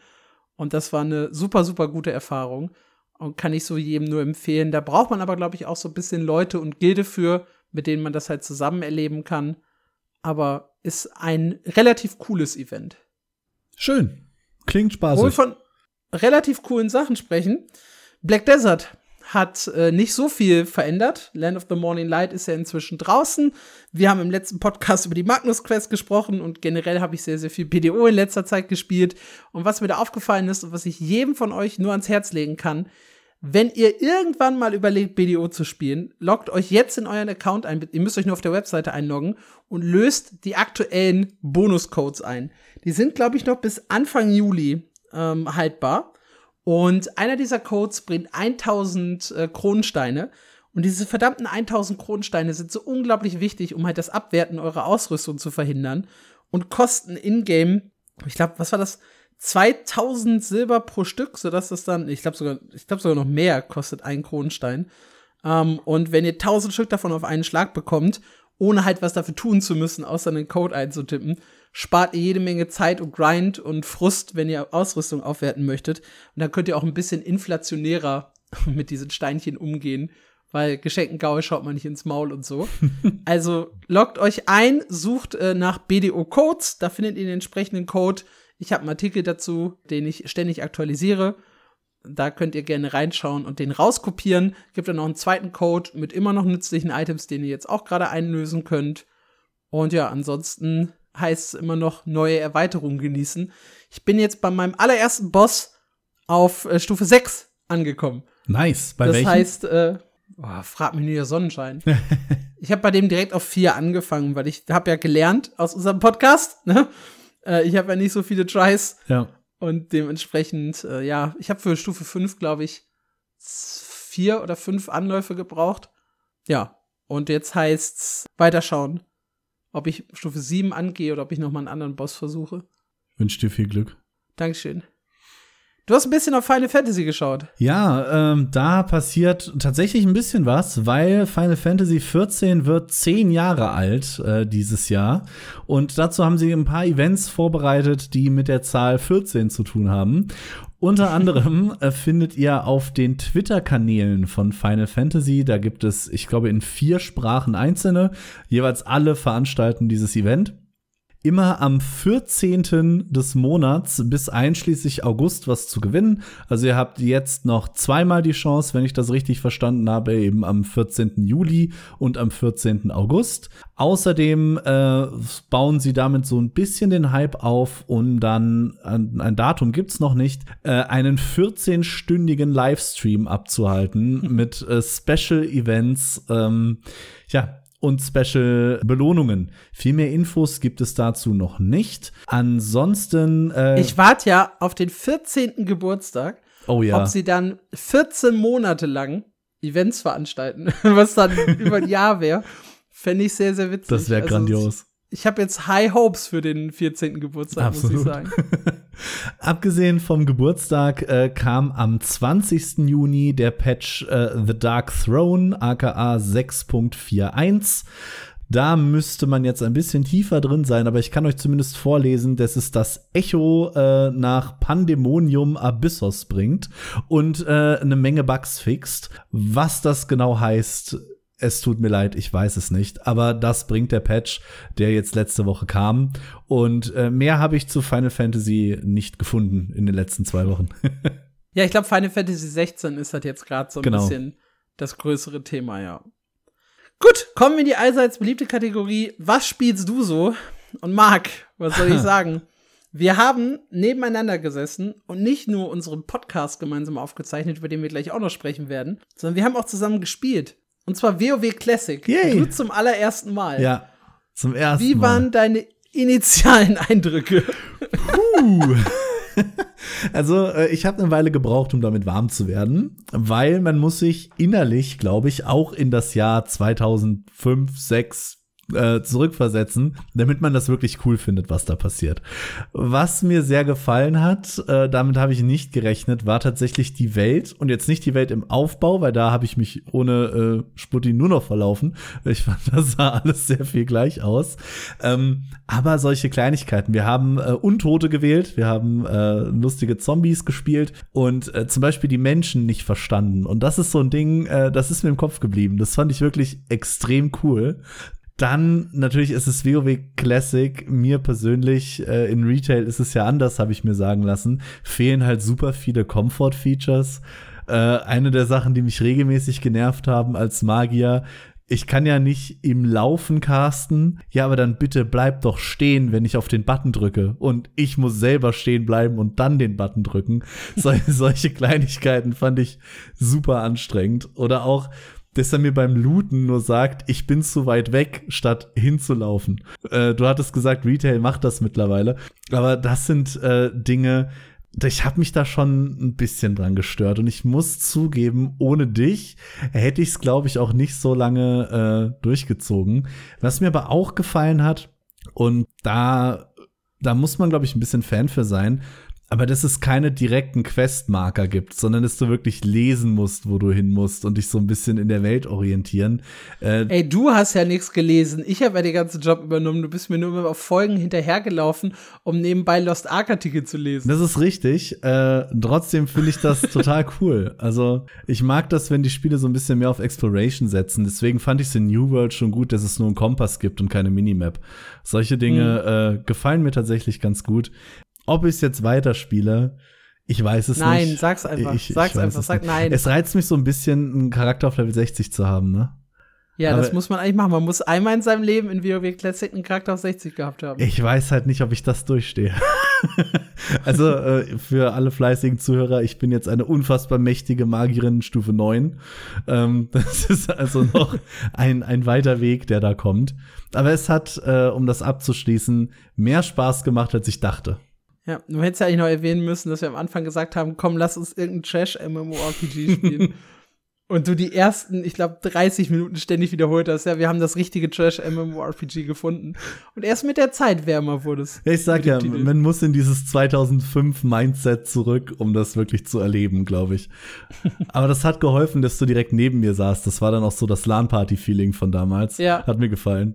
Und das war eine super, super gute Erfahrung. Und kann ich so jedem nur empfehlen. Da braucht man aber, glaube ich, auch so ein bisschen Leute und Gilde für, mit denen man das halt zusammen erleben kann aber ist ein relativ cooles Event. Schön. Klingt spaßig. Wohl von relativ coolen Sachen sprechen. Black Desert hat äh, nicht so viel verändert. Land of the Morning Light ist ja inzwischen draußen. Wir haben im letzten Podcast über die Magnus Quest gesprochen und generell habe ich sehr, sehr viel PDO in letzter Zeit gespielt. Und was mir da aufgefallen ist und was ich jedem von euch nur ans Herz legen kann, Wenn ihr irgendwann mal überlegt, BDO zu spielen, loggt euch jetzt in euren Account ein. Ihr müsst euch nur auf der Webseite einloggen und löst die aktuellen Bonuscodes ein. Die sind, glaube ich, noch bis Anfang Juli ähm, haltbar. Und einer dieser Codes bringt 1000 äh, Kronensteine. Und diese verdammten 1000 Kronensteine sind so unglaublich wichtig, um halt das Abwerten eurer Ausrüstung zu verhindern. Und kosten in-game, ich glaube, was war das? 2000 Silber pro Stück, sodass das dann, ich glaube sogar, ich glaube sogar noch mehr kostet ein Kronenstein. Ähm, und wenn ihr 1000 Stück davon auf einen Schlag bekommt, ohne halt was dafür tun zu müssen, außer einen Code einzutippen, spart ihr jede Menge Zeit und Grind und Frust, wenn ihr Ausrüstung aufwerten möchtet. Und dann könnt ihr auch ein bisschen inflationärer mit diesen Steinchen umgehen, weil geschenkten Gaul schaut man nicht ins Maul und so. also loggt euch ein, sucht äh, nach BDO Codes, da findet ihr den entsprechenden Code ich habe einen Artikel dazu, den ich ständig aktualisiere. Da könnt ihr gerne reinschauen und den rauskopieren. Gibt dann noch einen zweiten Code mit immer noch nützlichen Items, den ihr jetzt auch gerade einlösen könnt. Und ja, ansonsten heißt es immer noch neue Erweiterungen genießen. Ich bin jetzt bei meinem allerersten Boss auf äh, Stufe 6 angekommen. Nice. Bei das welchen? heißt, äh, oh, frag mich der Sonnenschein. ich habe bei dem direkt auf 4 angefangen, weil ich habe ja gelernt aus unserem Podcast, ne? Äh, ich habe ja nicht so viele Tries. Ja. Und dementsprechend, äh, ja, ich habe für Stufe 5, glaube ich, vier oder fünf Anläufe gebraucht. Ja. Und jetzt heißt's weiterschauen, ob ich Stufe 7 angehe oder ob ich noch mal einen anderen Boss versuche. Wünsche dir viel Glück. Dankeschön. Du hast ein bisschen auf Final Fantasy geschaut. Ja, ähm, da passiert tatsächlich ein bisschen was, weil Final Fantasy 14 wird zehn Jahre alt äh, dieses Jahr. Und dazu haben sie ein paar Events vorbereitet, die mit der Zahl 14 zu tun haben. Unter anderem äh, findet ihr auf den Twitter-Kanälen von Final Fantasy, da gibt es, ich glaube, in vier Sprachen einzelne, jeweils alle veranstalten dieses Event immer am 14. des Monats bis einschließlich August was zu gewinnen. Also ihr habt jetzt noch zweimal die Chance, wenn ich das richtig verstanden habe, eben am 14. Juli und am 14. August. Außerdem äh, bauen sie damit so ein bisschen den Hype auf und dann, ein, ein Datum gibt's noch nicht, äh, einen 14-stündigen Livestream abzuhalten mit äh, Special Events. Ähm, ja, und Special Belohnungen. Viel mehr Infos gibt es dazu noch nicht. Ansonsten. Äh, ich warte ja auf den 14. Geburtstag. Oh ja. Ob sie dann 14 Monate lang Events veranstalten, was dann über ein Jahr wäre, fände ich sehr, sehr witzig. Das wäre also, grandios ich habe jetzt High Hopes für den 14. Geburtstag, Absolut. muss ich sagen. Abgesehen vom Geburtstag äh, kam am 20. Juni der Patch äh, The Dark Throne, aka 6.41. Da müsste man jetzt ein bisschen tiefer drin sein, aber ich kann euch zumindest vorlesen, dass es das Echo äh, nach Pandemonium Abyssos bringt und äh, eine Menge Bugs fixt. Was das genau heißt, es tut mir leid, ich weiß es nicht. Aber das bringt der Patch, der jetzt letzte Woche kam. Und äh, mehr habe ich zu Final Fantasy nicht gefunden in den letzten zwei Wochen. ja, ich glaube, Final Fantasy 16 ist halt jetzt gerade so ein genau. bisschen das größere Thema, ja. Gut, kommen wir in die allseits beliebte Kategorie. Was spielst du so? Und Marc, was soll ich sagen? Wir haben nebeneinander gesessen und nicht nur unseren Podcast gemeinsam aufgezeichnet, über den wir gleich auch noch sprechen werden, sondern wir haben auch zusammen gespielt. Und zwar WoW Classic. Yay. Du zum allerersten Mal. Ja, zum ersten Mal. Wie waren deine initialen Eindrücke? Puh. Also, äh, ich habe eine Weile gebraucht, um damit warm zu werden, weil man muss sich innerlich, glaube ich, auch in das Jahr 2005, 6, äh, zurückversetzen, damit man das wirklich cool findet, was da passiert. Was mir sehr gefallen hat, äh, damit habe ich nicht gerechnet, war tatsächlich die Welt und jetzt nicht die Welt im Aufbau, weil da habe ich mich ohne äh, Sputti nur noch verlaufen. Ich fand, das sah alles sehr viel gleich aus. Ähm, aber solche Kleinigkeiten. Wir haben äh, Untote gewählt, wir haben äh, lustige Zombies gespielt und äh, zum Beispiel die Menschen nicht verstanden. Und das ist so ein Ding, äh, das ist mir im Kopf geblieben. Das fand ich wirklich extrem cool. Dann natürlich ist es WoW Classic. Mir persönlich äh, in Retail ist es ja anders, habe ich mir sagen lassen. Fehlen halt super viele Comfort-Features. Äh, eine der Sachen, die mich regelmäßig genervt haben als Magier, ich kann ja nicht im Laufen casten. Ja, aber dann bitte bleib doch stehen, wenn ich auf den Button drücke. Und ich muss selber stehen bleiben und dann den Button drücken. Sol solche Kleinigkeiten fand ich super anstrengend. Oder auch, dass er mir beim Looten nur sagt, ich bin zu weit weg, statt hinzulaufen. Äh, du hattest gesagt, Retail macht das mittlerweile. Aber das sind äh, Dinge, ich habe mich da schon ein bisschen dran gestört und ich muss zugeben, ohne dich hätte ich es, glaube ich, auch nicht so lange äh, durchgezogen. Was mir aber auch gefallen hat, und da, da muss man, glaube ich, ein bisschen Fan für sein, aber dass es keine direkten Questmarker gibt, sondern dass du wirklich lesen musst, wo du hin musst und dich so ein bisschen in der Welt orientieren. Äh, Ey, du hast ja nichts gelesen. Ich habe ja den ganzen Job übernommen. Du bist mir nur immer auf Folgen hinterhergelaufen, um nebenbei Lost Ark Artikel zu lesen. Das ist richtig. Äh, trotzdem finde ich das total cool. Also ich mag das, wenn die Spiele so ein bisschen mehr auf Exploration setzen. Deswegen fand ich es in New World schon gut, dass es nur einen Kompass gibt und keine Minimap. Solche Dinge mhm. äh, gefallen mir tatsächlich ganz gut. Ob ich es jetzt weiterspiele, ich weiß es nein, nicht. Nein, sag's einfach. Ich, sag's ich einfach, sag nein. Es reizt mich so ein bisschen, einen Charakter auf Level 60 zu haben, ne? Ja, Aber das muss man eigentlich machen. Man muss einmal in seinem Leben in WoW Classic einen Charakter auf 60 gehabt haben. Ich weiß halt nicht, ob ich das durchstehe. also äh, für alle fleißigen Zuhörer, ich bin jetzt eine unfassbar mächtige Magierin Stufe 9. Ähm, das ist also noch ein, ein weiter Weg, der da kommt. Aber es hat, äh, um das abzuschließen, mehr Spaß gemacht, als ich dachte. Ja, du hättest ja eigentlich noch erwähnen müssen, dass wir am Anfang gesagt haben, komm, lass uns irgendein Trash-MMORPG spielen. Und du die ersten, ich glaube, 30 Minuten ständig wiederholt hast, ja, wir haben das richtige Trash-MMORPG gefunden. Und erst mit der Zeit wärmer wurde es. Ja, ich sag ja, Titel. man muss in dieses 2005-Mindset zurück, um das wirklich zu erleben, glaube ich. Aber das hat geholfen, dass du direkt neben mir saßt. Das war dann auch so das LAN-Party-Feeling von damals. Ja. Hat mir gefallen.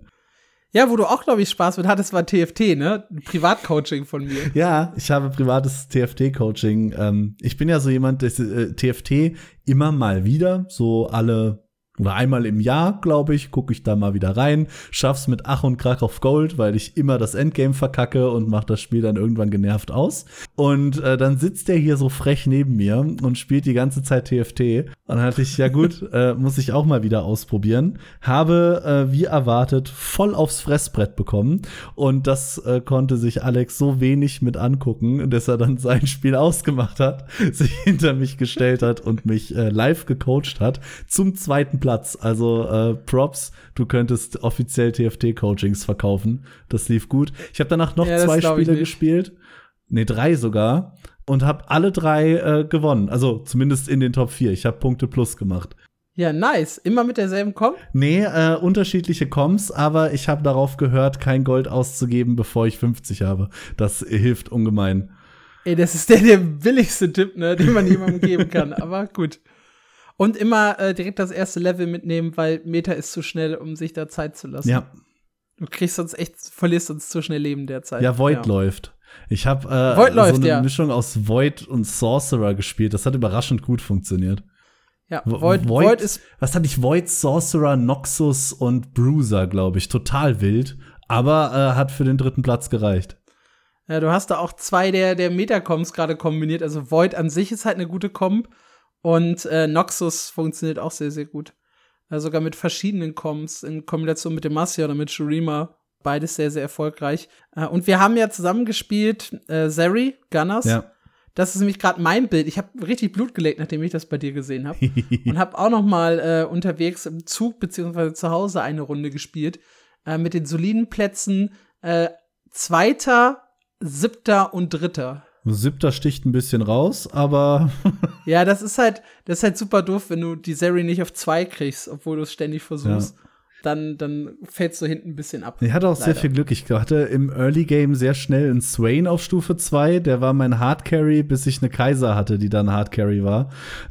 Ja, wo du auch, glaube ich, Spaß mit hattest, war TFT, ne? Privatcoaching von mir. Ja, ich habe privates TFT-Coaching. Ähm, ich bin ja so jemand, der äh, TFT immer mal wieder, so alle oder einmal im Jahr, glaube ich, gucke ich da mal wieder rein, schaff's mit Ach und Krach auf Gold, weil ich immer das Endgame verkacke und mach das Spiel dann irgendwann genervt aus. Und äh, dann sitzt der hier so frech neben mir und spielt die ganze Zeit TFT. Und dann hatte ich, ja gut, äh, muss ich auch mal wieder ausprobieren. Habe, äh, wie erwartet, voll aufs Fressbrett bekommen. Und das äh, konnte sich Alex so wenig mit angucken, dass er dann sein Spiel ausgemacht hat, sich hinter mich gestellt hat und mich äh, live gecoacht hat zum zweiten Platz. Also äh, Props, du könntest offiziell TFT-Coachings verkaufen. Das lief gut. Ich habe danach noch ja, zwei Spiele gespielt. Nee, drei sogar. Und habe alle drei äh, gewonnen. Also zumindest in den Top 4. Ich habe Punkte plus gemacht. Ja, nice. Immer mit derselben Com? Nee, äh, unterschiedliche Coms, aber ich habe darauf gehört, kein Gold auszugeben, bevor ich 50 habe. Das hilft ungemein. Ey, das ist der, der billigste Tipp, ne, den man jemandem geben kann. Aber gut. Und immer äh, direkt das erste Level mitnehmen, weil Meta ist zu schnell, um sich da Zeit zu lassen. Ja. Du kriegst sonst echt, verlierst sonst zu schnell Leben derzeit. Ja, Void ja. läuft. Ich habe äh, so eine ja. Mischung aus Void und Sorcerer gespielt. Das hat überraschend gut funktioniert. Ja, Void, Void, Void ist. Was hatte ich? Void, Sorcerer, Noxus und Bruiser, glaube ich. Total wild. Aber äh, hat für den dritten Platz gereicht. Ja, du hast da auch zwei der, der Metacoms gerade kombiniert. Also Void an sich ist halt eine gute Comp. Und äh, Noxus funktioniert auch sehr, sehr gut. Also sogar mit verschiedenen Comps in Kombination mit Demacia oder mit Shurima. Beides sehr, sehr erfolgreich. Äh, und wir haben ja zusammen gespielt äh, Zeri, Gunners. Ja. Das ist nämlich gerade mein Bild. Ich habe richtig Blut gelegt, nachdem ich das bei dir gesehen habe. und habe auch noch mal äh, unterwegs im Zug beziehungsweise zu Hause eine Runde gespielt. Äh, mit den soliden Plätzen äh, Zweiter, Siebter und Dritter. Siebter sticht ein bisschen raus, aber. ja, das ist halt, das ist halt super doof, wenn du die Serie nicht auf zwei kriegst, obwohl du es ständig versuchst. Ja. Dann, dann fällst du hinten ein bisschen ab. Ich hatte auch leider. sehr viel Glück. Ich hatte im Early Game sehr schnell einen Swain auf Stufe 2. Der war mein Hard Carry, bis ich eine Kaiser hatte, die dann Hard Carry war.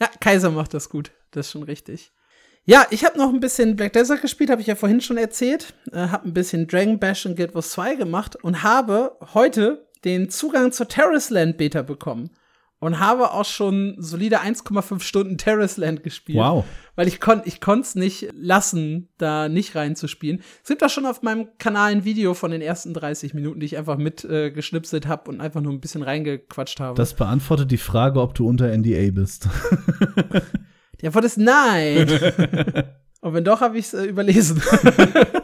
ja, Kaiser macht das gut. Das ist schon richtig. Ja, ich habe noch ein bisschen Black Desert gespielt, habe ich ja vorhin schon erzählt. Äh, habe ein bisschen Dragon Bash und Guild Wars 2 gemacht und habe heute den Zugang zur Terrace Land Beta bekommen. Und habe auch schon solide 1,5 Stunden Terrace Land gespielt. Wow. Weil ich konnte ich es nicht lassen, da nicht reinzuspielen. Es gibt auch schon auf meinem Kanal ein Video von den ersten 30 Minuten, die ich einfach mit äh, geschnipselt habe und einfach nur ein bisschen reingequatscht habe. Das beantwortet die Frage, ob du unter NDA bist. Die Antwort ist nein. und wenn doch, habe ich es äh, überlesen.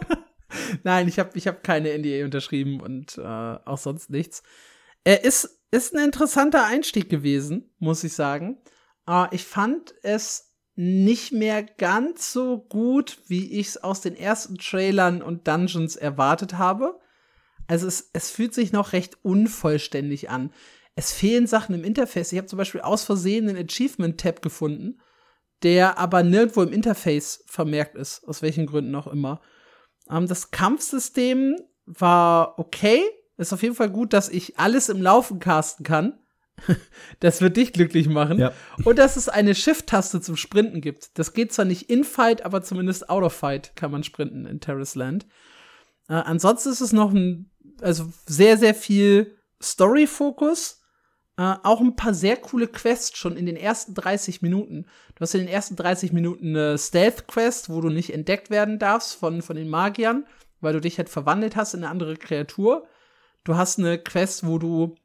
nein, ich habe ich hab keine NDA unterschrieben und äh, auch sonst nichts. Er ist, ist ein interessanter Einstieg gewesen, muss ich sagen. Aber ich fand es nicht mehr ganz so gut, wie ich es aus den ersten Trailern und Dungeons erwartet habe. Also es, es fühlt sich noch recht unvollständig an. Es fehlen Sachen im Interface. Ich habe zum Beispiel aus Versehen einen Achievement-Tab gefunden, der aber nirgendwo im Interface vermerkt ist, aus welchen Gründen auch immer. Ähm, das Kampfsystem war okay. Ist auf jeden Fall gut, dass ich alles im Laufen casten kann. das wird dich glücklich machen. Ja. Und dass es eine Shift-Taste zum Sprinten gibt. Das geht zwar nicht in Fight, aber zumindest out of Fight kann man sprinten in Terrace Land. Äh, ansonsten ist es noch ein, also sehr, sehr viel Story-Fokus. Äh, auch ein paar sehr coole Quests schon in den ersten 30 Minuten. Du hast in den ersten 30 Minuten eine Stealth-Quest, wo du nicht entdeckt werden darfst von, von den Magiern, weil du dich halt verwandelt hast in eine andere Kreatur. Du hast eine Quest, wo du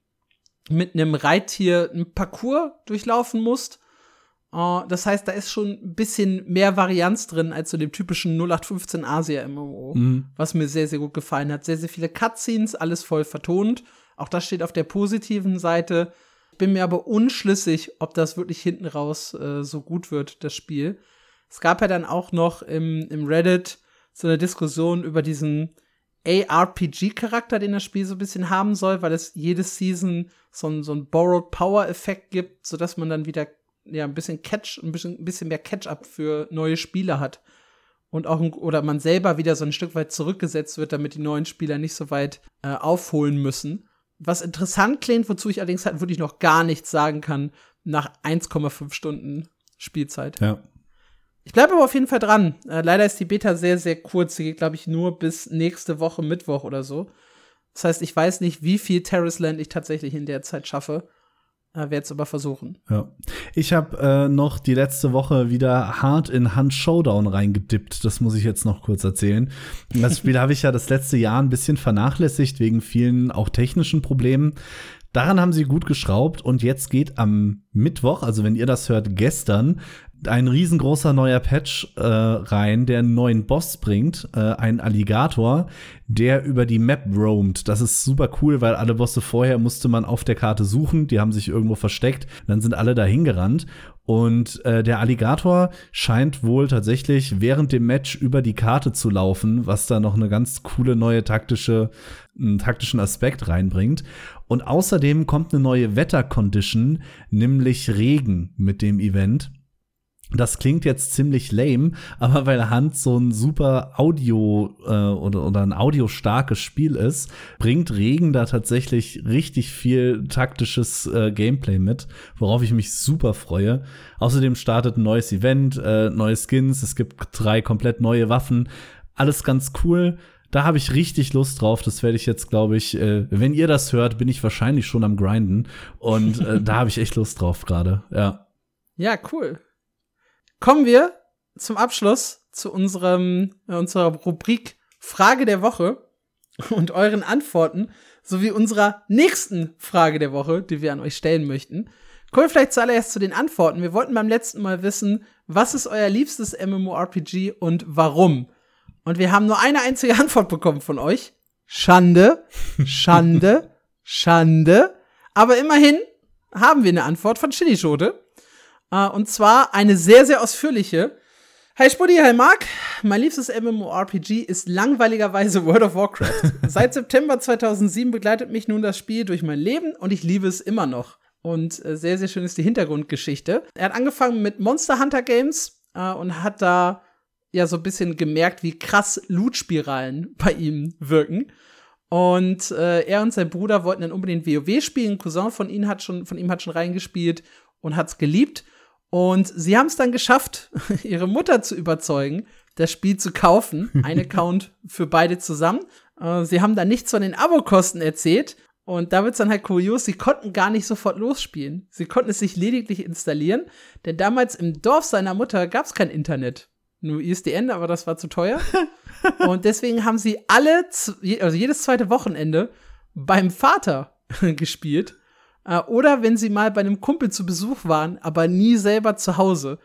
mit einem Reittier ein Parcours durchlaufen musst. Uh, das heißt, da ist schon ein bisschen mehr Varianz drin als so dem typischen 0815 Asia-MMO, mhm. was mir sehr, sehr gut gefallen hat. Sehr, sehr viele Cutscenes, alles voll vertont. Auch das steht auf der positiven Seite. Bin mir aber unschlüssig, ob das wirklich hinten raus äh, so gut wird, das Spiel. Es gab ja dann auch noch im, im Reddit so eine Diskussion über diesen ARPG-Charakter, den das Spiel so ein bisschen haben soll, weil es jede Season so einen so ein Borrowed Power-Effekt gibt, sodass man dann wieder ja, ein bisschen Catch, ein bisschen, ein bisschen mehr Catch-up für neue Spieler hat. Und auch, oder man selber wieder so ein Stück weit zurückgesetzt wird, damit die neuen Spieler nicht so weit äh, aufholen müssen. Was interessant klingt, wozu ich allerdings halt wirklich noch gar nichts sagen kann, nach 1,5 Stunden Spielzeit. Ja. Ich bleibe aber auf jeden Fall dran. Äh, leider ist die Beta sehr, sehr kurz. Sie geht, glaube ich, nur bis nächste Woche Mittwoch oder so. Das heißt, ich weiß nicht, wie viel Terrace Land ich tatsächlich in der Zeit schaffe. Äh, Werde es aber versuchen. Ja. Ich habe äh, noch die letzte Woche wieder hart in Hand Showdown reingedippt. Das muss ich jetzt noch kurz erzählen. Das Spiel habe ich ja das letzte Jahr ein bisschen vernachlässigt, wegen vielen auch technischen Problemen. Daran haben sie gut geschraubt und jetzt geht am Mittwoch, also wenn ihr das hört, gestern, ein riesengroßer neuer Patch äh, rein, der einen neuen Boss bringt, äh, ein Alligator, der über die Map roamt. Das ist super cool, weil alle Bosse vorher musste man auf der Karte suchen, die haben sich irgendwo versteckt, dann sind alle dahin gerannt und äh, der Alligator scheint wohl tatsächlich während dem Match über die Karte zu laufen, was da noch eine ganz coole neue taktische, einen taktischen Aspekt reinbringt. Und außerdem kommt eine neue Wettercondition, nämlich Regen mit dem Event. Das klingt jetzt ziemlich lame, aber weil Hand so ein super Audio äh, oder, oder ein audiostarkes Spiel ist, bringt Regen da tatsächlich richtig viel taktisches äh, Gameplay mit, worauf ich mich super freue. Außerdem startet ein neues Event, äh, neue Skins, es gibt drei komplett neue Waffen, alles ganz cool. Da habe ich richtig Lust drauf. Das werde ich jetzt, glaube ich, äh, wenn ihr das hört, bin ich wahrscheinlich schon am Grinden. Und äh, da habe ich echt Lust drauf gerade. Ja. Ja, cool. Kommen wir zum Abschluss zu unserem, äh, unserer Rubrik Frage der Woche und euren Antworten sowie unserer nächsten Frage der Woche, die wir an euch stellen möchten. Kommen wir vielleicht zuallererst zu den Antworten. Wir wollten beim letzten Mal wissen, was ist euer liebstes MMORPG und warum? Und wir haben nur eine einzige Antwort bekommen von euch. Schande, Schande, Schande. Aber immerhin haben wir eine Antwort von Chilischote. Uh, und zwar eine sehr, sehr ausführliche. Hi Spuddy, hi Mark. Mein liebstes MMORPG ist langweiligerweise World of Warcraft. Seit September 2007 begleitet mich nun das Spiel durch mein Leben und ich liebe es immer noch. Und äh, sehr, sehr schön ist die Hintergrundgeschichte. Er hat angefangen mit Monster Hunter Games äh, und hat da ja so ein bisschen gemerkt, wie krass Loot-Spiralen bei ihm wirken. Und äh, er und sein Bruder wollten dann unbedingt WoW spielen. Ein Cousin von ihm hat schon, von ihm hat schon reingespielt und hat es geliebt. Und sie haben es dann geschafft, ihre Mutter zu überzeugen, das Spiel zu kaufen. Ein Account für beide zusammen. Äh, sie haben dann nichts von den Abokosten erzählt. Und da wird's dann halt kurios, sie konnten gar nicht sofort losspielen. Sie konnten es sich lediglich installieren, denn damals im Dorf seiner Mutter gab's kein Internet. Nur ISDN, aber das war zu teuer. und deswegen haben sie alle, also jedes zweite Wochenende beim Vater gespielt oder wenn sie mal bei einem Kumpel zu Besuch waren, aber nie selber zu Hause,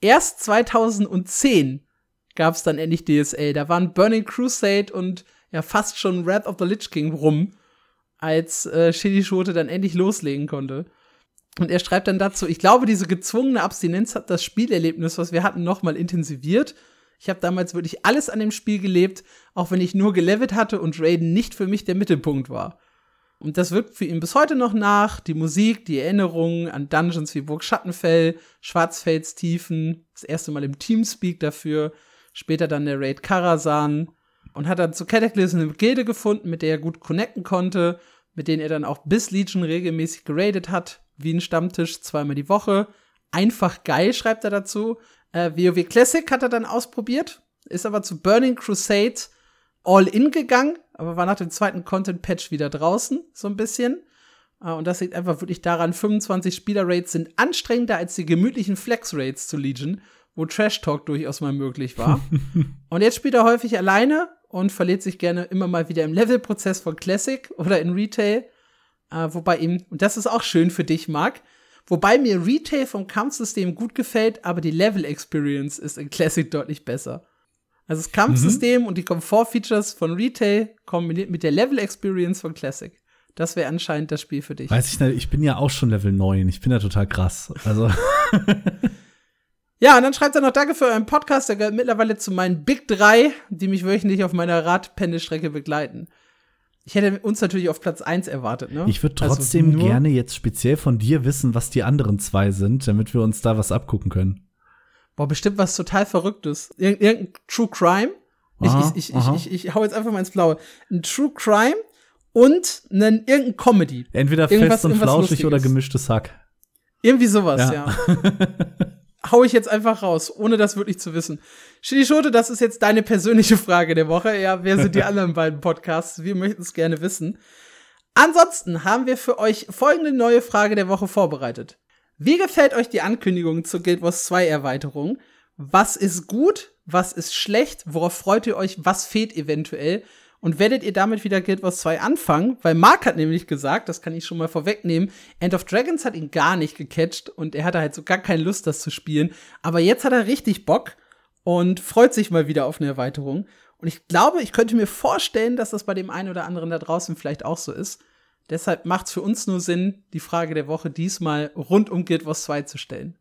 erst 2010 gab es dann endlich DSA. Da waren Burning Crusade und ja fast schon Wrath of the Lich King rum, als äh, Shitty Schote dann endlich loslegen konnte. Und er schreibt dann dazu, ich glaube, diese gezwungene Abstinenz hat das Spielerlebnis, was wir hatten, nochmal intensiviert. Ich habe damals wirklich alles an dem Spiel gelebt, auch wenn ich nur gelevelt hatte und Raiden nicht für mich der Mittelpunkt war. Und das wirkt für ihn bis heute noch nach. Die Musik, die Erinnerungen an Dungeons wie Burg Schattenfell, Schwarzfelds Tiefen, das erste Mal im Teamspeak dafür, später dann der Raid Karasan und hat dann zu Cataclysm eine Gilde gefunden, mit der er gut connecten konnte, mit denen er dann auch bis Legion regelmäßig geradet hat, wie ein Stammtisch zweimal die Woche. Einfach geil, schreibt er dazu. Äh, WoW Classic hat er dann ausprobiert, ist aber zu Burning Crusade all in gegangen, aber war nach dem zweiten Content-Patch wieder draußen, so ein bisschen. Uh, und das liegt einfach wirklich daran, 25 Spieler-Rates sind anstrengender als die gemütlichen Flex-Rates zu Legion, wo Trash-Talk durchaus mal möglich war. und jetzt spielt er häufig alleine und verliert sich gerne immer mal wieder im Level-Prozess von Classic oder in Retail. Uh, wobei ihm, und das ist auch schön für dich, Marc, wobei mir Retail vom Kampfsystem gut gefällt, aber die Level-Experience ist in Classic deutlich besser. Also das Kampfsystem mhm. und die Komfort-Features von Retail kombiniert mit der Level-Experience von Classic. Das wäre anscheinend das Spiel für dich. Weiß ich nicht, ich bin ja auch schon Level 9. Ich bin ja total krass. Also. ja, und dann schreibt er noch Danke für euren Podcast. Der gehört mittlerweile zu meinen Big 3, die mich wöchentlich auf meiner Radpendelstrecke begleiten. Ich hätte uns natürlich auf Platz 1 erwartet, ne? Ich würde also trotzdem also gerne jetzt speziell von dir wissen, was die anderen zwei sind, damit wir uns da was abgucken können. Boah, bestimmt was total Verrücktes. Ir irgendein True Crime. Ich, aha, ich, ich, ich, ich, ich hau jetzt einfach mal ins Blaue. Ein True Crime und einen, irgendein Comedy. Entweder irgendwas, fest und flauschig oder gemischtes Hack. Irgendwie sowas, ja. ja. hau ich jetzt einfach raus, ohne das wirklich zu wissen. Shitty Schote, das ist jetzt deine persönliche Frage der Woche. Ja, wer sind die anderen beiden Podcasts? Wir möchten es gerne wissen. Ansonsten haben wir für euch folgende neue Frage der Woche vorbereitet. Wie gefällt euch die Ankündigung zur Guild Wars 2 Erweiterung? Was ist gut? Was ist schlecht? Worauf freut ihr euch? Was fehlt eventuell? Und werdet ihr damit wieder Guild Wars 2 anfangen? Weil Mark hat nämlich gesagt, das kann ich schon mal vorwegnehmen, End of Dragons hat ihn gar nicht gecatcht und er hatte halt so gar keine Lust, das zu spielen. Aber jetzt hat er richtig Bock und freut sich mal wieder auf eine Erweiterung. Und ich glaube, ich könnte mir vorstellen, dass das bei dem einen oder anderen da draußen vielleicht auch so ist. Deshalb macht es für uns nur Sinn, die Frage der Woche diesmal rund um Guild Wars 2 zu stellen.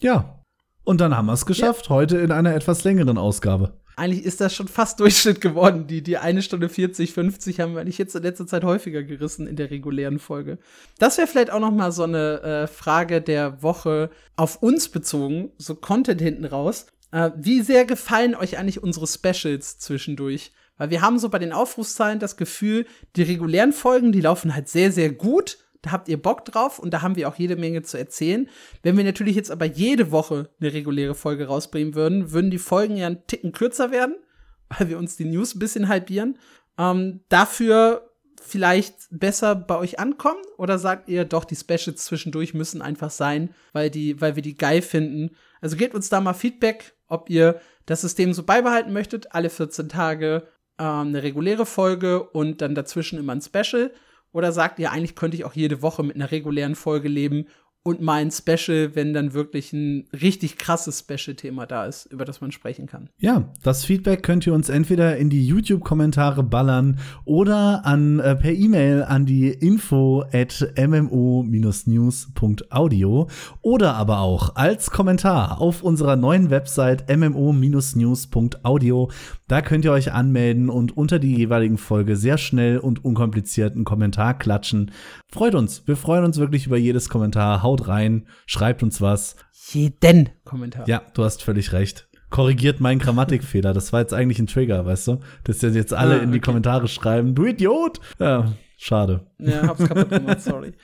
Ja. Und dann haben wir es geschafft, ja. heute in einer etwas längeren Ausgabe. Eigentlich ist das schon fast Durchschnitt geworden. Die, die eine Stunde 40, 50 haben wir eigentlich jetzt in letzter Zeit häufiger gerissen in der regulären Folge. Das wäre vielleicht auch noch mal so eine äh, Frage der Woche auf uns bezogen, so Content hinten raus. Äh, wie sehr gefallen euch eigentlich unsere Specials zwischendurch? Weil wir haben so bei den Aufrufszahlen das Gefühl, die regulären Folgen, die laufen halt sehr, sehr gut. Da habt ihr Bock drauf und da haben wir auch jede Menge zu erzählen. Wenn wir natürlich jetzt aber jede Woche eine reguläre Folge rausbringen würden, würden die Folgen ja einen Ticken kürzer werden, weil wir uns die News ein bisschen halbieren. Ähm, dafür vielleicht besser bei euch ankommen? Oder sagt ihr doch, die Specials zwischendurch müssen einfach sein, weil, die, weil wir die geil finden? Also gebt uns da mal Feedback, ob ihr das System so beibehalten möchtet, alle 14 Tage ähm, eine reguläre Folge und dann dazwischen immer ein Special? Oder sagt ihr, eigentlich könnte ich auch jede Woche mit einer regulären Folge leben und mal ein Special, wenn dann wirklich ein richtig krasses Special-Thema da ist, über das man sprechen kann. Ja, das Feedback könnt ihr uns entweder in die YouTube-Kommentare ballern oder an äh, per E-Mail an die info at mmo-news.audio oder aber auch als Kommentar auf unserer neuen Website mmo-news.audio. Da könnt ihr euch anmelden und unter die jeweiligen Folge sehr schnell und unkompliziert einen Kommentar klatschen. Freut uns. Wir freuen uns wirklich über jedes Kommentar. Haut rein, schreibt uns was. Jeden Kommentar. Ja, du hast völlig recht. Korrigiert meinen Grammatikfehler. Das war jetzt eigentlich ein Trigger, weißt du? Dass jetzt alle ah, okay. in die Kommentare schreiben, du Idiot! Ja, schade. Ja, hab's kaputt gemacht, sorry.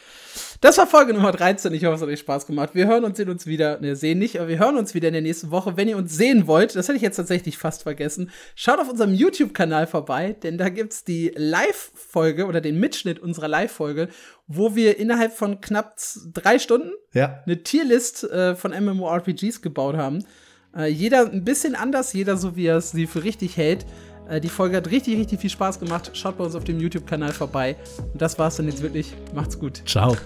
Das war Folge Nummer 13. Ich hoffe, es hat euch Spaß gemacht. Wir hören uns, sehen uns wieder. Ne, sehen nicht, aber wir hören uns wieder in der nächsten Woche. Wenn ihr uns sehen wollt, das hätte ich jetzt tatsächlich fast vergessen, schaut auf unserem YouTube-Kanal vorbei, denn da gibt's die Live-Folge oder den Mitschnitt unserer Live-Folge, wo wir innerhalb von knapp drei Stunden ja. eine Tierlist äh, von MMORPGs gebaut haben. Äh, jeder ein bisschen anders, jeder so, wie er es sie für richtig hält. Äh, die Folge hat richtig, richtig viel Spaß gemacht. Schaut bei uns auf dem YouTube-Kanal vorbei. Und das war's dann jetzt wirklich. Macht's gut. Ciao.